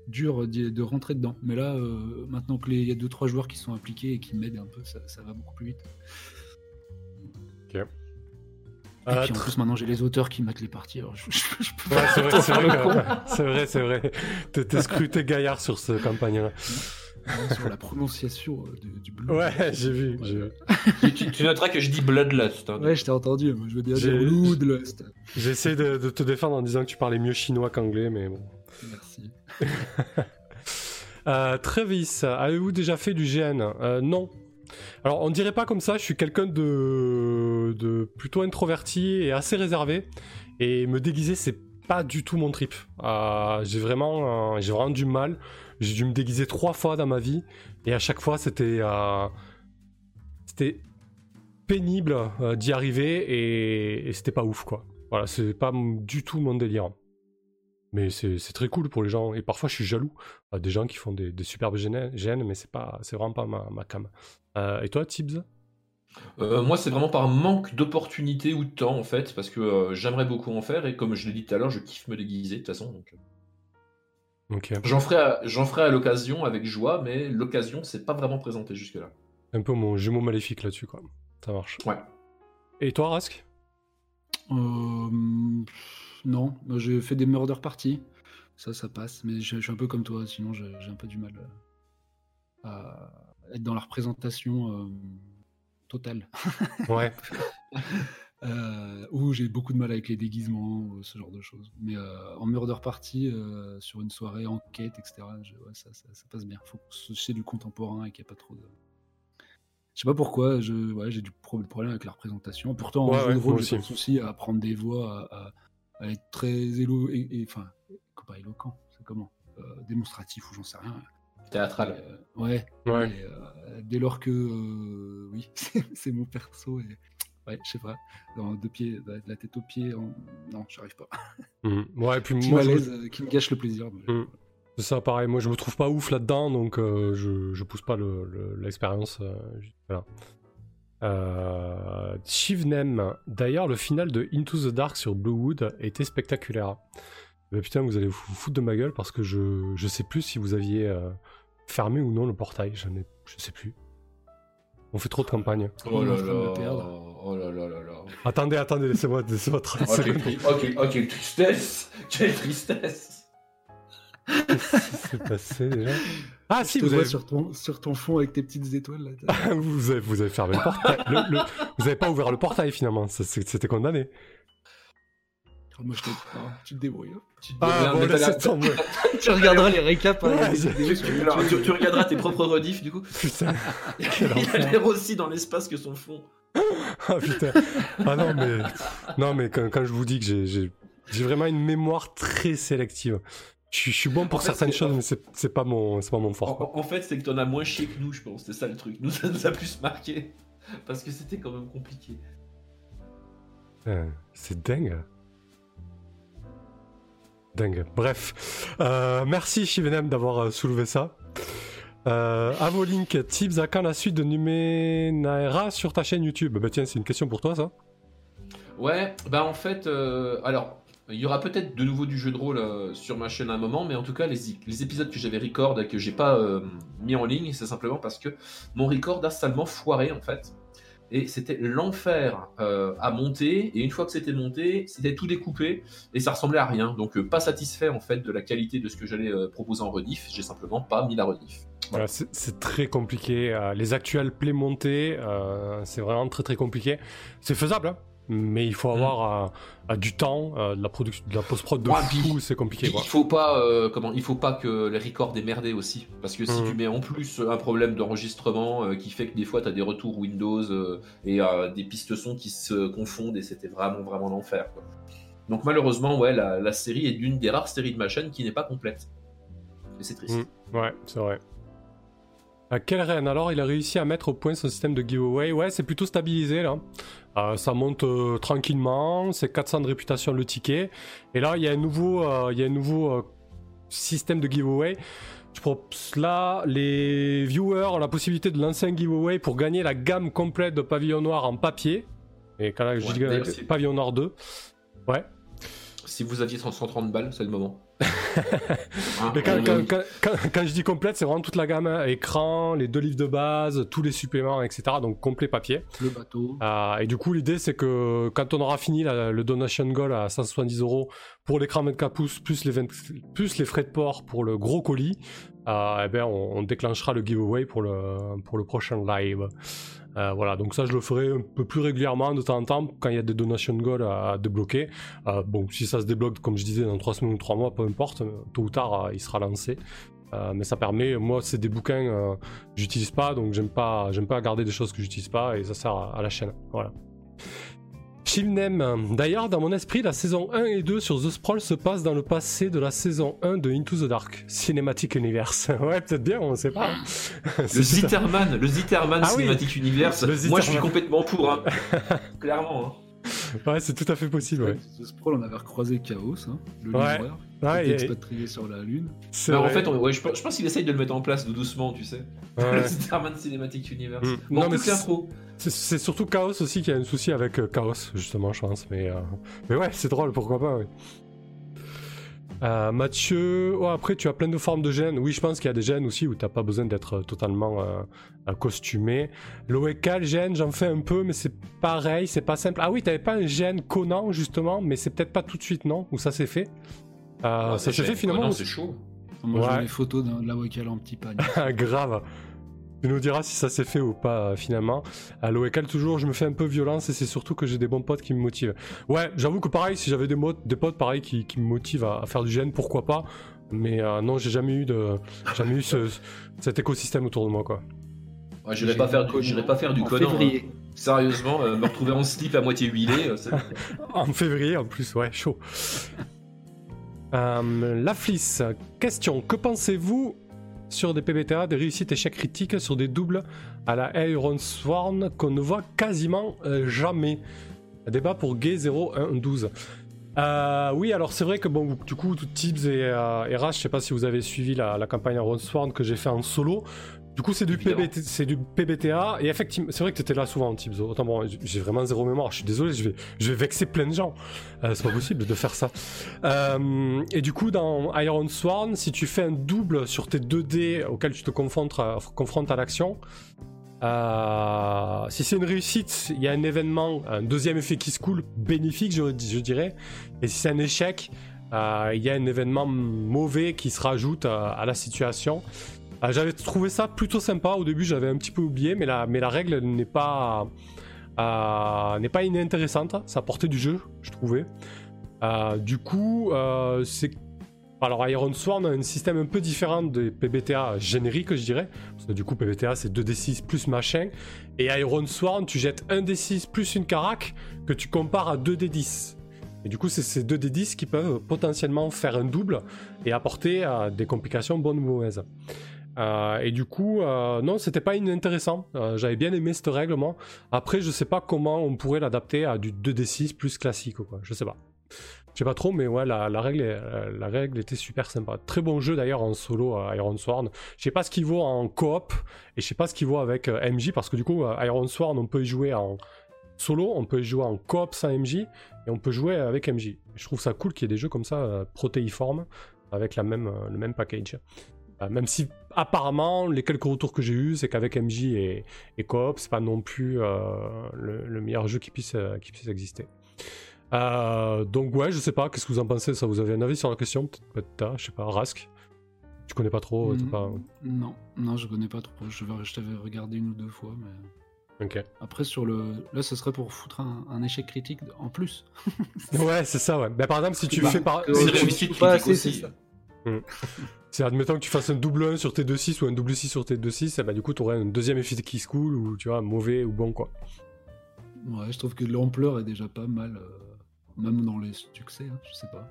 S3: dur de rentrer dedans. Mais là, euh, maintenant que les- il y a deux trois joueurs qui sont impliqués et qui m'aident un peu, ça, ça va beaucoup plus vite. Et
S1: Euh,
S3: puis en plus, maintenant j'ai les auteurs qui mettent les parties. Alors je, je- je peux
S1: Ouais,
S3: pas
S1: c'est vrai, c'est vrai, c'est vrai. T'es scruté gaillard sur ce campagne-là.
S3: sur la prononciation euh, du, bleu.
S1: Ouais, j'ai vu,
S2: tu, noteras que je dis Bloodlust. hein.
S3: Ouais, je t'ai entendu. Moi, je veux dire Bloodlust.
S1: J'ai essayé de, de te défendre en disant que tu parlais mieux chinois qu'anglais, mais bon.
S3: Merci.
S1: Euh, Travis, avez-vous déjà fait du GN Euh, Non. Alors, on dirait pas comme ça, je suis quelqu'un de, plutôt introverti et assez réservé. Et me déguiser, c'est pas du tout mon trip. Euh, j'ai vraiment, euh, j'ai vraiment du mal. J'ai dû me déguiser trois fois dans ma vie. Et à chaque fois, c'était. pénible d'y arriver et, et c'était pas ouf, quoi. Voilà, c'est pas du tout mon délire. Mais c'est c'est très cool pour les gens. Et parfois, je suis jaloux euh, des gens qui font des, des superbes gènes, mais c'est pas, c'est vraiment pas ma, ma cam. Euh, et toi, Tibbs?
S2: Euh, moi, c'est vraiment par manque d'opportunité ou de temps, en fait, parce que euh, j'aimerais beaucoup en faire, et comme je l'ai dit tout à l'heure, je kiffe me déguiser, de toute façon. donc, euh,
S1: Ok.
S2: J'en ferai, à, j'en ferai à l'occasion avec joie, mais l'occasion s'est pas vraiment présentée jusque-là.
S1: Un peu mon jumeau maléfique là-dessus, quoi. Ça marche.
S2: Ouais.
S1: Et toi, Rask?
S3: Euh, non, j'ai fait des murder parties. Ça, ça passe. Mais je, je suis un peu comme toi. Sinon, j'ai un peu du mal euh, à être dans la représentation euh, totale.
S1: Ouais.
S3: Euh, ou j'ai beaucoup de mal avec les déguisements ou ce genre de choses. Mais euh, en murder party, euh, sur une soirée enquête, etc., je- ouais, ça, ça- ça passe bien. Faut que c'est du contemporain et qu'il n'y a pas trop de. Je sais pas pourquoi, ouais, j'ai du pro- problème avec la représentation. Pourtant, en
S1: Ouais,
S3: jeu de rôle, j'ai pas de souci à prendre des voix, à, à- à être très élo... et, et- enfin, pas éloquent, c'est comment Euh, Démonstratif ou j'en sais rien.
S2: Théâtral.
S3: Euh, ouais,
S1: Ouais.
S3: et, euh, dès lors que euh, oui, c'est- mon perso et ouais, je sais pas, dans deux pieds, de la tête aux pieds, en... non, j'arrive pas.
S1: Mhm. Ouais, et puis moi, je
S3: euh, qui me gâche le plaisir. mais-
S1: Mm. c'est ça, pareil. Moi, je me trouve pas ouf là-dedans, donc euh, je, je pousse pas le- le- l'expérience. euh, voilà. Euh, Shivnem. D'ailleurs, le final de Into the Dark sur Bluewood était spectaculaire. Mais putain, vous allez vous foutre de ma gueule parce que je, je sais plus si vous aviez euh, fermé ou non le portail. Je, je sais plus. On fait trop de campagne.
S2: Oh là là. Oh là là là là.
S1: Attendez, attendez, laissez-moi laissez 30
S2: Oh, quelle,
S1: secondes.
S2: tri- oh, quelle- oh, quelle tristesse Quelle tristesse
S1: Qu'est-ce qui s'est passé déjà? Ah
S3: Je
S1: si,
S3: te
S1: vous
S3: vois
S1: avez,
S3: sur, ton, sur ton fond avec tes petites étoiles là.
S1: vous avez, vous avez fermé le portail. Le- le- vous avez pas ouvert le portail finalement, c'était condamné.
S3: Oh, Moi je te oh, tu te débrouilles. hein.
S2: Tu te
S1: Ah bon,
S3: tu regarderas les récaps. hein,
S1: Ouais,
S2: tu, alors, regarderas tes propres rediffs du coup.
S1: Putain.
S2: Il a l'air aussi dans l'espace que son fond.
S1: Ah putain. Ah non mais non mais quand, quand je vous dis que j'ai vraiment une mémoire très sélective. Je, suis- je suis bon pour
S2: En fait,
S1: certaines choses mais c'est pas mon pas mon fort. quoi.
S2: en- en fait, c'est que t'en as moins chié que nous, je pense. C'est ça le truc. Nous, ça nous a plus marqué. Parce que c'était quand même compliqué.
S1: Putain, C'est dingue. Dingue. Bref, Euh, merci Shivenem d'avoir euh, soulevé ça. Euh, Avolink, tips à quand la suite de Numenera sur ta chaîne YouTube? Bah tiens, c'est une question pour toi ça.
S2: Ouais, bah en fait, euh, alors, il y aura peut-être de nouveau du jeu de rôle euh, sur ma chaîne à un moment, mais en tout cas, les, les épisodes que j'avais record et que j'ai pas euh, mis en ligne, c'est simplement parce que mon record a salement foiré en fait. Et c'était l'enfer euh, à monter, et une fois que c'était monté, c'était tout découpé, et ça ressemblait à rien. Donc, pas satisfait en fait de la qualité de ce que j'allais proposer en rediff, j'ai simplement pas mis la rediff.
S1: Voilà, c'est c'est très compliqué. Les actuels play montés, euh, c'est vraiment très très compliqué. C'est faisable, hein? Mais il faut avoir du temps, de la production, de la post-prod de fou, c'est compliqué.
S2: Il faut pas, comment, il faut pas que les records aient merdé aussi, parce que si hmm. tu mets en plus un problème d'enregistrement qui fait que des fois tu as des retours Windows et des pistes son qui se confondent et c'était vraiment vraiment l'enfer. Donc malheureusement, ouais, la, série est d'une des rares séries de ma chaîne qui n'est pas complète. Et c'est triste.
S1: Hmm. ouais, c'est vrai. À quel reine alors il a réussi à mettre au point son système de giveaway Ouais, c'est plutôt stabilisé là. Euh, ça monte euh, tranquillement, c'est 400 de réputation le ticket. Et là, il y a un nouveau, euh, il y a un nouveau système de giveaway. Je propose là, les viewers ont la possibilité de lancer un giveaway pour gagner la gamme complète de Pavillon Noir en papier. Et quand là, je dis Pavillon Noir 2. Ouais.
S2: Si vous aviez 130 balles, c'est le moment.
S1: Mais quand, je dis complète, c'est vraiment toute la gamme hein. écran, les deux livres de base, tous les suppléments, etc. Donc complet papier.
S3: Le bateau.
S1: Euh, et du coup, l'idée, c'est que quand on aura fini le donation goal à 170 euros pour l'écran 24 pouces, plus les, plus les frais de port pour le gros colis, euh, eh ben, on, déclenchera le giveaway pour le, pour le prochain live. Euh, voilà, donc ça je le ferai un peu plus régulièrement de temps en temps quand il y a des donation goals à, débloquer. Euh, bon, si ça se débloque, comme je disais, dans 3 semaines ou 3 mois, peu importe, tôt ou tard il sera lancé. mais ça permet, moi c'est des bouquins que j'utilise pas, donc j'aime pas, pas garder des choses que j'utilise pas et ça sert à, à la chaîne. Voilà. Chilnem. D'ailleurs, dans mon esprit, la saison 1 et 2 sur The Sprawl se passe dans le passé de la saison 1 de Into the Dark, Cinematic Universe. ouais, peut-être bien, on ne sait pas.
S2: le Zitterman, le Zitterman ah Cinematic Universe. Moi, je suis complètement pour, hein. clairement. Hein.
S1: Ouais, c'est tout à fait possible. Ouais.
S3: The Sprawl, on avait recroisé Chaos, hein, le ouais. livreur, ouais, expatrié sur la Lune.
S2: Bah, en fait, je, pense qu'il essaye de le mettre en place doucement, tu sais. le Zitterman Cinematic Universe. Mm. non, mais. C'est
S1: surtout Chaos aussi qui a un souci avec euh, Chaos, justement, je pense. Mais, euh, mais ouais, c'est drôle, pourquoi pas, oui. Euh, Mathieu, oh, après tu as plein de formes de gènes. Oui, je pense qu'il y a des gènes aussi où tu n'as pas besoin d'être totalement costumé. L'OECAL gène, j'en fais un peu, mais c'est pareil, c'est pas simple. Ah oui, t'avais pas un gène Conan justement, mais c'est peut-être pas tout de suite, non? Ou ça s'est fait? Ça s'est fait finalement
S2: c'est chaud.
S3: Moi j'ai des photos de l'OECAL en petit panier.
S1: Grave. Tu nous diras si ça s'est fait ou pas euh, finalement. À l'OECAL toujours, je me fais un peu violence et c'est surtout que j'ai des bons potes qui me motivent. Ouais, j'avoue que pareil, si j'avais des, des potes pareil qui, me motivent à, faire du gène, pourquoi pas. Mais euh, non, j'ai jamais eu de, jamais eu cet écosystème autour de moi quoi.
S2: Ouais, je pas faire, pas faire du Conan. Hein. Sérieusement, euh, me retrouver en slip à moitié huilé.
S1: en février en plus, ouais, chaud. la flisse, question, que pensez-vous sur des PBTA, des réussites échecs critiques sur des doubles à la Iron Sworn qu'on ne voit quasiment euh, jamais. Débat pour Gay 0112. Euh, oui, alors c'est vrai que bon, du coup, Tibbs et, euh, et je sais pas si vous avez suivi la, la campagne Iron Sworn que j'ai fait en solo. Du coup, c'est du, PBTA. Et effectivement, c'est vrai que tu étais là souvent, Tibzo. Autant bon, j'ai vraiment zéro mémoire. Je suis désolé, je vais, je vais vexer plein de gens. Euh, c'est pas possible de faire ça. Euh, et du coup, dans Iron Sworn, si tu fais un double sur tes 2 dés auxquels tu te confrontes à, confrontes à l'action, euh, si c'est une réussite, il y a un événement, un deuxième effet qui se coule, bénéfique, je, je dirais. Et si c'est un échec, il y a un événement mauvais qui se rajoute à la situation. Ah, j'avais trouvé ça plutôt sympa. Au début, j'avais un petit peu oublié, mais la, règle n'est pas, euh, n'est pas inintéressante. Ça portait du jeu, je trouvais. Euh, du coup, euh, c'est. Alors, Iron Sworn a un système un peu différent des PBTA génériques, je dirais. Parce que du coup, PBTA, c'est 2d6 plus machin. Et Iron Sworn, tu jettes 1d6 plus une carac que tu compares à 2d10. Et du coup, c'est ces 2d10 qui peuvent potentiellement faire un double et apporter des complications bonnes ou mauvaises. Euh, et du coup, euh, non, c'était pas inintéressant. Euh, j'avais bien aimé ce règlement. Après, je sais pas comment on pourrait l'adapter à du 2d6 plus classique, quoi. Je sais pas. Je sais pas trop, mais ouais, la, règle, la règle était super sympa. Très bon jeu d'ailleurs en solo Iron Sworn. Je sais pas ce qu'il vaut en coop et je sais pas ce qu'il vaut avec MJ parce que du coup, Iron Sworn, on peut y jouer en solo, on peut y jouer en coop sans MJ et on peut jouer avec MJ. Je trouve ça cool qu'il y ait des jeux comme ça protéiformes avec le même package. Euh, même si apparemment les quelques retours que j'ai eu c'est qu'avec MJ et, et Coop c'est pas non plus euh, le, meilleur jeu qui puisse, euh, qui puisse exister. donc ouais je sais pas qu'est-ce que vous en pensez ça vous avez un avis sur la question peut-être je sais pas Rask? Tu connais pas trop
S3: mm, pas... non non je connais pas trop je, je t'avais regardé une ou deux fois mais
S1: Ok.
S3: Après, sur le. Là, ce serait pour foutre un, un échec critique en plus.
S1: Ouais, c'est ça, ouais. Ben, par exemple, si tu
S3: Bah,
S1: fais par.
S3: euh,
S2: C'est
S1: si
S3: tu-
S2: réussite
S3: pas
S2: critique
S3: assez,
S2: aussi.
S3: c'est ça.
S1: C'est admettons que tu fasses un double 1 sur tes 2-6 ou un double 6 sur tes 2-6, et bah, du coup, tu aurais un deuxième effet qui se cool ou tu vois, mauvais ou bon, quoi.
S3: Ouais, je trouve que l'ampleur est déjà pas mal, euh, même dans les succès, hein, je sais pas.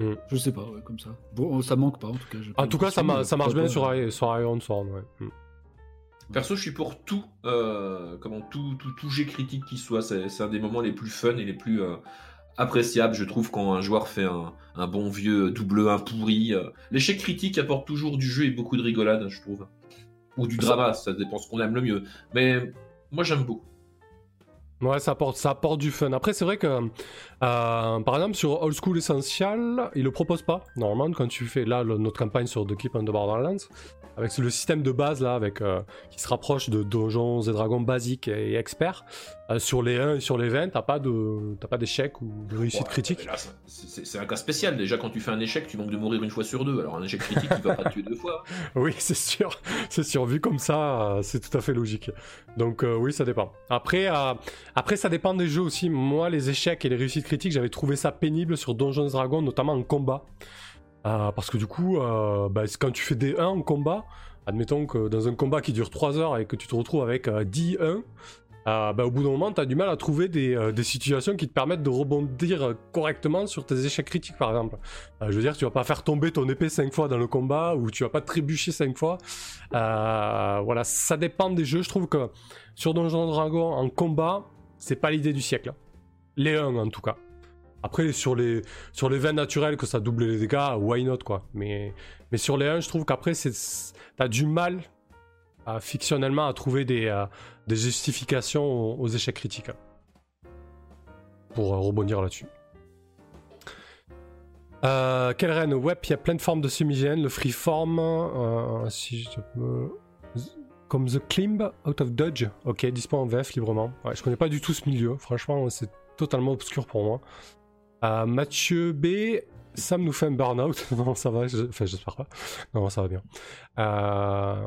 S1: Mm.
S3: Je sais pas, ouais, comme ça. Bon, ça manque pas en tout cas.
S1: En tout cas, ça, ma- marche bien sur, sur Iron Sword, ouais. Mm.
S2: Perso, je suis pour tout, euh, comment tout, tout, tout jet critique qui soit. C'est c'est un des moments les plus fun et les plus euh, appréciables, je trouve, quand un joueur fait un, un bon vieux double 1 pourri. euh. L'échec critique apporte toujours du jeu et beaucoup de rigolade, je trouve. Ou du drama, ça dépend ce qu'on aime le mieux. Mais moi, j'aime beaucoup.
S1: Ouais, ça apporte, ça apporte du fun. Après, c'est vrai que, euh, par exemple, sur Old School Essential, il le propose pas. Normalement, quand tu fais là le- notre campagne sur The Keep on the Borderlands, avec le système de base là, avec euh, qui se rapproche de Donjons et Dragons basiques et experts, euh, sur les 1 et sur les 20, t'as pas de, t'as pas d'échec ou de réussite
S2: Ouais,
S1: critique?
S2: c'est un cas spécial. Déjà, quand tu fais un échec, tu manques de mourir une fois sur deux. Alors, un échec critique, il va pas te tuer deux fois.
S1: Oui, c'est sûr, c'est sûr. Vu comme ça, euh, c'est tout à fait logique. Donc euh, oui, ça dépend. Après, après, ça dépend des jeux aussi. Moi, les échecs et les réussites critiques, j'avais trouvé ça pénible sur Donjons et Dragons, notamment en combat. Euh, parce que du coup, euh, bah, quand tu fais des 1 en combat, admettons que dans un combat qui dure 3 heures et que tu te retrouves avec euh, 10 1, euh, bah, au bout d'un moment, tu as du mal à trouver des, situations qui te permettent de rebondir correctement sur tes échecs critiques, par exemple. Je veux dire, tu vas pas faire tomber ton épée 5 fois dans le combat ou tu vas pas trébucher 5 fois. Voilà, ça dépend des jeux. Je trouve que sur Donjons et Dragons, en combat, c'est pas l'idée du siècle. Les 1 en tout cas. Après, sur les, sur les 20 naturels, que ça double les dégâts, why not quoi. Mais, mais sur les 1, je trouve qu'après, t'as du mal à, fictionnellement à trouver des, euh, des justifications aux, échecs critiques. hein. Pour euh, rebondir là-dessus. Euh, quelle reine? Web, il y a plein de formes de semi-GN, le freeform, si. Comme The Climb Out of Dodge, ok, dispo en VF librement. Ouais, je connais pas du tout ce milieu, franchement, c'est totalement obscur pour moi. Euh, Mathieu B, Sam nous fait un burn-out. non, ça va, enfin, j'espère pas. Non, ça va bien. Euh,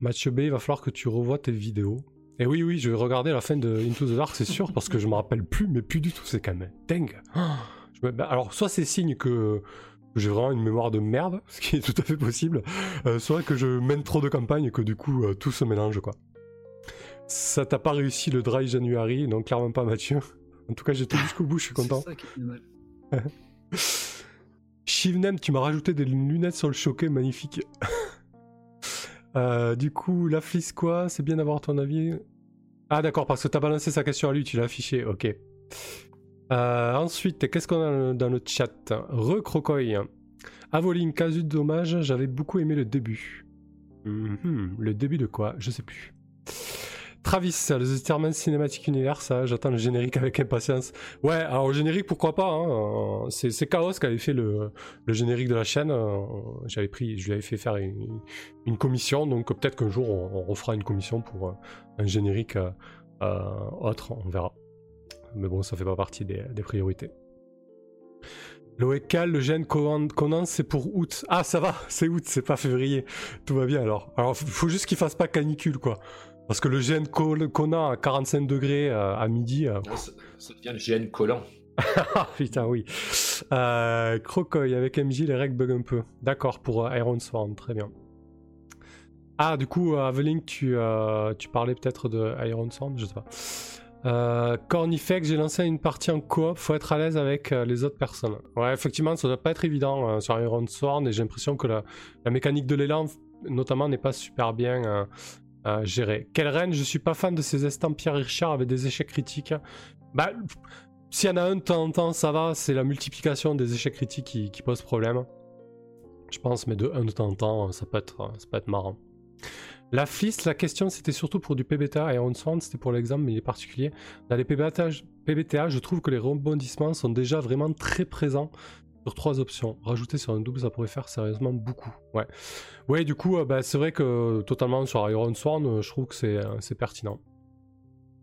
S1: Mathieu B, il va falloir que tu revoies tes vidéos. Et oui, oui, je vais regarder la fin de Into the Dark, c'est sûr, parce que je me rappelle plus, mais plus du tout, c'est quand même dingue. Ah, bah, Alors, soit c'est signe que j'ai vraiment une mémoire de merde, ce qui est tout à fait possible, euh, soit que je mène trop de campagnes et que du coup, tout se mélange, quoi. Ça t'a pas réussi le dry January, non, clairement pas, Mathieu. En tout cas, tout jusqu'au bout, je suis content.
S3: C'est ça qui est mal.
S1: Shivnem, tu m'as rajouté des lunettes sur le choquet, magnifique. Euh, du coup, la flisse quoi? C'est bien d'avoir ton avis? Ah d'accord, parce que t'as balancé sa question à lui, tu l'as affiché, ok. Euh, ensuite, qu'est-ce qu'on a dans le chat? Recrocoy. Avoline, casu de dommage, j'avais beaucoup aimé le début. Mhm, le début de quoi? Je sais plus. Travis, le Zitterman Cinematic Universe, ça, j'attends le générique avec impatience. Ouais, alors le générique, pourquoi pas hein, euh, C'est Chaos qui avait fait le, générique de la chaîne. euh, J'avais pris, je lui avais fait faire une, commission, donc peut-être qu'un jour on, refera une commission pour euh, un générique autre, on verra. Mais bon, ça fait pas partie des, priorités. Loécal, le gène Conan, c'est pour août. Ah, ça va, c'est août, c'est pas février. Tout va bien alors. Alors, faut juste qu'il fasse pas canicule, quoi. Parce que le gène Col- Conan à 45 degrés euh, à midi, euh,
S2: Ça, ça devient le GN collant.
S1: ah putain, oui. Euh, Crocoy avec MJ, les règles bug un peu. D'accord, pour Iron Sworn, très bien. Ah, du coup, Aveling, tu, tu parlais peut-être de Iron Sworn, je sais pas. Euh, Cornifex, j'ai lancé une partie en coop, faut être à l'aise avec euh, les autres personnes. Ouais, effectivement, ça doit pas être évident euh, sur Iron Sworn, et j'ai l'impression que la, la mécanique de l'élan, notamment, n'est pas super bien gérée. Quelle reine, je suis pas fan de ces estampes Pierre Richard avec des échecs critiques. Bah, s'il y en a un de temps en temps, ça va, c'est la multiplication des échecs critiques qui, pose problème. Je pense, mais de un de temps en temps, ça peut être, être marrant. La FLIS, la question c'était surtout pour du PBTA et Iron Sworn, c'était pour l'exemple, mais il est particulier. Dans les PBTA, je trouve que les rebondissements sont déjà vraiment très présents sur trois options. Rajouter sur un double, ça pourrait faire sérieusement beaucoup. Ouais, ouais du coup, euh, bah, c'est vrai que totalement sur Iron Sworn, euh, je trouve que c'est euh, c'est pertinent.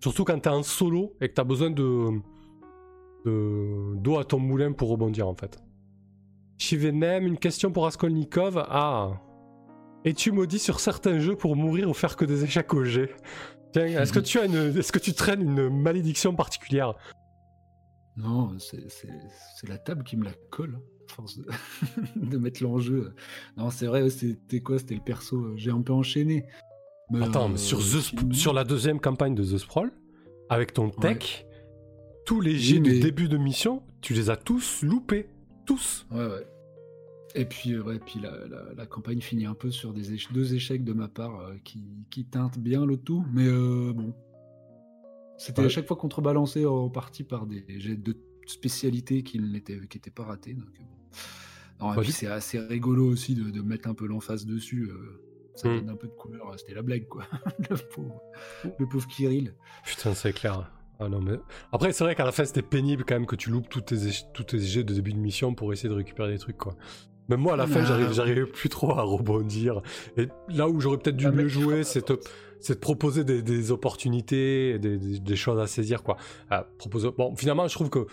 S1: Surtout quand t'es en solo et que t'as besoin de de- d'eau à ton moulin pour rebondir en fait. Chivenem, une question pour Raskolnikov. Ah. Es-tu maudit sur certains jeux pour mourir ou faire que des échecs au jet? Tiens, est-ce que tu as une, est-ce que tu traînes une malédiction particulière?
S3: Non, c'est la table qui me la colle, à force de, de mettre l'enjeu. Non, c'est vrai, c'était quoi? C'était le perso. J'ai un peu enchaîné.
S1: Attends, mais sur, The sur la deuxième campagne de The Sprawl, avec ton tech, tous les jets de début de mission, tu les as tous loupés. Tous.
S3: Ouais, ouais. Et puis, ouais, puis la, la, campagne finit un peu sur des deux échecs de ma part euh, qui, qui, teintent bien le tout, mais euh, bon. C'était à chaque fois contrebalancé en partie par des jets de spécialité qui n'étaient qui étaient pas ratés. Donc, bon. et puis c'est assez rigolo aussi de, de mettre un peu l'emphase dessus. Euh, ça hmm. donne un peu de couleur. C'était la blague, quoi. le, pauvre, le pauvre Kirill.
S1: Putain, c'est clair. Ah non, mais... Après, c'est vrai qu'à la fin, c'était pénible quand même que tu loupes tous tes, tous tes jets de début de mission pour essayer de récupérer des trucs, quoi. Même moi, à la fin, j'arrive, j'arrivais plus trop à rebondir. Et là où j'aurais peut-être dû ah, mieux jouer, c'est de, de proposer des, des opportunités, des, des, choses à saisir, quoi. À proposer... Bon, finalement, je trouve que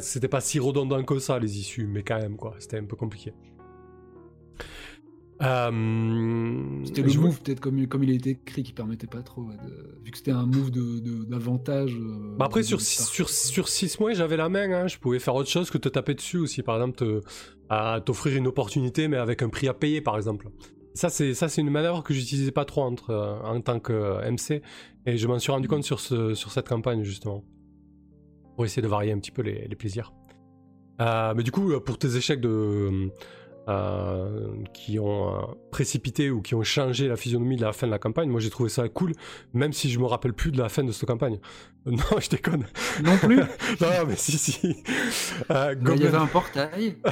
S1: c'était pas si redondant que ça, les issues, mais quand même, quoi. C'était un peu compliqué.
S3: Euh, c'était le move, peut-être comme, comme il a été écrit, qui permettait pas trop. Vu que c'était un move d'avantage. De,
S1: euh, bah après, sur, sur, sur 6 mois, j'avais la main. Hein. Je pouvais faire autre chose que te taper dessus aussi. Par exemple, t'offrir une opportunité, mais avec un prix à payer, par exemple. Ça, c'est ça, c'est une manœuvre que j'utilisais pas trop entre, euh, en tant que MC. Et je m'en suis rendu compte sur, ce, sur cette campagne, justement. Pour essayer de varier un petit peu les, les plaisirs. mais du coup, pour tes échecs de euh, qui ont euh, précipité ou qui ont changé la physionomie de la fin de la campagne. Moi, j'ai trouvé ça cool, même si je me rappelle plus de la fin de cette campagne. Non, je déconne.
S3: Non plus
S1: Non, mais si, si.
S3: Euh, Il y avait un portail.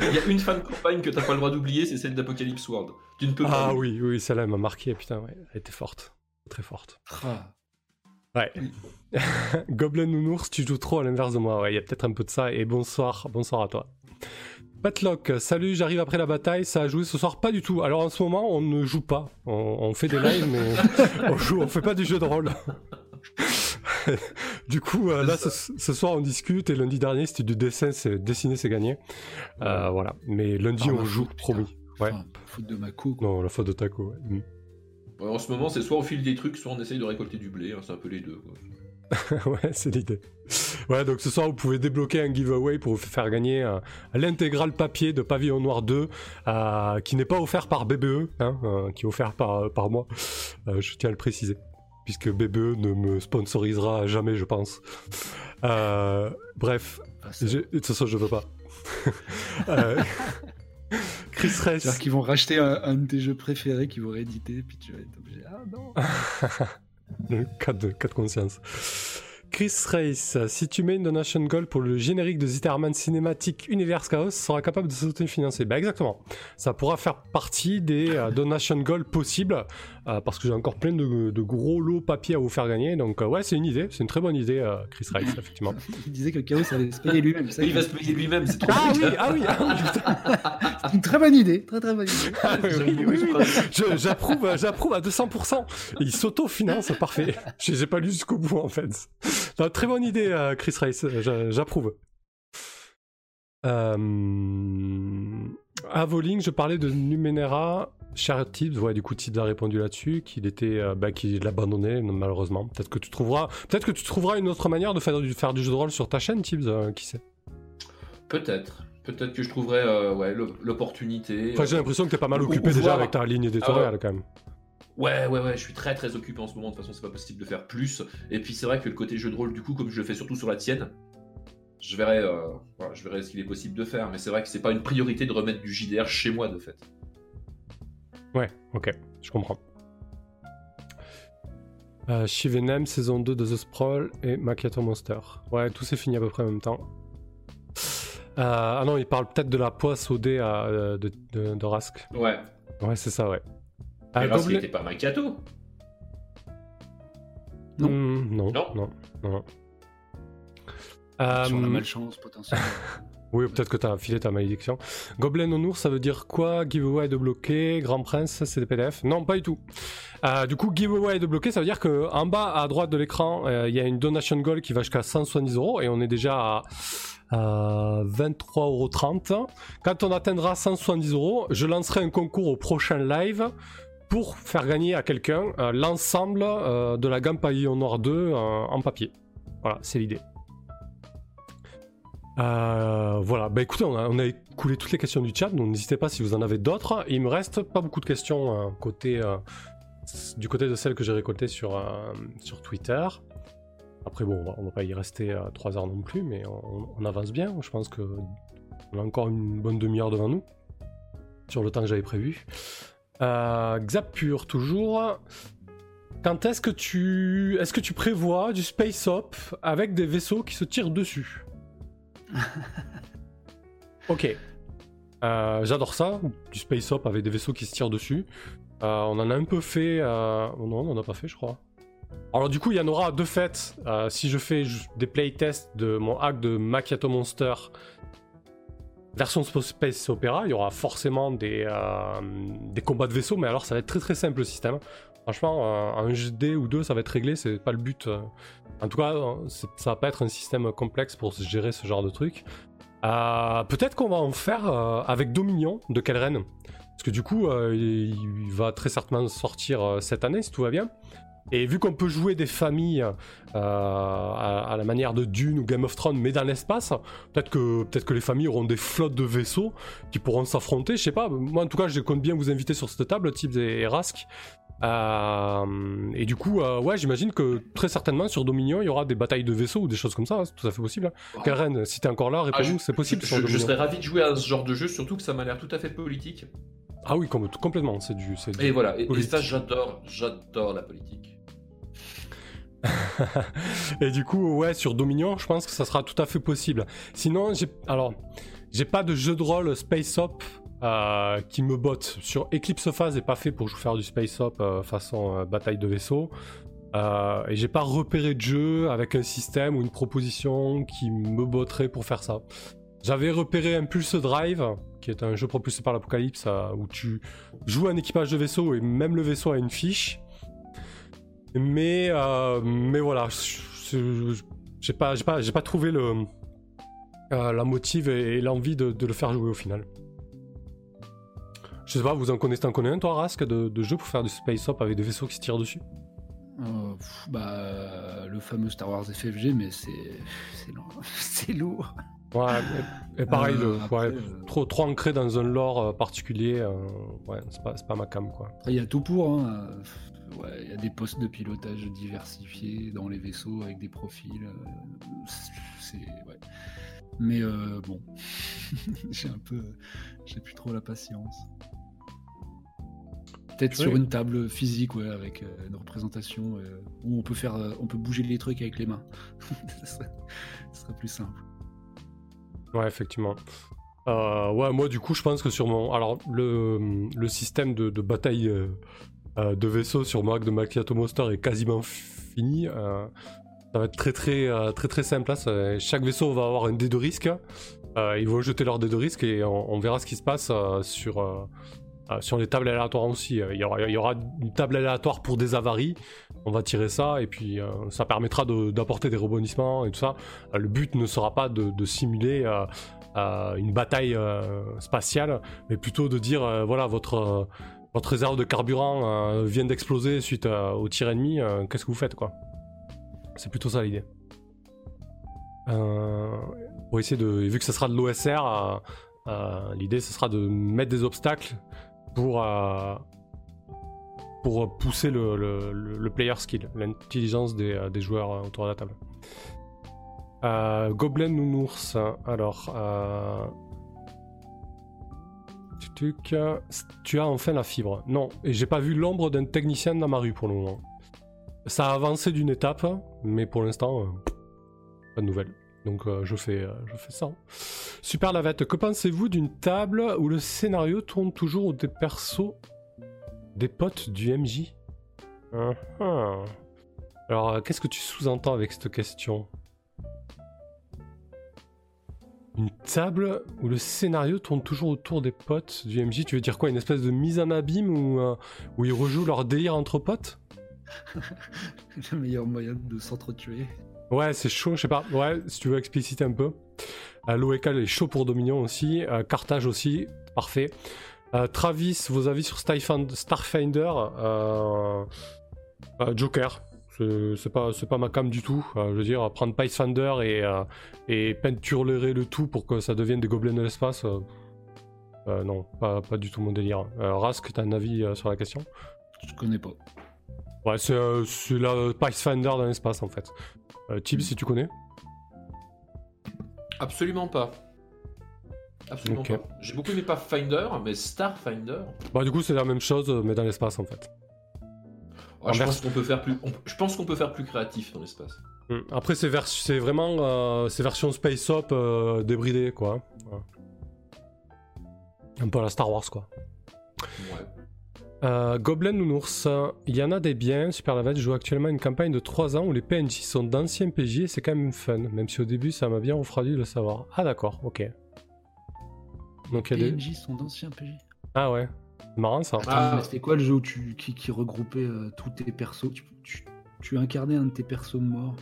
S2: Il y a une fin de campagne que t'as pas le droit d'oublier, c'est celle d'Apocalypse World.
S1: Tu ne peux pas. Ah oui, oui, celle-là m'a marqué, putain, ouais. Elle était forte. Très forte. Ah. Ouais. Goblin Nounours, tu joues trop à l'inverse de moi. Ouais, il y a peut-être un peu de ça. Et bonsoir, bonsoir à toi. Patlock, salut, j'arrive après la bataille, ça a joué ce soir? Pas du tout. Alors en ce moment, on ne joue pas. On, fait des lives, mais on joue, on fait pas du jeu de rôle. du coup, euh, là, ce, soir, on discute et lundi dernier, c'était du dessin, c'est dessiner, c'est gagné. Euh, voilà. Mais lundi, on joue, promis. Ouais. la
S3: faute de ma co.
S1: Non, la faute de ta co. Mm.
S2: en ce moment, c'est soit on file des trucs, soit on essaye de récolter du blé. Hein, c'est un peu les deux.
S1: ouais, c'est l'idée. Ouais, donc ce soir, vous pouvez débloquer un giveaway pour vous faire gagner euh, l'intégral papier de Pavillon Noir 2, euh, qui n'est pas offert par BBE, hein, euh, qui est offert par, par moi. je tiens à le préciser, puisque BBE ne me sponsorisera jamais, je pense. bref, ah, de toute façon, je veux pas. Chris Reyes.
S3: C'est-à-dire qu'ils vont racheter un, de tes jeux préférés qu'ils vont rééditer, puis tu vas être obligé. Ah non
S1: le cas de, cas de conscience. Chris Race, si tu mets une donation goal pour le générique de Zitterman cinématique Univers Chaos, sera capable de s'autofinancer. Bah exactement. Ça pourra faire partie des euh, donation goals possibles euh, parce que j'ai encore plein de, gros lots papier à vous faire gagner. Donc euh, ouais, c'est une idée, c'est une très bonne idée, Chris Rice, effectivement.
S3: Il disait que le chaos allait se payer lui-même.
S2: il va se payer lui-même, c'est trop
S1: ah, oui, ah oui, ah
S3: une très bonne idée, très très bonne idée. Ah oui,
S1: oui, j'approuve, j'approuve à 200%. Il s'auto-finance, parfait. Je n'ai pas lu jusqu'au bout en fait. très bonne idée, Chris Rice, j'approuve. Euh... À Voling, je parlais de Numenera. Cher Tibbs, ouais, du coup, Tibbs a répondu là-dessus, qu'il était, euh, bah, qu'il l'abandonnait, malheureusement. Peut-être que tu trouveras, peut-être que tu trouveras une autre manière de faire du, faire du jeu de rôle sur ta chaîne, Tibbs, euh, qui sait?
S2: Peut-être. Peut-être que je trouverai euh, ouais, l'opportunité.
S1: Enfin, j'ai l'impression que t'es pas mal occupé déjà avec ta ligne éditoriale, ah quand même.
S2: Ouais, ouais, ouais, je suis très très occupé en ce moment. De toute façon, c'est pas possible de faire plus. Et puis, c'est vrai que le côté jeu de rôle, du coup, comme je le fais surtout sur la tienne, je verrai, je verrai ce qu'il est possible de faire. Mais c'est vrai que c'est pas une priorité de remettre du JDR chez moi, de fait.
S1: Ouais, ok, je comprends. Euh, Shivenem, saison 2 de The Sprawl et Macchiato Monster. Ouais, tout s'est fini à peu près en même temps. Euh, ah non, il parle peut-être de la poisse au dé euh, de, de, Rask.
S2: Ouais.
S1: Ouais, c'est ça, ouais.
S2: Mais Rask, Goblet... était pas Macchiato
S1: non. Hmm, non. non. Non, non.
S3: Euh, Sur la malchance potentiellement.
S1: Oui, peut-être que tu as filé ta malédiction. Gobelin en ours, ça veut dire quoi? Giveaway de bloqué. Grand Prince, c'est des PDF Non, pas du tout. Euh, du coup, giveaway de bloqué, ça veut dire que en bas à droite de l'écran, euh, il y a une donation goal qui va jusqu'à 170 euros et on est déjà à, 23,30 euros. Quand on atteindra 170 euros, je lancerai un concours au prochain live pour faire gagner à quelqu'un l'ensemble de la gamme Pavillon Noir 2 en papier. Voilà, c'est l'idée. voilà, bah écoutez, on a, écoulé toutes les questions du chat, donc n'hésitez pas si vous en avez d'autres. Il me reste pas beaucoup de questions côté, du côté de celles que j'ai récoltées sur, sur Twitter. Après, bon, on va, pas y rester 3 heures non plus, mais on, avance bien. Je pense que on a encore une bonne demi-heure devant nous, sur le temps que j'avais prévu. Euh, Xapur, toujours. Quand est-ce que tu est-ce que tu prévois du space op avec des vaisseaux qui se tirent dessus? Ok. Euh, j'adore ça, du space op avec des vaisseaux qui se tirent dessus. Euh, on en a un peu fait. Euh, non, on n'en a pas fait, je crois. Alors du coup, il y en aura de fait. si je fais des playtests de mon hack de Macchiato Monster version Space Opera, il y aura forcément des, euh, des combats de vaisseaux, mais alors ça va être très très simple le système. Franchement, un GD ou deux, ça va être réglé, c'est pas le but. Euh. En tout cas, ça va pas être un système complexe pour gérer ce genre de truc. Euh, peut-être qu'on va en faire avec Dominion de Kelren. Parce que du coup, il va très certainement sortir cette année si tout va bien. Et vu qu'on peut jouer des familles euh, à, la manière de Dune ou Game of Thrones, mais dans l'espace, peut-être que, peut que les familles auront des flottes de vaisseaux qui pourront s'affronter. Je sais pas. Moi, en tout cas, je compte bien vous inviter sur cette table, Tibbs et, Rask. Euh, et du coup, euh, ouais, j'imagine que très certainement sur Dominion, il y aura des batailles de vaisseaux ou des choses comme ça. C'est tout à fait possible. Karen, si t'es encore là, ah, réponds-nous, c'est possible.
S2: Je, je, serais ravi de jouer à ce genre de jeu, surtout que ça m'a l'air tout à fait politique.
S1: Ah oui, complètement. C'est du,
S2: Et voilà. et ça, j'adore, j'adore la politique.
S1: et du coup, ouais, sur Dominion, je pense que ça sera tout à fait possible. Sinon, j'ai alors, j'ai pas de jeu de rôle Space Op euh, qui me botte. Sur Eclipse Phase n'est pas fait pour faire du Space Op euh, façon euh, bataille de vaisseau. et j'ai pas repéré de jeu avec un système ou une proposition qui me botterait pour faire ça. J'avais repéré Impulse Drive, qui est un jeu propulsé par l'Apocalypse, où tu joues un équipage de vaisseau et même le vaisseau a une fiche. Mais, euh, mais voilà, j'ai pas, pas, pas trouvé le, euh, la motive et, l'envie de, le faire jouer au final. Je sais pas, vous en connaissez, un connais un toi, Rask, de, de jeux pour faire du space op avec des vaisseaux qui se tirent dessus?
S3: Euh, bah, le fameux Star Wars FFG, mais c'est c'est lourd.
S1: Ouais, et, pareil, trop, trop ancré dans un lore particulier, ouais, c'est pas, pas ma cam quoi.
S3: Il y a tout pour, hein il y a des postes de pilotage diversifiés dans les vaisseaux avec des profils. Euh, Mais euh, bon, j'ai un peu, j'ai plus trop la patience. Peut-être sur une table physique, ouais, avec euh, une représentation où on peut faire, on peut bouger les trucs avec les mains. Ce serait plus simple.
S1: Ouais, effectivement. ouais, moi du coup, je pense que sur mon, alors le, le système de, de bataille euh, de vaisseaux sur Mark de Macchiato Monster est quasiment fini. Euh, ça va être très très euh, très très simple. Hein. chaque vaisseau va avoir un dé de risque. ils vont jeter leur dé de risque et on, verra ce qui se passe sur, sur les tables aléatoires aussi. Il y, aura, il y, aura, une table aléatoire pour des avaries. On va tirer ça et puis ça permettra d'apporter des rebondissements et tout ça. le but ne sera pas de simuler une bataille spatiale, mais plutôt de dire voilà votre votre réserve de carburant euh, vient d'exploser suite euh, au tir ennemi, euh, qu'est-ce que vous faites quoi? C'est plutôt ça l'idée. pour essayer de. Vu que ce sera de l'OSR, l'idée ce sera de mettre des obstacles pour. pour pousser le, player skill, l'intelligence des, des, joueurs autour de la table. Goblin Nounours, alors tu as enfin la fibre. Non, et j'ai pas vu l'ombre d'un technicien dans ma rue pour le moment. Ça a avancé d'une étape, mais pour l'instant, euh, pas de nouvelles. Donc euh, je, fais, euh, je fais ça. Super Lavette, que pensez-vous d'une table où le scénario tourne toujours des persos des potes du MJ uh Alors, qu'est-ce que tu sous-entends avec cette question? Une table où le scénario tourne toujours autour des potes du MJ. Tu veux dire quoi Une espèce de mise en abîme où, euh, où ils rejouent leur délire entre potes?
S3: Le meilleur moyen de s'entretuer.
S1: Ouais, c'est chaud, je sais pas. Ouais, si tu veux expliciter un peu. Euh, est chaud pour Dominion aussi. Euh, Carthage aussi, parfait. Travis, vos avis sur Starfinder? Joker. C'est pas, pas ma cam du tout. je veux dire, prendre Pathfinder et, et peinturer le tout pour que ça devienne des gobelins de l'espace. non, pas, pas, du tout mon délire. Rask, t'as un avis sur la question?
S3: Je connais pas.
S1: Ouais, c'est la Pathfinder dans l'espace en fait. Tib, si tu connais?
S2: Absolument pas. Absolument pas. J'ai beaucoup aimé Pathfinder, mais Starfinder.
S1: Bah, du coup, c'est la même chose, mais dans l'espace en fait.
S2: Je, pense qu'on peut faire plus... je pense qu'on peut faire plus créatif dans l'espace.
S1: Hmm. Après, c'est vraiment euh, ces versions Space Up euh, débridées, quoi. Un peu à la Star Wars, quoi. Ouais. Euh, Goblin Nounours, il y en a des biens. Super Lavette joue actuellement une campagne de 3 ans où les PNJ sont d'anciens PJ et c'est quand même fun, même si au début ça m'a bien refroidi de le savoir. Ah d'accord, ok.
S3: Donc, les PNJ sont d'anciens PJ.
S1: Ah ouais, marrant ça.
S3: Ah. C'était quoi le jeu où tu, qui, regroupait euh, tous tes persos? Tu, incarnais un de tes persos morts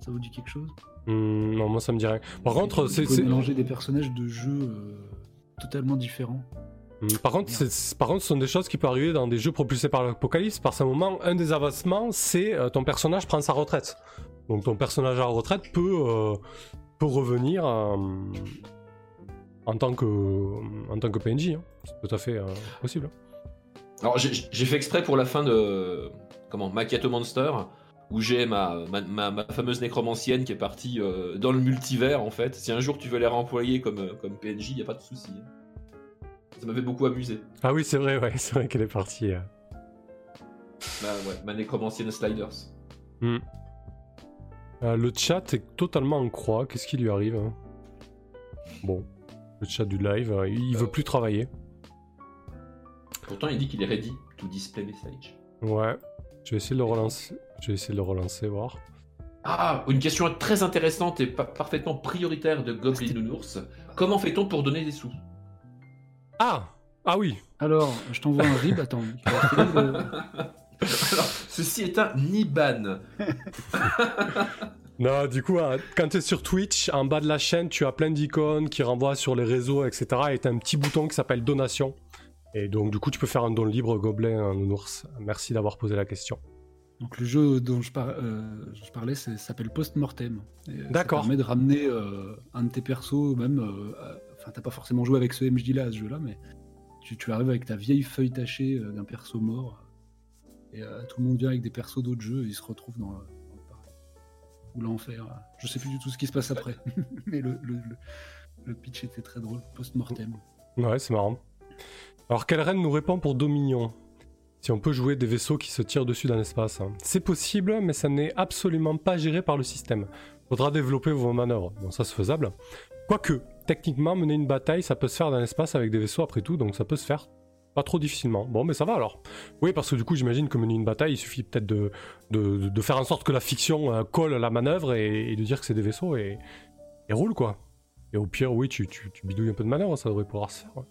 S3: Ça vous dit quelque chose?
S1: Hmm, Non, moi ça me dirait. Par contre, c'est.
S3: mélanger des personnages de jeux euh, totalement différents.
S1: Hmm, par contre, par contre, ce sont des choses qui peuvent arriver dans des jeux propulsés par l'apocalypse. Par un moment, un des avancements, c'est euh, ton personnage prend sa retraite. Donc ton personnage à retraite peut, peut revenir en tant que, en tant que PNJ. Hein. C'est tout à fait euh, possible.
S2: Alors j'ai fait exprès pour la fin de comment Macchiato Monster où j'ai ma, ma, fameuse nécromancienne qui est partie dans le multivers en fait. Si un jour tu veux les remployer comme, comme PNJ, il n'y a pas de souci. Hein. Ça m'avait beaucoup amusé.
S1: Ah oui, c'est vrai, ouais, c'est vrai qu'elle est partie. Euh.
S2: Bah ouais, ma nécromancienne Sliders.
S1: Hmm. Euh, le chat est totalement en croix. Qu'est-ce qui lui arrive hein? Bon, le chat du live, euh, il veut plus travailler.
S2: Pourtant, il dit qu'il est ready to display message.
S1: Ouais, je vais essayer de le relancer. Je vais essayer de le relancer, voir.
S2: Ah, une question très intéressante et parfaitement prioritaire de Goblin Nounours. Comment fait-on pour donner des sous?
S1: Ah Ah oui
S3: Alors, je t'envoie un rib, attends.
S2: Alors, ceci est un Niban.
S1: non, du coup, hein, quand tu es sur Twitch, en bas de la chaîne, tu as plein d'icônes qui renvoient sur les réseaux, etc. Et tu as un petit bouton qui s'appelle donation. Et donc, du coup, tu peux faire un don libre gobelin un ours. Merci d'avoir posé la question.
S3: Donc, le jeu dont je, euh, parlais s'appelle Post-Mortem.
S1: D'accord.
S3: Ça permet de ramener euh, un de tes persos, même euh, Enfin, t'as pas forcément joué avec ce MJ là, ce jeu là, mais tu, arrives avec ta vieille feuille tachée euh, d'un perso mort. Et euh, tout le monde vient avec des persos d'autres jeux et ils se retrouvent dans, ou l'enfer. Je sais plus du tout ce qui se passe après, mais le, le, pitch était très drôle, post-mortem.
S1: Ouais, c'est marrant. Alors, quelle reine nous répond pour Dominion? Si on peut jouer des vaisseaux qui se tirent dessus dans l'espace. Hein. C'est possible, mais ça n'est absolument pas géré par le système. Faudra développer vos manœuvres. Bon, ça c'est faisable. Quoique, techniquement, mener une bataille, ça peut se faire dans l'espace avec des vaisseaux après tout, donc ça peut se faire pas trop difficilement. Bon, mais ça va alors. Oui, parce que du coup, j'imagine que mener une bataille, il suffit peut-être de, de, faire en sorte que la fiction euh, colle la manœuvre et, de dire que c'est des vaisseaux et, et, roule quoi. Et au pire, oui, tu, tu, bidouilles un peu de manœuvre, ça devrait pouvoir se faire. Ouais.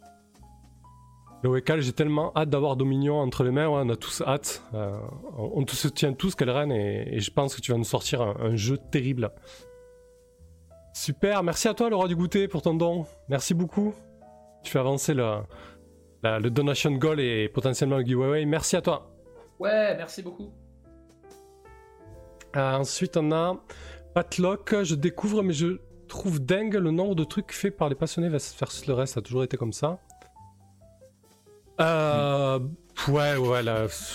S1: Le j'ai tellement hâte d'avoir Dominion entre les mains, on a tous hâte. Euh, on, te soutient tous, reine et, et, je pense que tu vas nous sortir un jeu terrible. Super, merci à toi le roi du goûter pour ton don. Merci beaucoup. Tu fais avancer le, le donation goal et potentiellement le giveaway. Merci à toi.
S2: Ouais, merci beaucoup.
S1: Euh, ensuite, on a Patlock. Je découvre, mais je trouve dingue le nombre de trucs faits par les passionnés versus le reste. Ça a toujours été comme ça. Euh, Ouais, ouais,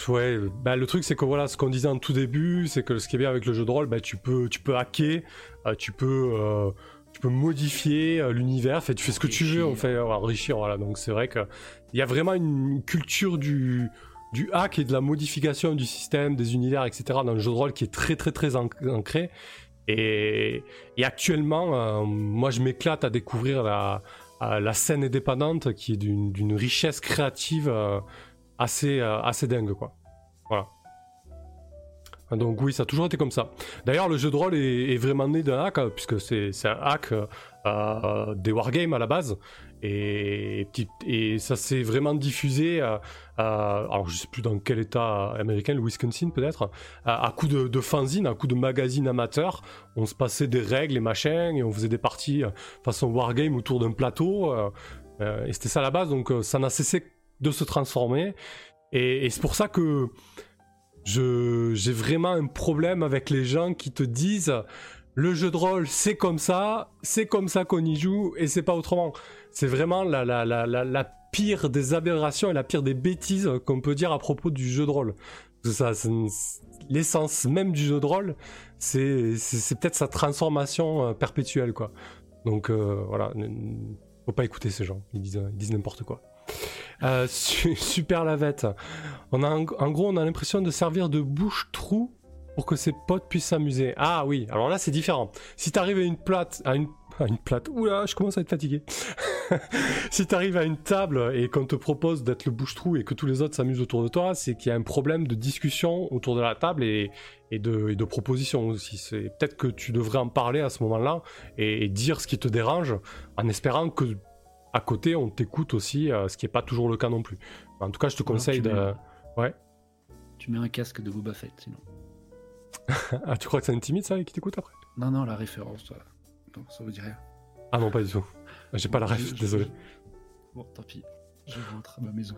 S1: ouais. Bah, le truc, c'est que voilà, ce qu'on disait en tout début, c'est que ce qui est bien avec le jeu de rôle, bah, tu peux, tu peux hacker, euh, tu peux, euh, tu peux modifier euh, l'univers, fait, tu fais ce que tu veux, on fait enrichir, voilà. Donc c'est vrai qu'il y a vraiment une culture du, du hack et de la modification du système, des univers, etc. dans le jeu de rôle qui est très, très, très ancré. Et, et actuellement, moi, je m'éclate à découvrir la, la scène indépendante qui est d'une richesse créative assez, euh, assez dingue, quoi. Voilà. Donc oui, ça a toujours été comme ça. D'ailleurs, le jeu de rôle est, vraiment né d'un hack, puisque c'est un hack euh, euh, des wargames à la base. Et, ça s'est vraiment diffusé, alors je sais plus dans quel état américain, le Wisconsin peut-être, à, coup de, de fanzine, à coup de magazine amateur. On se passait des règles et machins, et on faisait des parties façon wargame autour d'un plateau. et c'était ça à la base, donc ça n'a cessé de se transformer. Et, c'est pour ça que j'ai vraiment un problème avec les gens qui te disent le jeu de rôle c'est comme ça, c'est comme ça qu'on y joue et c'est pas autrement. C'est vraiment la, la, la, la, pire des aberrations et la pire des bêtises qu'on peut dire à propos du jeu de rôle. Ça, l'essence même du jeu de rôle, c'est peut-être sa transformation euh, perpétuelle, quoi. Donc euh, voilà, faut pas écouter ces gens, ils disent, ils disent n'importe quoi. Euh, super lavette. On a en gros, on a l'impression de servir de bouche-trou pour que ses potes puissent s'amuser. Ah oui, alors là c'est différent. Si t'arrives à une plate, à une, plate, oula, je commence à être fatigué. si t'arrives à une table et qu'on te propose d'être le bouche-trou et que tous les autres s'amusent autour de toi, c'est qu'il y a un problème de discussion autour de la table et, de, et de proposition aussi. Peut-être que tu devrais en parler à ce moment-là et, dire ce qui te dérange en espérant que à côté on t'écoute aussi, euh, ce qui n'est pas toujours le cas non plus. En tout cas, je te conseille de. Ouais.
S3: Tu mets un casque de Boba Fett sinon.
S1: ah, tu crois que ça intimide ça et qui t'écoute après?
S3: Non, non, la référence, ça, non, ça vous dit rien.
S1: Ah non, pas du tout. J'ai pas la ref, désolé.
S3: Bon, tant pis. Je rentre à ma maison.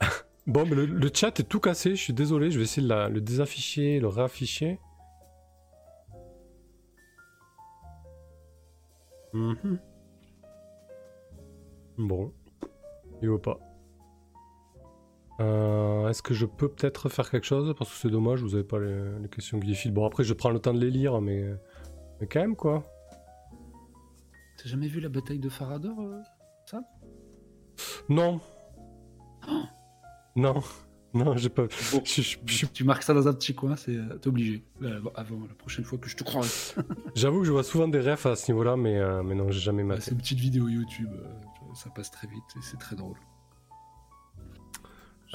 S1: bon, mais le, chat est tout cassé, je suis désolé, je vais essayer de le désafficher, le réafficher. Mhm. Bon. Il veut pas. Euh, est-ce que je peux peut-être faire quelque chose? Parce que c'est dommage, vous avez pas les, questions qui défilent. Bon, après, je prends le temps de les lire, mais, mais quand même, quoi.
S3: T'as jamais vu la bataille de Farador, euh, ça?
S1: Non. Oh non. Non, j'ai pas.
S3: Tu marques ça dans un petit coin, c'est euh, t'es obligé. avant la prochaine fois que je te crois.
S1: J'avoue que je vois souvent des refs à ce niveau-là, mais, mais non, j'ai jamais maté.
S3: c'est une petite vidéo YouTube, ça passe très vite et c'est très drôle.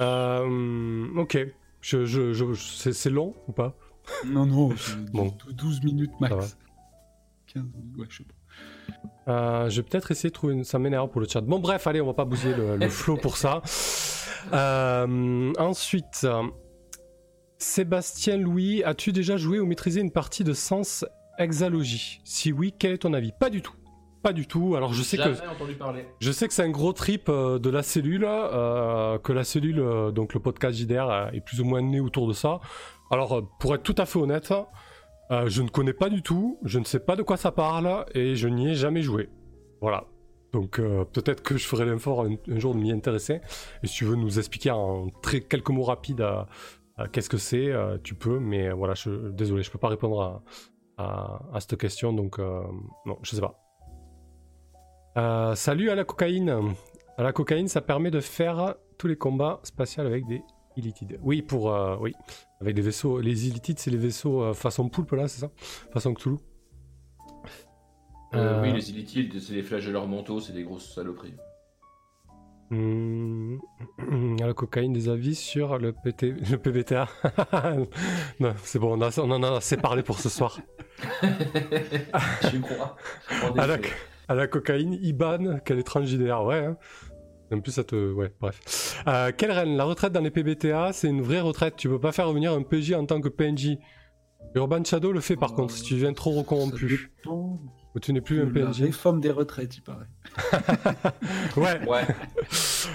S1: Euh, ok. Je, je, c'est long ou pas?
S3: Non, non, bon. 12 minutes max. 15 ouais, je sais pas.
S1: Euh, je vais peut-être essayer de trouver une... Ça m'énerve pour le chat. Bon, bref, allez, on va pas bousiller le, le flow pour ça. Euh, ensuite, Sébastien Louis, as-tu déjà joué ou maîtrisé une partie de Sens Exalogie Si oui, quel est ton avis? Pas du tout. Pas du tout. Alors je sais que je sais que c'est un gros trip euh, de la cellule, euh, que la cellule, euh, donc le podcast JDR est plus ou moins né autour de ça. Alors pour être tout à fait honnête, je ne connais pas du tout, je ne sais pas de quoi ça parle et je n'y ai jamais joué. Voilà. Donc peut-être que je ferai l'effort un, jour de m'y intéresser. Et si tu veux nous expliquer en très quelques mots rapides qu'est-ce que c'est, tu peux. Mais voilà, je, désolé, je peux pas répondre à, à cette question. Donc non, je sais pas. Euh, salut à la cocaïne. À la cocaïne, ça permet de faire tous les combats spatiaux avec des illitides. Oui, pour euh, oui, avec des vaisseaux. Les illitides, c'est les vaisseaux euh, façon poulpe là, c'est ça? Façon Cthulhu.
S2: oui, les illitides, c'est les flèches de leur manteau, c'est des grosses saloperies.
S1: Hmm. À la cocaïne, des avis sur le, PT... le PBTA. non, c'est bon, on, en a assez parlé pour ce soir.
S2: Je crois.
S1: À la, à la cocaïne, Iban, quel étrange idéal, ouais. Hein. En plus, ça te. Ouais, bref. Euh, quelle reine? La retraite dans les PBTA, c'est une vraie retraite. Tu peux pas faire revenir un PJ en tant que PNJ. Urban Shadow le fait par contre, si tu deviens trop recorrompu. Ou tu n'es plus un PNJ.
S3: Les femmes des retraites, il paraît.
S1: ouais.
S2: Ouais.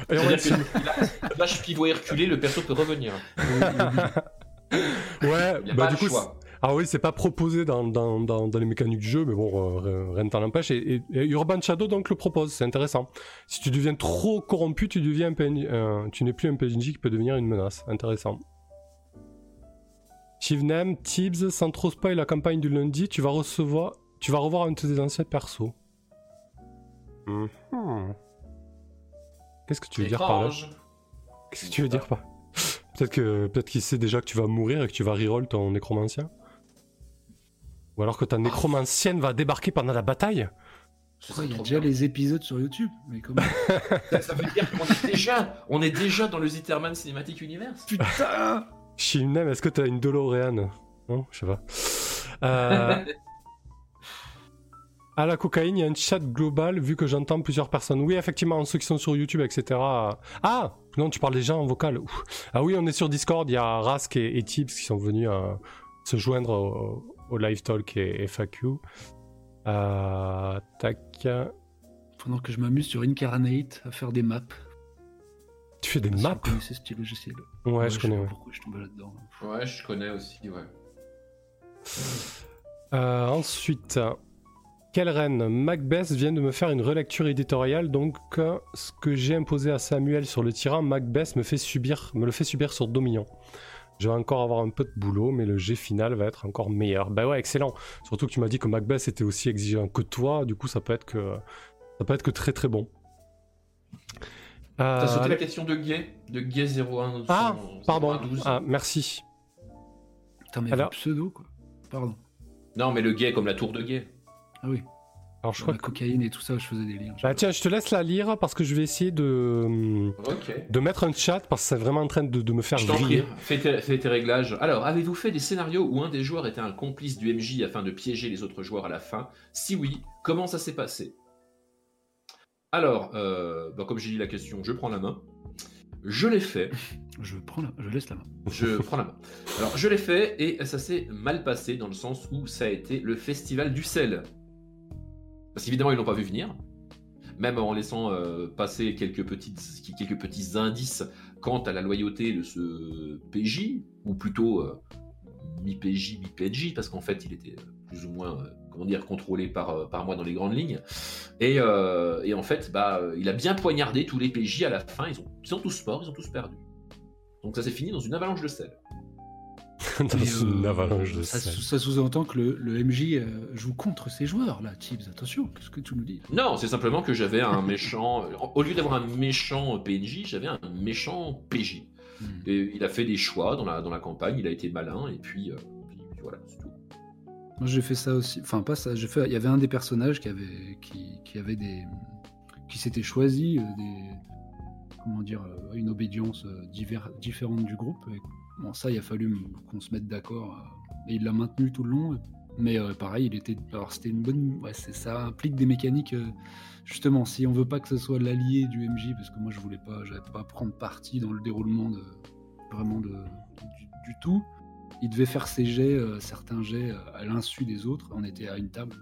S2: Et on que là, je pivot et reculer, le perso peut revenir.
S1: ouais, bah du coup. Ah oui, c'est pas proposé dans, dans, dans, les mécaniques du jeu, mais bon, euh, rien ne t'en empêche. Et, Urban Shadow donc le propose, c'est intéressant. Si tu deviens trop corrompu, tu deviens un tu n'es plus un PNJ qui peut devenir une menace. Intéressant. Shivnem, Tibbs, sans trop spoil la campagne du lundi, tu vas recevoir, tu vas revoir un de tes anciens persos. Mhm. Qu'est-ce que tu veux dire par là Qu'est-ce que tu veux dire par Peut-être que peut-être qu'il sait déjà que tu vas mourir et que tu vas reroll ton nécromancien. Ou alors que ta nécromancienne va débarquer pendant la bataille?
S3: Il y a déjà les épisodes sur YouTube. Mais comment
S2: ça, veut dire qu'on est déjà, on est déjà dans le Zitterman Cinematic Universe.
S3: Putain
S1: Shimnem, est-ce que t'as une DeLorean? Non, je sais pas. Euh, à la cocaïne, il y a un chat global vu que j'entends plusieurs personnes. Oui, effectivement, ceux qui sont sur YouTube, etc. Ah Non, tu parles des gens en vocal. Ah oui, on est sur Discord, il y a Rask et, Tips qui sont venus euh, se joindre au, au live talk et FAQ. Euh, tac.
S3: Pendant que je m'amuse sur Incarnate à faire des maps.
S1: Tu fais des maps
S3: C'est style logiciel.
S1: Ouais, je connais. Ouais.
S3: Pourquoi je tombais là-dedans
S2: Ouais, je connais aussi, ouais.
S1: Euh, ensuite, quelle reine? Macbeth vient de me faire une relecture éditoriale, donc euh, ce que j'ai imposé à Samuel sur le tyran, Macbeth me, fait subir, me le fait subir sur Dominion. Je vais encore avoir un peu de boulot, mais le G final va être encore meilleur. Bah ouais, excellent. Surtout que tu m'as dit que Macbeth était aussi exigeant que toi, du coup ça peut être que ça peut être que très très bon.
S2: T'as sauté la question de Gay, de Gay 01.
S1: Ah, pardon. Ah, merci.
S3: Putain, mais Alors... pseudo quoi. Pardon.
S2: Non, mais le Gay comme la tour de Gay.
S3: Ah oui. Alors je crois la cocaïne et tout ça, je faisais des liens.
S1: Bah tiens, je te laisse la lire parce que je vais essayer de de mettre un chat parce que c'est vraiment en train de, me faire.
S2: Fais tes, fais tes réglages. Alors, avez-vous fait des scénarios où un des joueurs était un complice du MJ afin de piéger les autres joueurs à la fin? Si oui, comment ça s'est passé? Alors, euh, bah, comme j'ai dit la question, je prends la main. Je l'ai fait.
S3: Je, prends je laisse la main.
S2: Je prends la main. Alors, je l'ai fait et ça s'est mal passé dans le sens où ça a été le festival du sel. Parce qu'évidemment, ils l'ont pas vu venir. Même en laissant euh, passer quelques, petits indices quant à la loyauté de ce PJ, ou plutôt euh, mi-PJ, mi-PNJ, parce qu'en fait, il était plus ou moins euh, contrôlé par, par moi dans les grandes lignes. Et, et en fait, bah, il a bien poignardé tous les PJ à la fin. Ils, ont, ils sont tous morts, ils ont tous perdu. Donc ça s'est fini dans une avalanche de sel.
S3: Euh, ça, sous-entend que le, MJ euh, joue contre ses joueurs, là, Tibbs. Attention, qu'est-ce que tu nous dis?
S2: Non, c'est simplement que j'avais un méchant. au lieu d'avoir un méchant PNJ, j'avais un méchant PJ. Hmm. Et il a fait des choix dans la, dans la campagne, il a été malin, et puis, euh, voilà, c'est tout.
S3: Moi, j'ai fait ça aussi. Enfin, pas ça. Fait... Il y avait un des personnages qui avait, qui, avait des. qui s'était choisi des. Comment dire, une obédience différente du groupe. Bon, ça, il a fallu qu'on se mette d'accord. Euh, et il l'a maintenu tout le long. Mais euh, pareil, il était. Alors, c'était une bonne. Ça implique des mécaniques. Euh, justement, si on veut pas que ce soit l'allié du MJ, parce que moi, je voulais pas. J'avais pas prendre parti dans le déroulement de. Vraiment du, tout. Il devait faire ses jets, certains jets, à l'insu des autres. On était à une table.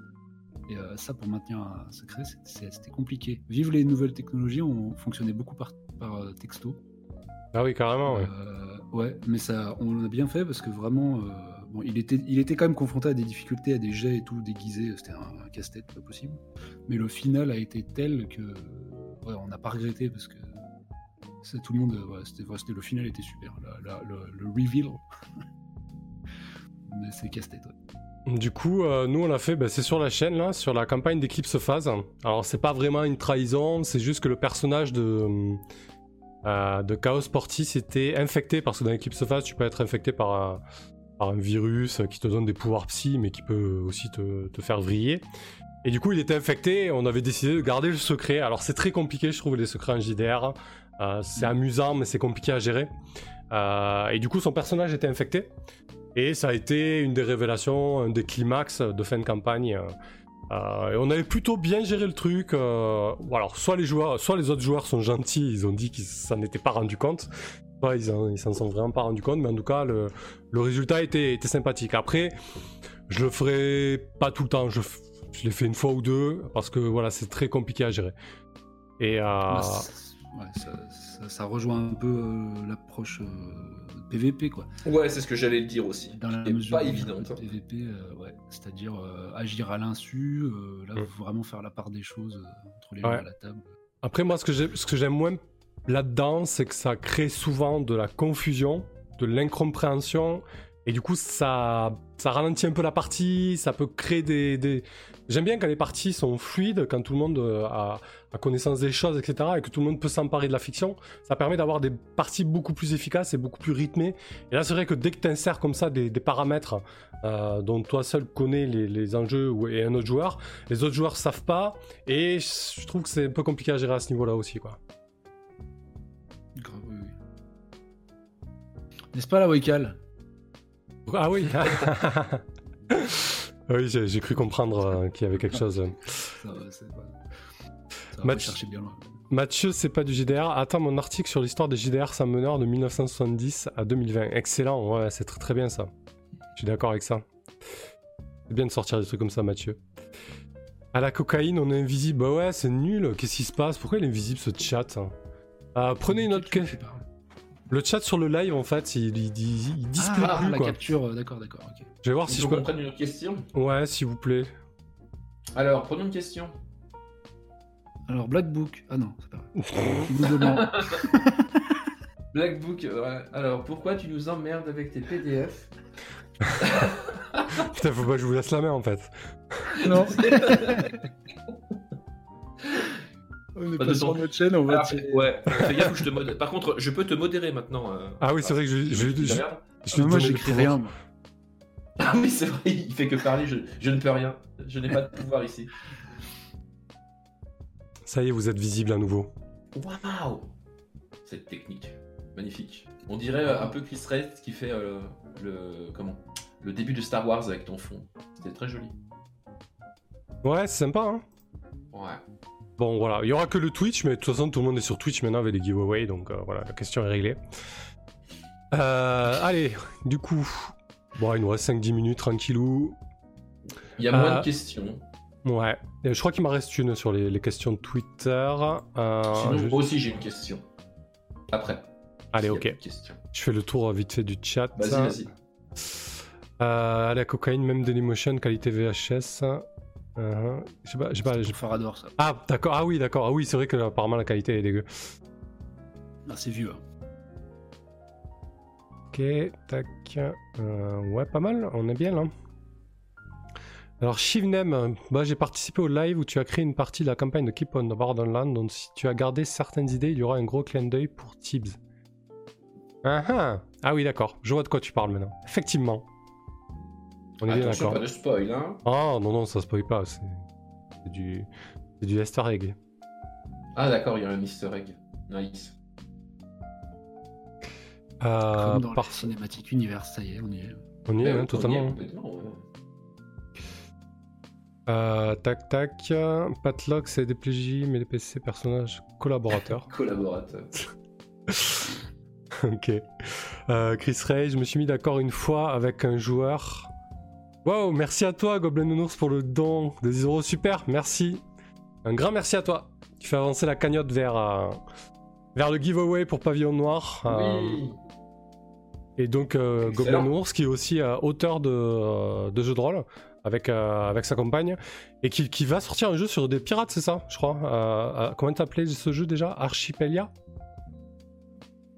S3: Et ça, pour maintenir un secret, c'était compliqué. Vive les nouvelles technologies, on fonctionnait beaucoup par, par texto.
S1: Ah oui, carrément, ouais.
S3: Ouais, mais ça, on l'a bien fait parce que vraiment, euh, bon, il était, il était quand même confronté à des difficultés, à des jets et tout déguisés. C'était un, casse-tête pas possible. Mais le final a été tel que, ouais, on n'a pas regretté parce que c'est tout le monde, ouais, c'était, le final était super. le, reveal, mais c'est casse-tête.
S1: Du coup, euh, nous on l'a fait, bah, c'est sur la chaîne là, sur la campagne d'Eclipse Phase. Alors c'est pas vraiment une trahison, c'est juste que le personnage de euh, de Chaos Portis était infecté, parce que dans Eclipse Phase, tu peux être infecté par un, par un, virus qui te donne des pouvoirs psy, mais qui peut aussi te, te, faire vriller. Et du coup, il était infecté, on avait décidé de garder le secret. Alors, c'est très compliqué, je trouve, les secrets en JDR. Euh, c'est amusant, mais c'est compliqué à gérer. Euh, et du coup, son personnage était infecté. Et ça a été une des révélations, un des climax de fin de campagne. Euh, et on avait plutôt bien géré le truc. Euh, alors, soit les joueurs, soit les autres joueurs sont gentils, ils ont dit qu'ils s'en étaient pas rendu compte, soit ils, s'en sont vraiment pas rendu compte. Mais en tout cas, le, résultat était, sympathique. Après, je le ferai pas tout le temps. Je, l'ai fait une fois ou deux parce que voilà, c'est très compliqué à gérer. Et euh...
S3: ça, rejoint un peu l'approche PVP quoi.
S2: Ouais, c'est ce que j'allais dire aussi. Dans la mesure pas évidente.
S3: PVP, euh, ouais, c'est-à-dire euh, agir à l'insu, euh, là, mm. vraiment faire la part des choses entre les gens à la table.
S1: Après, moi, ce que j'aime moins là-dedans, c'est que ça crée souvent de la confusion, de l'incompréhension, et du coup, ça, ça ralentit un peu la partie, ça peut créer des, J'aime bien quand les parties sont fluides, quand tout le monde euh, a, connaissance des choses, etc., et que tout le monde peut s'emparer de la fiction. Ça permet d'avoir des parties beaucoup plus efficaces et beaucoup plus rythmées. Et là, c'est vrai que dès que tu insères comme ça des, paramètres euh, dont toi seul connais les, enjeux et un autre joueur, les autres joueurs savent pas, et je trouve que c'est un peu compliqué à gérer à ce niveau-là aussi, quoi.
S3: Grave, oui, N'est-ce pas la Wiccal
S1: Ah oui Oui, j'ai cru comprendre euh, qu'il y avait quelque chose. Mathieu, c'est pas du JDR. Attends, mon article sur l'histoire des JDR sans meneur de 1970 à 2020. Excellent, ouais, c'est très très bien ça. Je suis d'accord avec ça. C'est bien de sortir des trucs comme ça, Mathieu. À la cocaïne, on est invisible. Bah ouais, c'est nul. Qu'est-ce qui se passe? Pourquoi il est invisible ce chat Euh, prenez une autre question. Le chat sur le live, en fait, il, il, il, il display
S3: ah,
S1: plus.
S3: la
S1: quoi.
S3: capture, euh, d'accord, d'accord. ok.
S1: Je vais voir si
S2: Si
S1: je peux.
S2: prenne une autre question.
S1: Ouais, s'il vous plaît.
S2: Alors, prenons une question.
S3: Alors, Black Book. Ah non, c'est pas vrai.
S2: Black Book, ouais. alors pourquoi tu nous emmerdes avec tes PDF
S1: Putain, faut pas que je vous laisse la main, en fait.
S3: non. on est
S2: Pas
S3: sur notre chaîne, on va tirer.
S2: Ouais, fais gaffe où je te modère. Par contre, je peux te modérer maintenant. euh,
S1: Ah oui, c'est vrai que je, je,
S2: je-
S1: je, je,
S2: merde?
S1: je lui ai
S3: moi, j'écris rien. moi.
S2: Ah oui, c'est vrai, il fait que parler, je, je ne peux rien. Je n'ai pas de pouvoir ici.
S1: Ça y est, vous êtes visible à nouveau.
S2: Waouh Cette technique, magnifique. On dirait euh, un peu Chris Ray qui fait euh, le comment? Le début de Star Wars avec ton fond. C'était très joli.
S1: Ouais, c'est sympa, hein.
S2: Ouais.
S1: Bon, voilà, il y aura que le Twitch, mais de toute façon, tout le monde est sur Twitch maintenant avec les giveaways, donc euh, voilà, la question est réglée. Euh, allez, du coup, bon, il nous reste 5-10 minutes, tranquillou.
S2: Il y a moins
S1: Euh,
S2: de questions.
S1: Ouais, Et je crois qu'il m'en reste une sur les, les questions de Twitter. Euh,
S2: Sinon,
S1: je-
S2: aussi j'ai une question. Après.
S1: Allez, ok. Je fais le tour euh, vite fait du chat.
S2: Vas-y, vas-y.
S1: Euh, la cocaïne, même Dailymotion, qualité VHS. Euh, je sais pas, je sais pas, je-
S3: Farador, ça.
S1: Ah, d'accord, ah oui, d'accord. Ah oui, c'est vrai que apparemment la qualité est dégueu.
S3: Ah, c'est vieux. hein.
S1: Ok, tac. Euh, ouais, pas mal, on est bien là. Alors, Shivnem, bah, j'ai participé au live où tu as créé une partie de la campagne de Keep on the Borderland. Donc, si tu as gardé certaines idées, il y aura un gros clin d'œil pour Tibbs. Ah, ah. Ah oui, d'accord, je vois de quoi tu parles maintenant. Effectivement. On est bien d'accord.
S2: pas de spoil, hein.
S1: Oh non, non, ça spoil pas, c'est du, du easter egg.
S2: Ah d'accord, il y a un easter egg. Nice.
S1: Euh,
S3: Comme dans
S1: par-
S3: le cinématique univers, ça y est, on y est.
S1: On y est,
S2: Ouais,
S1: hein,
S2: on y est
S1: totalement.
S2: ouais.
S1: Euh, tac tac. Patlock, c'est des PJ, mais des PC, personnages collaborateurs.
S2: Collaborateur.
S1: ok. Euh, Chris Ray, je me suis mis d'accord une fois avec un joueur. Wow, merci à toi, Goblin Nounours, pour le don de 10 euros. Super, merci. Un grand merci à toi. Tu fais avancer la cagnotte vers, euh, vers le giveaway pour Pavillon Noir. Euh,
S2: Oui.
S1: Et donc euh. Goblin Ours qui est aussi auteur de, de jeux de rôle avec, avec sa compagne et qui, qui va sortir un jeu sur des pirates, c'est ça, je crois. Comment t'appelais ce jeu déjà? Archipelia?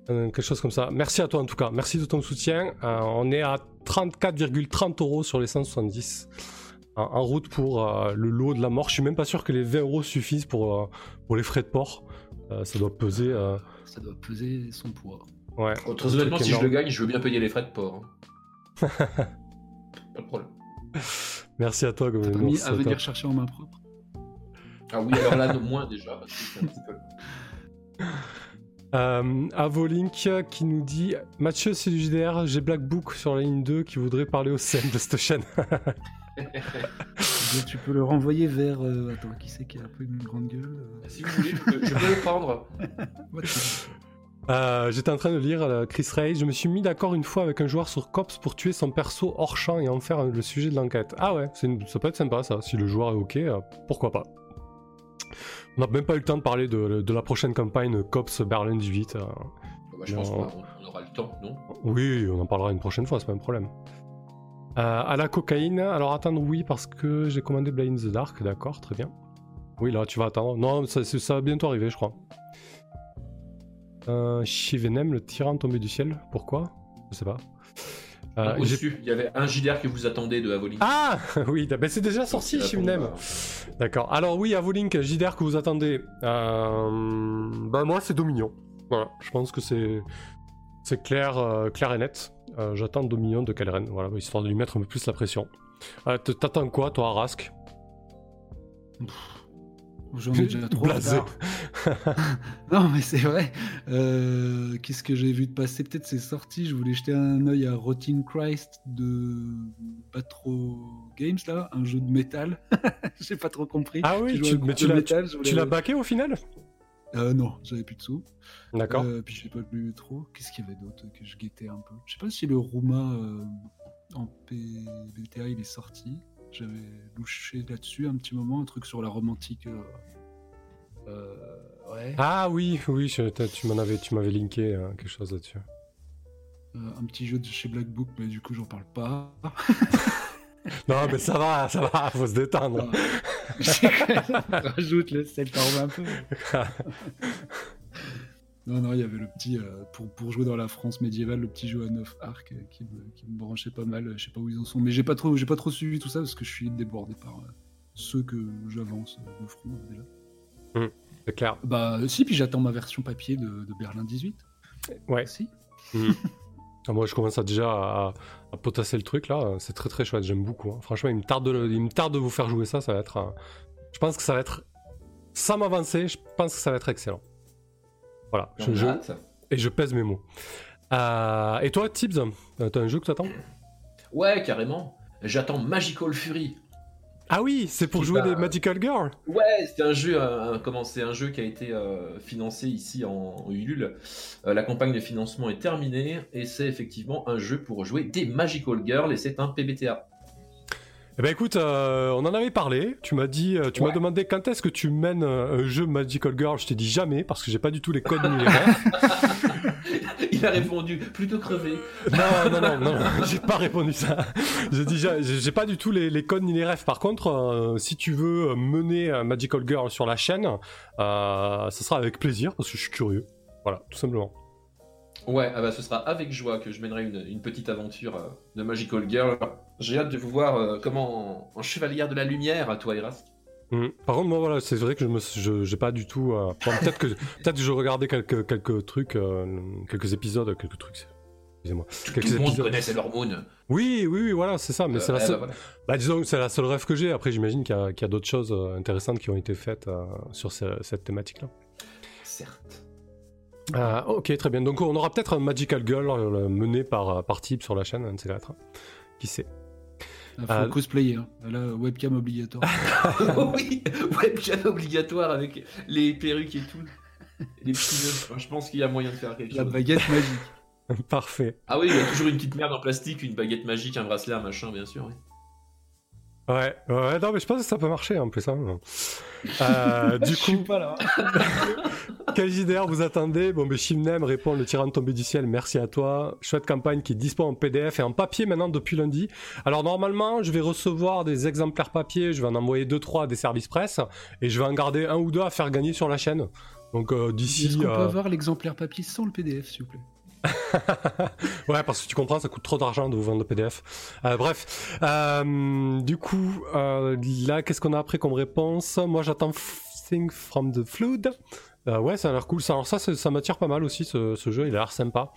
S1: Quelque chose comme ça. Merci à toi en tout cas. Merci de ton soutien. Euh, on est à 34,30 euros sur les 170 en, en route pour euh, le lot de la mort. Je suis même pas sûr que les 20 euros suffisent pour, euh, pour les frais de port. Euh, ça doit peser. euh,
S3: Ça doit peser son poids.
S1: ouais.
S2: Oh, très honnêtement, si je le gagne, je veux bien payer les frais de port. hein. pas de problème.
S1: Merci à toi,
S3: pas mis à venir chercher en main propre?
S2: Ah oui, alors là, non, moins déjà. Parce que c'est un petit peu-
S1: Euh, Avolink qui nous dit Mathieu, c'est du JDR, j'ai Black Book sur la ligne 2 qui voudrait parler au scène de cette chaîne.
S3: Donc, Tu peux le renvoyer vers. euh, Attends, qui c'est qui a un peu une grande gueule euh,
S2: Si vous voulez, je peux, je peux le prendre.
S1: Euh, J'étais en train de lire euh, Chris Ray. Je me suis mis d'accord une fois avec un joueur sur Cops pour tuer son perso hors champ et en faire euh, le sujet de l'enquête. Ah ouais, une- ça peut être sympa ça. Si le joueur est ok, euh, pourquoi pas. On n'a même pas eu le temps de parler de, de la prochaine campagne Cops Berlin 18. euh.
S2: Bah, je pense qu'on on aura le temps, non?
S1: Oui, on en parlera une prochaine fois, c'est pas un problème. Euh, à la cocaïne, alors attendre, oui, parce que j'ai commandé Blind in the Dark, d'accord, très bien. Oui, là, tu vas attendre. Non, ça va bientôt arriver, je crois. Euh, Shivenem, le tyran tombé du ciel, pourquoi? Je sais pas. Euh, j'ai-
S2: Au-dessus, il y avait un JDR que vous attendez de Avolink.
S1: ah oui, ben c'est déjà sorti, Shivenem.
S2: euh,
S1: D'accord. Alors oui, Avolink, JDR que vous attendez. Euh... Bah moi c'est Dominion. Voilà, je pense que c'est c'est clair, euh, clair et net. J'attends Dominion de Kalren, voilà, histoire de lui mettre un peu plus la pression. T'attends quoi, toi, Rask?
S3: J'en ai déjà trop. Non, mais c'est vrai. Euh, Qu'est-ce que j'ai vu de passer? Peut-être c'est sorti. Je voulais jeter un œil à Rotting Christ de Patro Games, là, un jeu de métal. j'ai pas trop compris.
S1: Ah oui, tu- mais tu
S3: de
S1: l'as-
S3: métal, je voulais-
S1: Tu l'as baqué au final?
S3: Euh, Non, j'avais plus de sous.
S1: D'accord.
S3: Euh, puis j'ai pas lu trop. Qu'est-ce qu'il y avait d'autre que je guettais un peu? Je sais pas si le Rouma euh, en PBTA il est sorti. J'avais louché là-dessus un petit moment, un truc sur la romantique euh, ouais.
S1: Ah oui, oui, je- tu m'en avais, tu m'avais linké euh, quelque chose là-dessus.
S3: Euh, un petit jeu de chez Black Book, mais du coup, j'en parle pas.
S1: Non, mais ça va, ça va, faut se détendre.
S3: Rajoute le sel un peu. Non, non, il y avait le petit, euh, pour, pour jouer dans la France médiévale, le petit jeu à 9 arcs euh, qui, me, qui me branchait pas mal. Je sais pas où ils en sont, mais j'ai pas trop, j'ai pas trop suivi tout ça parce que je suis débordé par euh, ceux que j'avance de front déjà.
S1: C'est clair.
S3: Bah, euh, si, puis j'attends ma version papier de, de Berlin 18.
S1: Ouais.
S3: Si.
S1: Ah, Moi, je commence à déjà à, à potasser le truc là. C'est très très chouette. J'aime beaucoup. hein. Franchement, il me tarde de, il me tarde de vous faire jouer ça. Ça va être. un- Je pense que ça va être. Sans m'avancer, je pense que ça va être excellent. Voilà. Je- je- et je pèse mes mots. Euh, et toi, Tibbs, euh, t'as un jeu que t'attends?
S2: Ouais, carrément. J'attends Magical Fury.
S1: Ah oui, c'est pour jouer
S2: va-
S1: des Magical Girls.
S2: Ouais, c'était un jeu, euh, comment c'est un jeu qui a été euh, financé ici en, en Ulule. Euh, la campagne de financement est terminée et c'est effectivement un jeu pour jouer des Magical Girls et c'est un PBTA.
S1: Eh ben écoute, euh, on en avait parlé. Tu m'as dit, euh, tu m'as demandé quand est-ce que tu mènes euh, un jeu Magical Girl. Je t'ai dit jamais parce que j'ai pas du tout les codes ni les refs.
S2: Il a répondu plutôt crevé.
S1: Non, non, non, non, j'ai pas répondu ça. J'ai dit, j'ai pas du tout les, les codes ni les refs. Par contre, euh, si tu veux mener Magical Girl sur la chaîne, euh, ce sera avec plaisir parce que je suis curieux. Voilà, tout simplement.
S2: Ouais, ah bah, ce sera avec joie que je mènerai une, une petite aventure euh, de Magical Girl. J'ai hâte de vous voir euh, comment en, en chevalière de la lumière, toi Erask.
S1: Mm. Par contre, moi, voilà, c'est vrai que je j'ai pas du tout. euh, peut-être que, peut-être que je regardais quelques, quelques trucs, euh, quelques épisodes, quelques trucs. Excusez-moi.
S2: Tout
S1: Quelques
S2: le monde
S1: épisodes.
S2: connaît Sailor Moon.
S1: Oui, oui, oui, voilà, c'est ça. Mais c'est la
S2: eh
S1: seule.
S2: bah, voilà.
S1: Bah, disons que c'est la seule rêve que j'ai. Après, j'imagine qu'il y a, d'autres choses intéressantes qui ont été faites sur ce- cette thématique-là. Euh, ok, très bien. Donc, on aura peut-être un Magical Girl euh, mené par, euh, par Type sur la chaîne, un de ces quatre. Qui sait?
S3: Il faut
S1: Ah.
S3: cosplayer. Hein. Là, webcam obligatoire.
S2: oui, webcam obligatoire avec les perruques et tout. Les petits nœuds. Je pense qu'il y a moyen de faire quelque
S3: La
S2: chose.
S3: baguette magique.
S1: Parfait.
S2: Ah oui, il y a toujours une petite merde en plastique, une baguette magique, un bracelet, un machin, bien sûr. oui.
S1: Ouais, ouais, non, mais je pense que ça peut marcher en plus. hein. Euh, du coup,
S3: pas là.
S1: quel JDR vous attendez? Bon, mais Shimnem répond le tyran tombé du ciel, merci à toi. Chouette campagne qui est dispo en PDF et en papier maintenant depuis lundi. Alors, normalement, je vais recevoir des exemplaires papier, je vais en envoyer 2-3 à des services presse et je vais en garder un ou deux à faire gagner sur la chaîne. Donc, euh,
S3: Est-ce
S1: d'ici.
S3: qu'on peut
S1: euh,
S3: avoir l'exemplaire papier sans le PDF, s'il vous plaît?
S1: ouais, parce que tu comprends, ça coûte trop d'argent de vous vendre le PDF. Euh, bref, Euh, du coup, euh, là, qu'est-ce qu'on a après comme réponse? Moi, j'attends Thing from the Flood. Ouais, ça a l'air cool. Ça, alors ça, ça m'attire pas mal aussi, ce, jeu. Il a l'air sympa.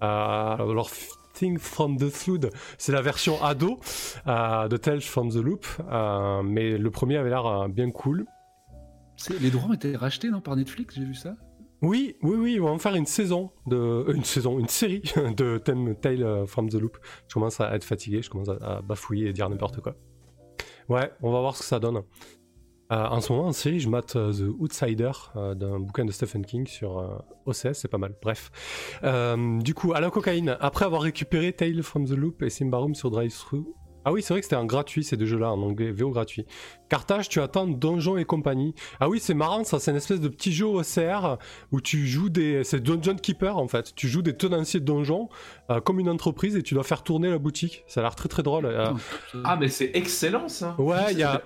S1: Alors, Thing from the Flood, c'est la version ado de Tales from the Loop. Mais le premier avait l'air bien cool.
S3: Les droits ont été rachetés non, par Netflix, j'ai vu ça?
S1: Oui, oui, oui, ils vont faire une saison de, euh, une saison, une série de Thème Tale euh, from the Loop. Je commence à être fatigué, je commence à, bafouiller et dire n'importe quoi. Ouais, on va voir ce que ça donne. Euh, en ce moment, en série, je mate The Outsider d'un bouquin de Stephen King sur OCS, c'est pas mal. Bref. Du coup, à la cocaïne, après avoir récupéré Tale from the Loop et Simbarum sur Drive-Thru. Ah oui, c'est vrai que c'était un gratuit ces deux jeux-là, en anglais, VO gratuit. Carthage, tu attends Donjon et compagnie. Ah oui, c'est marrant ça, c'est une espèce de petit jeu OCR où tu joues des. C'est Dungeon Keeper en fait. Tu joues des tenanciers de donjons euh, comme une entreprise et tu dois faire tourner la boutique. Ça a l'air très très drôle. Euh,
S2: Ah, mais c'est excellent ça
S1: Ouais, il y a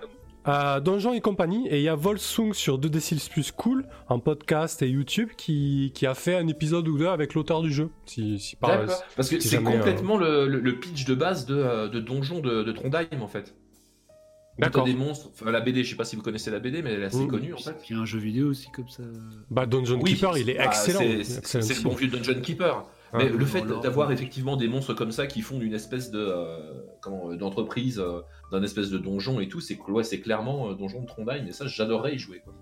S1: euh, Donjon et compagnie et il y a Volsung sur 2D6 Plus Cool en podcast et YouTube qui, qui a fait un épisode ou deux avec l'auteur du jeu. Si, si par-.
S2: Parce que
S1: si
S2: c'est
S1: euh,
S2: complètement le, le- pitch de base de, euh, de Donjon de, de Trondheim en fait.
S1: D'accord.
S2: des monstres, enfin, la BD, je sais pas si vous connaissez la BD, mais elle est assez
S1: Mm.
S2: connue en fait.
S3: Il y a un jeu vidéo aussi comme ça.
S1: Bah, Dungeon
S2: Oui,
S1: Keeper, il est
S2: bah,
S1: excellent.
S2: c'est- le bon vieux Dungeon Keeper.
S1: Ouais.
S2: Mais le fait d'avoir
S3: euh,
S2: effectivement des monstres comme ça qui font d'une espèce de euh, comment euh, d'entreprise, euh, d'un espèce de donjon et tout, c'est ouais, c'est clairement euh, donjon de Trondheim. Et ça, j'adorerais y jouer. Quoi.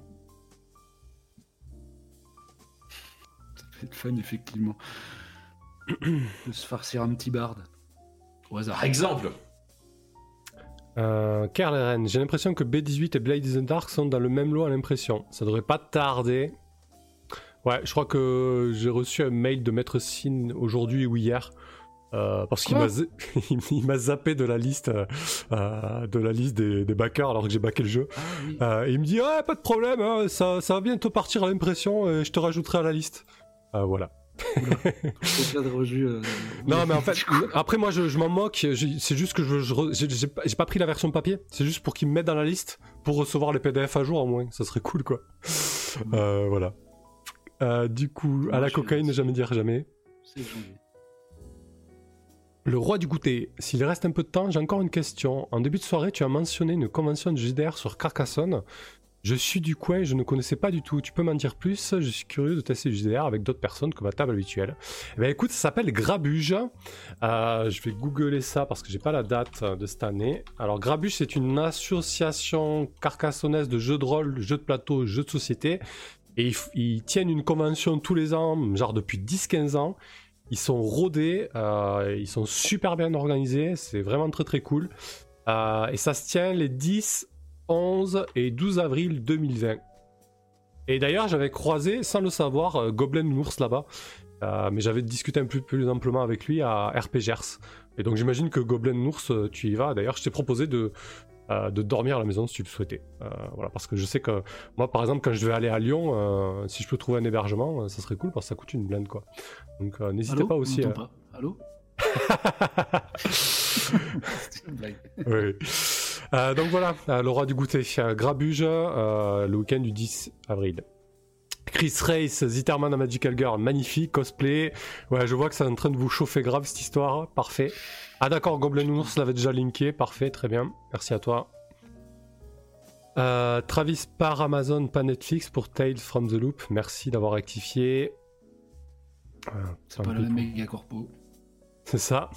S3: Ça peut être fun, effectivement. de se farcir un petit bard. Au hasard.
S2: Par exemple,
S1: Euh, j'ai l'impression que B18 et Blade in the Dark sont dans le même lot à l'impression. Ça devrait pas tarder. Ouais, je crois que j'ai reçu un mail de Maître Sin aujourd'hui ou hier Euh, parce qu'il m'a il m'a zappé de la liste euh, de la liste des, des backers alors que j'ai backé le jeu. Ah, et il me dit ouais pas de problème, hein, ça, ça va bientôt partir à l'impression et je te rajouterai à la liste. voilà. non mais en fait après moi je, m'en moque c'est juste que je, j'ai pas pris la version papier c'est juste pour qu'ils me mettent dans la liste pour recevoir les PDF à jour au moins ça serait cool quoi voilà du coup à la cocaïne ne jamais dire jamais c'est le roi du goûter, s'il reste un peu de temps, j'ai encore une question. En début de soirée, tu as mentionné une convention de JDR sur Carcassonne. Je suis du coin et je ne connaissais pas du tout. Tu peux m'en dire plus? Je suis curieux de tester le JDR avec d'autres personnes que ma table habituelle. Eh ben écoute, ça s'appelle Grabuge. Euh, je vais googler ça parce que j'ai pas la date de cette année. Alors Grabuge, c'est une association carcassonnaise de jeux de rôle, jeux de plateau, jeux de société. Et ils, tiennent une convention tous les ans, genre depuis 10-15 ans. Ils sont rodés, euh, ils sont super bien organisés, c'est vraiment très très cool. Euh, et ça se tient les 10, 11 et 12 avril 2020. Et d'ailleurs, j'avais croisé, sans le savoir, euh, Goblin Nours là-bas. mais j'avais discuté un peu plus amplement avec lui à RPGers. Et donc j'imagine que Goblin Nours, tu y vas. D'ailleurs, je t'ai proposé de, euh, de dormir à la maison si tu le souhaitais. Euh, voilà, parce que je sais que moi, par exemple, quand je vais aller à Lyon, euh, si je peux trouver un hébergement, ça serait cool parce que ça coûte une blinde, quoi. Donc n'hésitez pas aussi.
S3: À... Pas. Allô
S1: oui. donc voilà, le roi du goûter, Grabuge, le week-end du 10 avril. Chris Race, Zitterman à Magical Girl, magnifique, cosplay. Ouais, je vois que c'est en train de vous chauffer grave cette histoire, parfait. Ah d'accord, Goblin Ours l'avait déjà linké, parfait, très bien, merci à toi. Euh, Travis par Amazon, pas Netflix pour Tales from the Loop, merci d'avoir rectifié.
S3: c'est pas le méga corpo.
S1: C'est ça.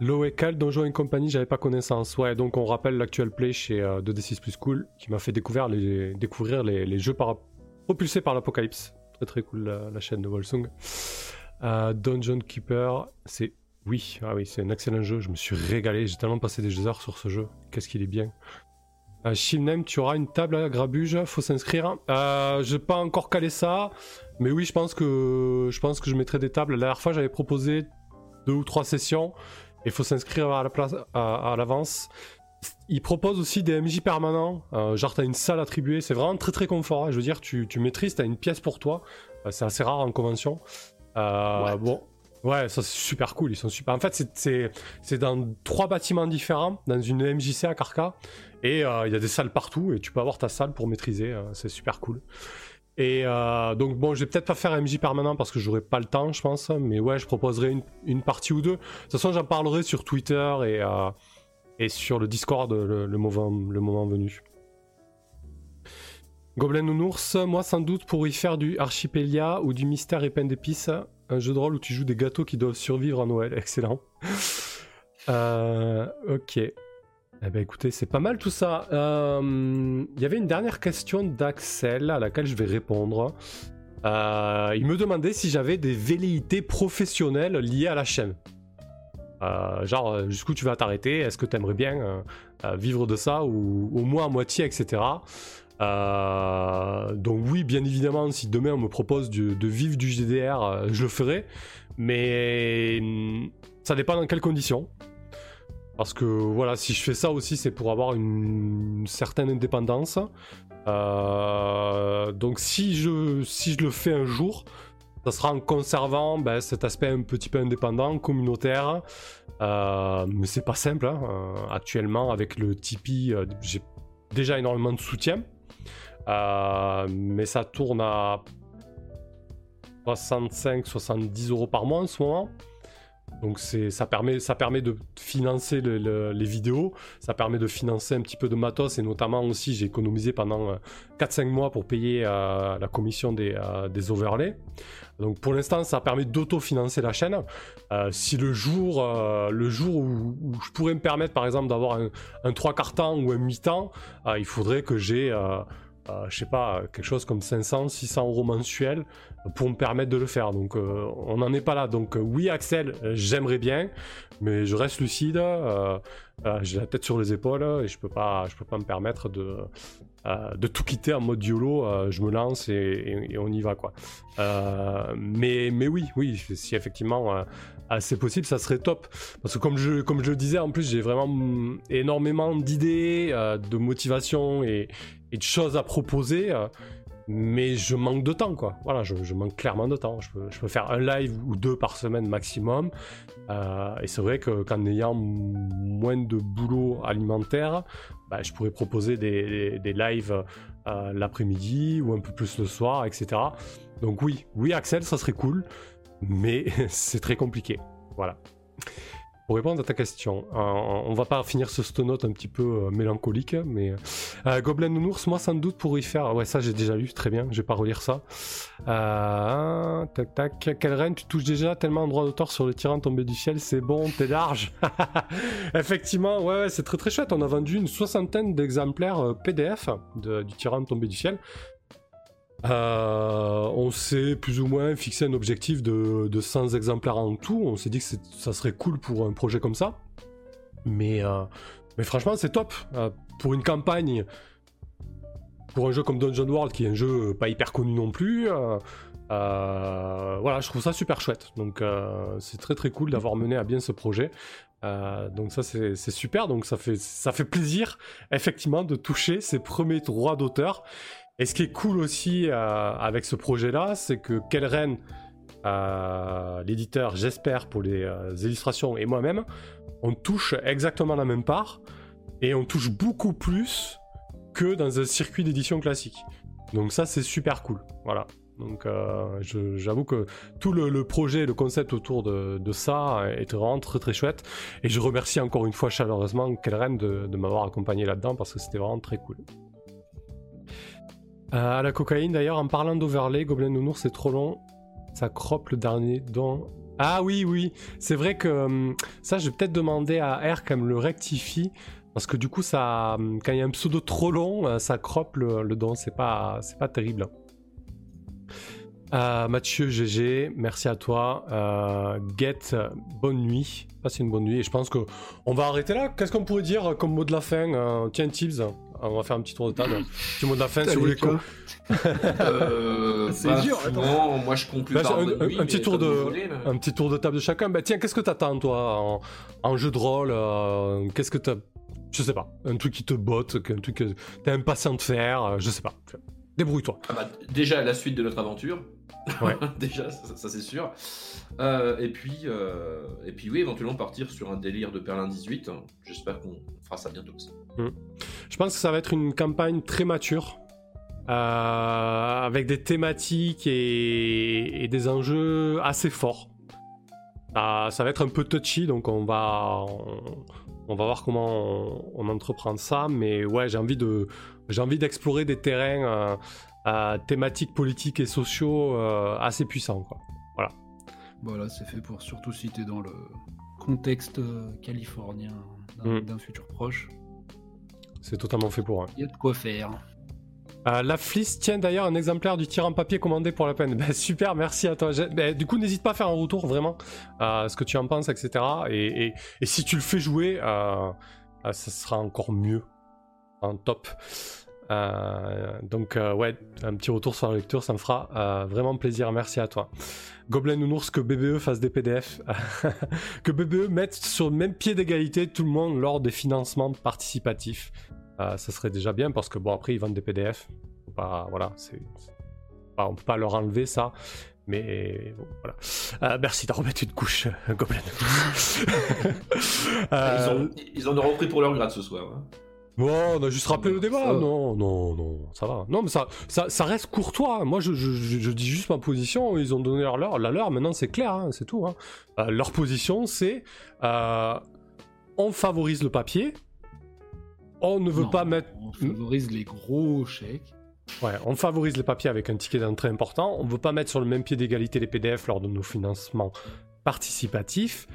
S1: Loecal, Donjon et compagnie, j'avais pas connaissance. Ouais, donc on rappelle l'actuel play chez 2D6 euh, Plus Cool, qui m'a fait découvrir les, découvrir les, jeux par, propulsé par l'Apocalypse. Très très cool la, chaîne de Volsung. Euh, Dungeon Keeper, c'est oui, ah oui, c'est un excellent jeu. Je me suis régalé. J'ai tellement passé des heures sur ce jeu. Qu'est-ce qu'il est bien. Euh, Shilnem, tu auras une table à grabuge. Faut s'inscrire. Euh, j'ai pas encore calé ça, mais oui, je pense que je pense que je mettrai des tables. La dernière fois, j'avais proposé deux ou trois sessions. Il faut s'inscrire à la place à, l'avance. Il propose aussi des MJ permanents. Euh, genre, t'as une salle attribuée. C'est vraiment très très confort. Hein. Je veux dire, tu, tu maîtrises, t'as une pièce pour toi. Euh, c'est assez rare en convention. Euh, bon. Ouais, ça c'est super cool. Ils sont super. En fait, c'est dans trois bâtiments différents, dans une MJC à Carca. Et il y a des salles partout. Et tu peux avoir ta salle pour maîtriser. c'est super cool. Et donc bon, je vais peut-être pas faire MJ permanent parce que j'aurai pas le temps, je pense. Mais ouais, je proposerai une, une partie ou deux. De toute façon, j'en parlerai sur Twitter et, et sur le Discord le, moment, le moment venu. Goblin Nounours, moi sans doute pour y faire du Archipélia ou du Mystère et Pain d'épices, un jeu de rôle où tu joues des gâteaux qui doivent survivre à Noël. Excellent. Euh, ok. Eh ben écoutez, c'est pas mal tout ça. Euh, il y avait une dernière question d'Axel à laquelle je vais répondre. Euh, il me demandait si j'avais des velléités professionnelles liées à la chaîne. Euh, genre, euh, jusqu'où tu vas t'arrêter? Est-ce que tu aimerais bien euh, vivre de ça ou au moins à moitié, etc. donc oui, bien évidemment, si demain on me propose de vivre du GDR, je le ferai. Mais mm, ça dépend dans quelles conditions. Parce que voilà, si je fais ça aussi, c'est pour avoir une, certaine indépendance. donc si je, le fais un jour, ça sera en conservant ben, cet aspect un petit peu indépendant, communautaire. Euh, mais c'est pas simple. Hein. Euh, actuellement, avec le Tipeee, euh, j'ai déjà énormément de soutien. Mais ça tourne à 65-70 euros par mois en ce moment. Donc ça permet, ça permet de financer les vidéos, ça permet de financer un petit peu de matos et notamment aussi j'ai économisé pendant 4-5 mois pour payer la commission des, des overlays. Donc pour l'instant, ça permet d'autofinancer la chaîne. Euh, si le jour, euh, le jour où, je pourrais me permettre, par exemple, d'avoir un, un 3 quarts temps ou un mi-temps, euh, il faudrait que j'ai euh, je sais pas, quelque chose comme 500, 600 euros mensuels pour me permettre de le faire. Donc euh, on n'en est pas là. Donc euh, oui, Axel, j'aimerais bien, mais je reste lucide. J'ai la tête sur les épaules et je peux pas, je peux pas me permettre de, de tout quitter en mode YOLO. je me lance et, on y va quoi. mais, mais oui, oui, si effectivement c'est possible, ça serait top. Parce que comme je, comme je le disais, en plus, j'ai vraiment énormément d'idées, de motivation et, et de choses à proposer, euh, mais je manque de temps, quoi. Voilà, je, manque clairement de temps. Je peux, faire un live ou deux par semaine maximum. Euh, et c'est vrai qu'en ayant moins de boulot alimentaire, bah, je pourrais proposer des, des, lives euh, l'après-midi ou un peu plus le soir, etc. Donc oui, oui Axel, ça serait cool, mais c'est très compliqué. Voilà. Pour répondre à ta question, euh, on va pas finir ce stonote un petit peu euh, mélancolique, mais euh, Gobelin Nounours, moi sans doute pour y faire. Ouais, ça j'ai déjà lu, très bien, je vais pas relire ça. tac tac, quelle reine tu touches déjà tellement en droit d'auteur sur le tyran tombé du ciel, c'est bon, t'es large. Effectivement, ouais, ouais c'est très très chouette. On a vendu une soixantaine d'exemplaires PDF du tyran tombé du ciel. Euh, on s'est plus ou moins fixé un objectif de, 100 exemplaires en tout. On s'est dit que ça serait cool pour un projet comme ça. Mais, euh, franchement, c'est top. Euh, pour une campagne, pour un jeu comme Dungeon World, qui est un jeu pas hyper connu non plus, voilà, je trouve ça super chouette. Donc c'est très très cool d'avoir mené à bien ce projet. donc ça c'est super, donc ça fait, ça fait plaisir effectivement de toucher ses premiers droits d'auteur et ce qui est cool aussi euh, avec ce projet-là, c'est que Kelren, euh, l'éditeur, j'espère, pour les euh, illustrations, et moi-même, on touche exactement la même part, et on touche beaucoup plus que dans un circuit d'édition classique. Donc ça, c'est super cool. Voilà. Donc j'avoue que tout le, projet, le concept autour de, ça est vraiment très très chouette. Et je remercie encore une fois chaleureusement Kelren de, de m'avoir accompagné là-dedans parce que c'était vraiment très cool. Euh, à la cocaïne d'ailleurs, en parlant d'overlay, Gobelin Nounours c'est trop long. Ça croppe le dernier dans. Ah oui, oui, c'est vrai que hum, ça, je vais peut-être demander à R qu'elle me le rectifie. Parce que du coup, ça, hum, quand il y a un pseudo trop long, euh, ça croppe le, le don. C'est pas, pas terrible. Euh, Mathieu GG, merci à toi. Euh, Get, bonne nuit. Passez une bonne nuit. Et je pense que on va arrêter là. Qu'est-ce qu'on pourrait dire comme mot de la fin Tiens, Tibbs, on va faire un petit tour de table. petit mot de la fin, si vous voulez quoi.
S2: euh, c'est dur. Non, moi je conclue bah, par un,
S1: un, petit tour de, un petit tour de table de chacun. Bah tiens, qu'est-ce que t'attends toi en, jeu de rôle euh, Qu'est-ce que t'as Je sais pas. Un truc qui te botte, un truc que t'es impatient de faire. Euh, je sais pas. Débrouille-toi.
S2: Ah bah, déjà la suite de notre aventure. Ouais. déjà, ça, c'est sûr. Euh, et puis, et puis oui, éventuellement partir sur un délire de Perlin 18. J'espère qu'on fera ça bientôt aussi.
S1: Hmm. Je pense que ça va être une campagne très mature. Euh, avec des thématiques et, des enjeux assez forts. Euh, ça va être un peu touchy, donc on va, on, va voir comment on, entreprend ça. Mais ouais, j'ai envie de, j'ai envie d'explorer des terrains euh, thématiques politiques et sociaux assez puissants, quoi. Voilà.
S3: Voilà, c'est fait pour surtout si tu es dans le contexte californien d'un hmm. futur proche.
S1: C'est totalement fait pour.
S3: Il y a de quoi faire.
S1: Euh, la Fliss tient d'ailleurs un exemplaire du tir en papier commandé pour la peine. Ben, super, merci à toi. Ben, du coup, n'hésite pas à faire un retour vraiment, euh, ce que tu en penses, etc. Et, si tu le fais jouer, euh, ça sera encore mieux. En top. Donc, ouais, un petit retour sur la lecture, ça me fera vraiment plaisir. Merci à toi. Gobelin Nounours, que BBE fasse des PDF. que BBE mette sur le même pied d'égalité tout le monde lors des financements participatifs. Euh, ça serait déjà bien parce que bon après ils vendent des PDF. Pas, voilà, c'est, on peut pas leur enlever ça. Mais bon, voilà. Euh, merci de remettre une couche, euh, Goblin.
S2: ils, en ont repris pour leur grade ce soir. Hein.
S1: Bon, on a juste rappelé le débat. Non, non, non, ça va. Non, mais ça, ça, reste courtois. Moi, je, je, dis juste ma position. Ils ont donné leur leur. La leur, maintenant, c'est clair, hein, c'est tout. Hein. leur position, c'est on favorise le papier, on ne veut pas mettre.
S3: On favorise les gros chèques.
S1: Ouais, on favorise les papiers avec un ticket d'entrée important. On ne veut pas mettre sur le même pied d'égalité les PDF lors de nos financements participatifs.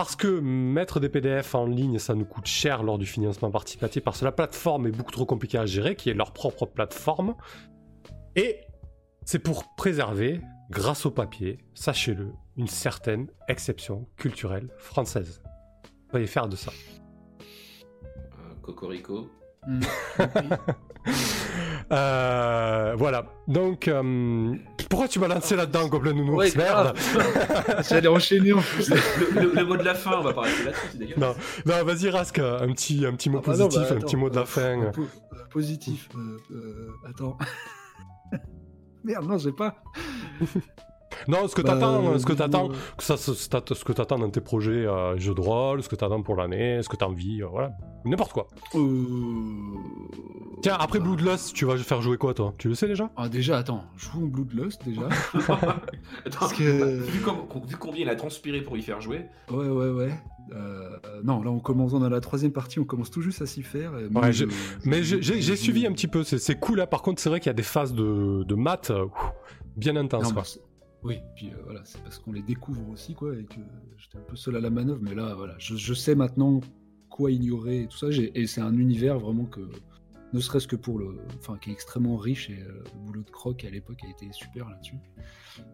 S1: Parce que mettre des PDF en ligne, ça nous coûte cher lors du financement participatif, parce que la plateforme est beaucoup trop compliquée à gérer, qui est leur propre plateforme. Et c'est pour préserver, grâce au papier, sachez-le, une certaine exception culturelle française. Veuillez faire de ça.
S2: Euh, Cocorico.
S3: Mm.
S1: Euh, voilà. Donc, euh, pourquoi tu m'as lancé là-dedans, Gobelin Nounours?
S3: Ouais,
S1: Merde.
S3: J'allais enchaîner en plus.
S2: Le, le- le mot de la fin, on va pas rester là-dessus.
S1: Non, non vas-y, Rask, un petit, un petit mot
S3: Ah bah non,
S1: positif,
S3: bah
S1: un petit mot de la
S3: euh,
S1: fin.
S3: po- euh, positif. euh, euh, attends. Merde, non, j'ai pas.
S1: Non, ce que
S3: Bah,
S1: t'attends, ce que t'attends, que ça, ce, que t'attends dans tes projets euh, jeux de rôle, ce que t'attends pour l'année, ce que t'as envie, euh, voilà, n'importe quoi.
S3: euh,
S1: Tiens, après
S3: bah,
S1: Bloodlust, tu vas faire jouer quoi, toi? Tu le sais déjà?
S3: Ah, déjà, attends, joue en Bloodlust déjà.
S2: Attends,
S3: Parce que-
S2: vu, comme- vu combien il a transpiré pour y faire jouer,
S3: Ouais, ouais, ouais. Euh, non, là, on commence dans la troisième partie, on commence tout juste à s'y faire. et moi,
S1: Ouais,
S3: je-
S1: Mais j'ai suivi un petit peu, c'est cool là. Par contre, c'est vrai qu'il y a des phases de, de maths ouf, bien intenses.
S3: Non,
S1: quoi.
S3: Oui, puis euh, voilà, c'est parce qu'on les découvre aussi, quoi, et que j'étais un peu seul à la manœuvre, mais là, voilà, je, je sais maintenant quoi ignorer et tout ça, et c'est un univers vraiment que, ne serait-ce que pour le, enfin, qui est extrêmement riche, et euh, le boulot de Croc à l'époque a été super là-dessus.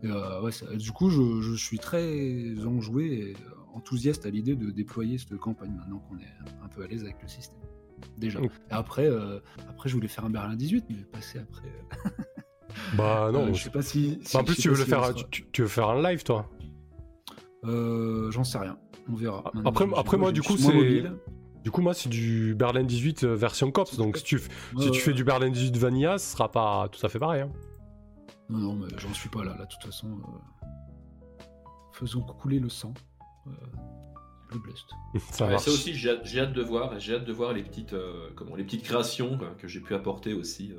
S3: Euh, ouais, ça- du coup, je, je suis très enjoué et enthousiaste à l'idée de déployer cette campagne maintenant qu'on est un peu à l'aise avec le système. Déjà. Après, après, je voulais faire un Berlin 18, mais passer après.
S1: Bah non.
S3: euh,
S1: je-
S3: je sais pas si. si-
S1: Bah, en plus, tu veux le
S3: si
S1: faire, tu, veux faire un live, toi?
S3: Euh, J'en sais rien. On verra. Maintenant,
S1: après- après, moi, du coup, c'est-. Du coup, moi, c'est du Berlin 18 euh, version COPS. Donc, si tu,
S3: Ouais,
S1: si tu fais du Berlin 18 Vanilla, ce sera pas tout à fait pareil. hein.
S3: Non, non, mais j'en suis pas là. Là, de toute façon, euh, faisons couler le sang. Euh.
S1: Ça
S2: Ouais,
S1: marche.
S2: ça aussi, j'ai hâte, j'ai hâte de voir. J'ai hâte de voir les petites, euh, comment, les petites créations quoi, que j'ai pu apporter aussi.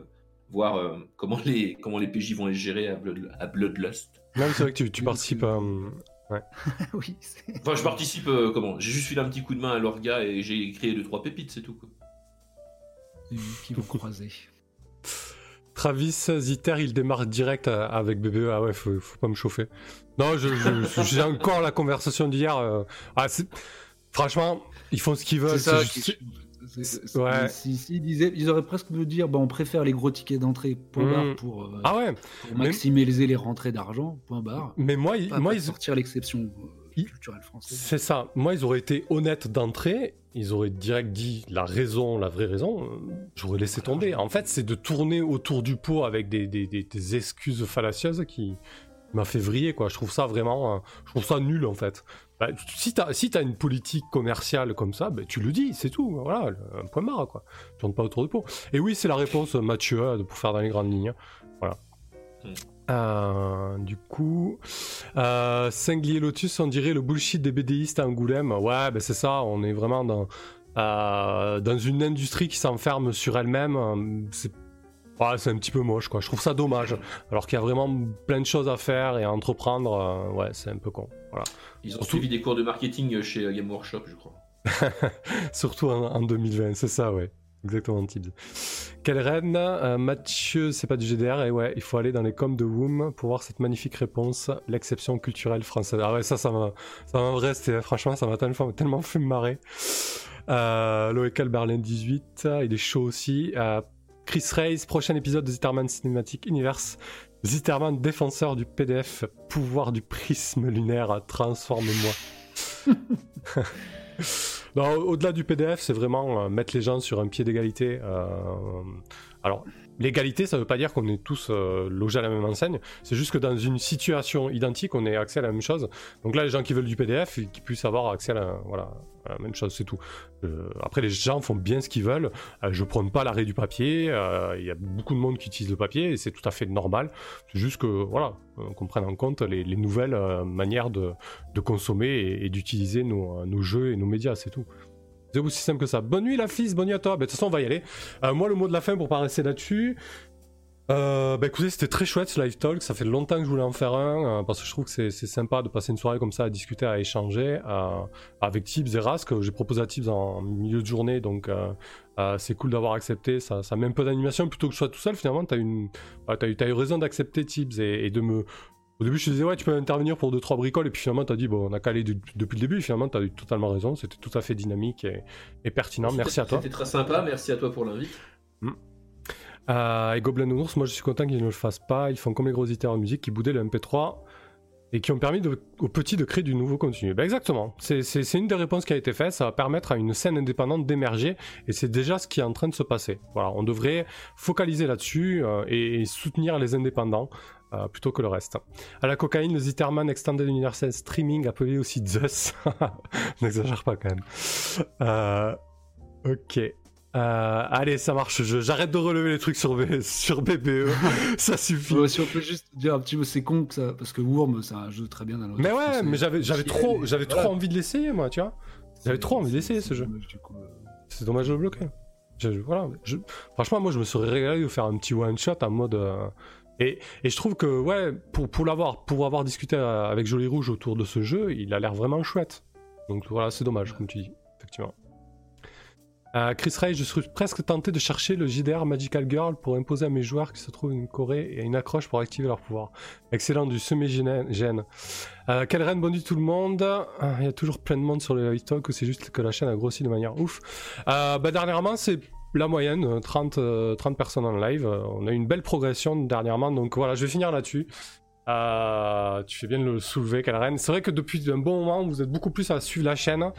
S2: Voir euh, comment les, comment les PJ vont les gérer à, Blood- à Bloodlust.
S1: Non, mais c'est vrai que tu, participes.
S3: parce
S1: euh,
S3: oui, c'est.
S2: Enfin, je participe. euh, comment J'ai juste filé un petit coup de main à l'orga et j'ai créé deux trois pépites, c'est tout. Quoi.
S3: qui vont croiser.
S1: Travis Zitter, il démarre direct avec BBE. Ah ouais, faut, faut pas me chauffer. Non, je- je- j'ai encore la conversation d'hier. euh, ah, c'est- franchement, ils font ce qu'ils veulent.
S3: C'est ça.
S1: c'est juste-
S3: qui- c'est- c'est-
S1: Ouais.
S3: Si, si, ils, disaient- ils auraient presque pu dire bah, on préfère les gros tickets d'entrée, point
S1: Mm.
S3: barre, pour, euh,
S1: Ah ouais,
S3: pour maximiser les rentrées d'argent, point barre.
S1: mais moi,
S3: Pas,
S1: moi
S3: pas
S1: ils,
S3: sortir l'exception euh, culturelle française.
S1: c'est ça. Moi, ils auraient été honnêtes d'entrée. Ils auraient direct dit la raison, la vraie raison. euh, J'aurais laissé tomber. En fait, c'est de tourner autour du pot avec des, des- des- des excuses fallacieuses qui m'a fait vriller. Quoi. Je trouve ça vraiment, euh, je trouve ça nul en fait. Bah, si t'as si une politique commerciale comme ça, bah, tu le dis, c'est tout. Voilà, un point barre quoi. Tu tournes pas autour du pot. Et oui, c'est la réponse euh, Mathieu euh, pour faire dans les grandes lignes. Voilà.
S2: Mm.
S1: Euh, du coup, euh, Singlier Lotus, on dirait le bullshit des BDistes à Angoulême. Ouais, ben c'est ça, on est vraiment dans, euh, dans une industrie qui s'enferme sur elle-même. C'est ouais, c'est un petit peu moche, quoi. Je trouve ça dommage. Alors qu'il y a vraiment plein de choses à faire et à entreprendre. euh, ouais, c'est un peu con. Voilà.
S2: Ils ont
S1: Surtout-
S2: suivi des cours de marketing chez euh, Game Workshop, je crois.
S1: Surtout en, en 2020, c'est ça, ouais. Exactement, Tibbs. Quelle reine Euh, Mathieu, c'est pas du GDR, et ouais, il faut aller dans les coms de Woom pour voir cette magnifique réponse, l'exception culturelle française. Ah ouais, ça, ça m'a ça m'a resté, franchement, ça m'a tellement, tellement fait me marrer. Euh, Berlin 18, il est chaud aussi. Euh, Chris Reyes, prochain épisode de Zitterman Cinematic Universe. Zitterman, défenseur du PDF, pouvoir du prisme lunaire, transforme-moi. Au-delà du PDF, c'est vraiment euh, mettre les gens sur un pied d'égalité. euh, alors, l'égalité, ça veut pas dire qu'on est tous euh, logés à la même enseigne. C'est juste que dans une situation identique, on ait accès à la même chose. Donc là, les gens qui veulent du PDF, qui puissent avoir accès à la, même chose, c'est tout. Euh, après, les gens font bien ce qu'ils veulent. Euh, je prône pas l'arrêt du papier. Il y a beaucoup de monde qui utilise le papier et c'est tout à fait normal. C'est juste que, voilà, qu'on prenne en compte les, les nouvelles manières de, consommer et, d'utiliser nos jeux et nos médias, c'est tout. C'est aussi simple que ça. Bonne nuit la fils, bonne nuit à toi. Bah, De toute façon, on va y aller. Euh, moi, le mot de la fin pour pas rester là-dessus. Bah écoutez, c'était très chouette ce live talk. Ça fait longtemps que je voulais en faire un euh, parce que je trouve que c'est sympa de passer une soirée comme ça à discuter, à échanger avec Tibbs et Rask. J'ai proposé à Tibbs en milieu de journée, donc c'est cool d'avoir accepté. Ça, ça met un peu d'animation plutôt que je sois tout seul. Finalement, t'as bah, t'as eu, eu raison d'accepter Tibbs et de me Au début, je te disais, ouais, tu peux intervenir pour 2-3 bricoles, et puis finalement, tu as dit, bon, on a calé depuis le début, et finalement, tu as eu totalement raison, c'était tout à fait dynamique et, pertinent. Merci à toi.
S2: C'était très sympa, merci à toi pour l'invite.
S1: Hmm. Euh, et Goblin Ours, moi je suis content qu'ils ne le fassent pas. Ils font comme les gros en musique qui boudaient le MP3 et qui ont permis aux petits de créer du nouveau contenu. Ben exactement, c'est une des réponses qui a été faite, ça va permettre à une scène indépendante d'émerger, et c'est déjà ce qui est en train de se passer. Voilà, on devrait focaliser là-dessus euh, et, soutenir les indépendants. Euh, plutôt que le reste. À la cocaïne, le Zitterman Extended Universal Streaming, appelé aussi Zeus. N'exagère pas quand même. Euh, ok. Euh, allez, ça marche. J'arrête de relever les trucs sur, sur BBE. ça suffit.
S3: si on peut juste dire un petit peu, c'est con que ça, parce que Worm, c'est un jeu très bien dans
S1: Mais ouais, mais j'avais, trop, j'avais trop envie de l'essayer, moi, tu vois. J'avais trop envie d'essayer ce jeu. C'est dommage de le bloquer. voilà. Franchement, moi, je me serais régalé de faire un petit one shot en mode. Euh, et, je trouve que, ouais, pour, l'avoir, pour avoir discuté avec Joli Rouge autour de ce jeu, il a l'air vraiment chouette. Donc voilà, c'est dommage, comme tu dis, effectivement. Euh, Chris Ray, je suis presque tenté de chercher le JDR Magical Girl pour imposer à mes joueurs qui se trouvent une Corée et une accroche pour activer leur pouvoir. Excellent, du semi-gène. Euh, reine bonne tout le monde. Ah, il y a toujours plein de monde sur le live talk c'est juste que la chaîne a grossi de manière ouf. Euh, bah, dernièrement, c'est la moyenne, 30, 30 personnes en live. On a eu une belle progression dernièrement, donc voilà, je vais finir là-dessus. tu fais bien de le soulever, reine. C'est vrai que depuis un bon moment, vous êtes beaucoup plus à suivre la chaîne.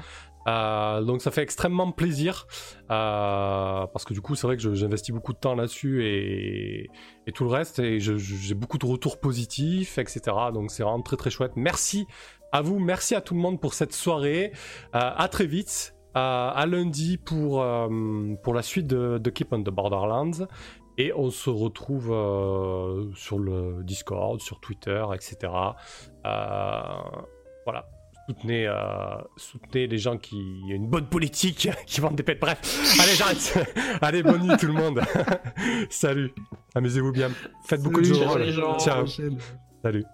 S1: Euh, donc ça fait extrêmement plaisir euh, parce que du coup c'est vrai que j'investis beaucoup de temps là-dessus et, tout le reste et j'ai beaucoup de retours positifs etc donc c'est vraiment très très chouette merci à vous merci à tout le monde pour cette soirée euh, à très vite à lundi pour, pour la suite de, de, Keep on the Borderlands et on se retrouve sur le Discord sur Twitter etc voilà soutenez, euh, soutenez les gens qui ont une bonne politique, qui vendent des pets. Bref, allez, j'arrête. allez, bonne nuit tout le monde. Salut. Amusez-vous bien. Faites beaucoup de jeux.
S2: Ciao.
S1: Salut.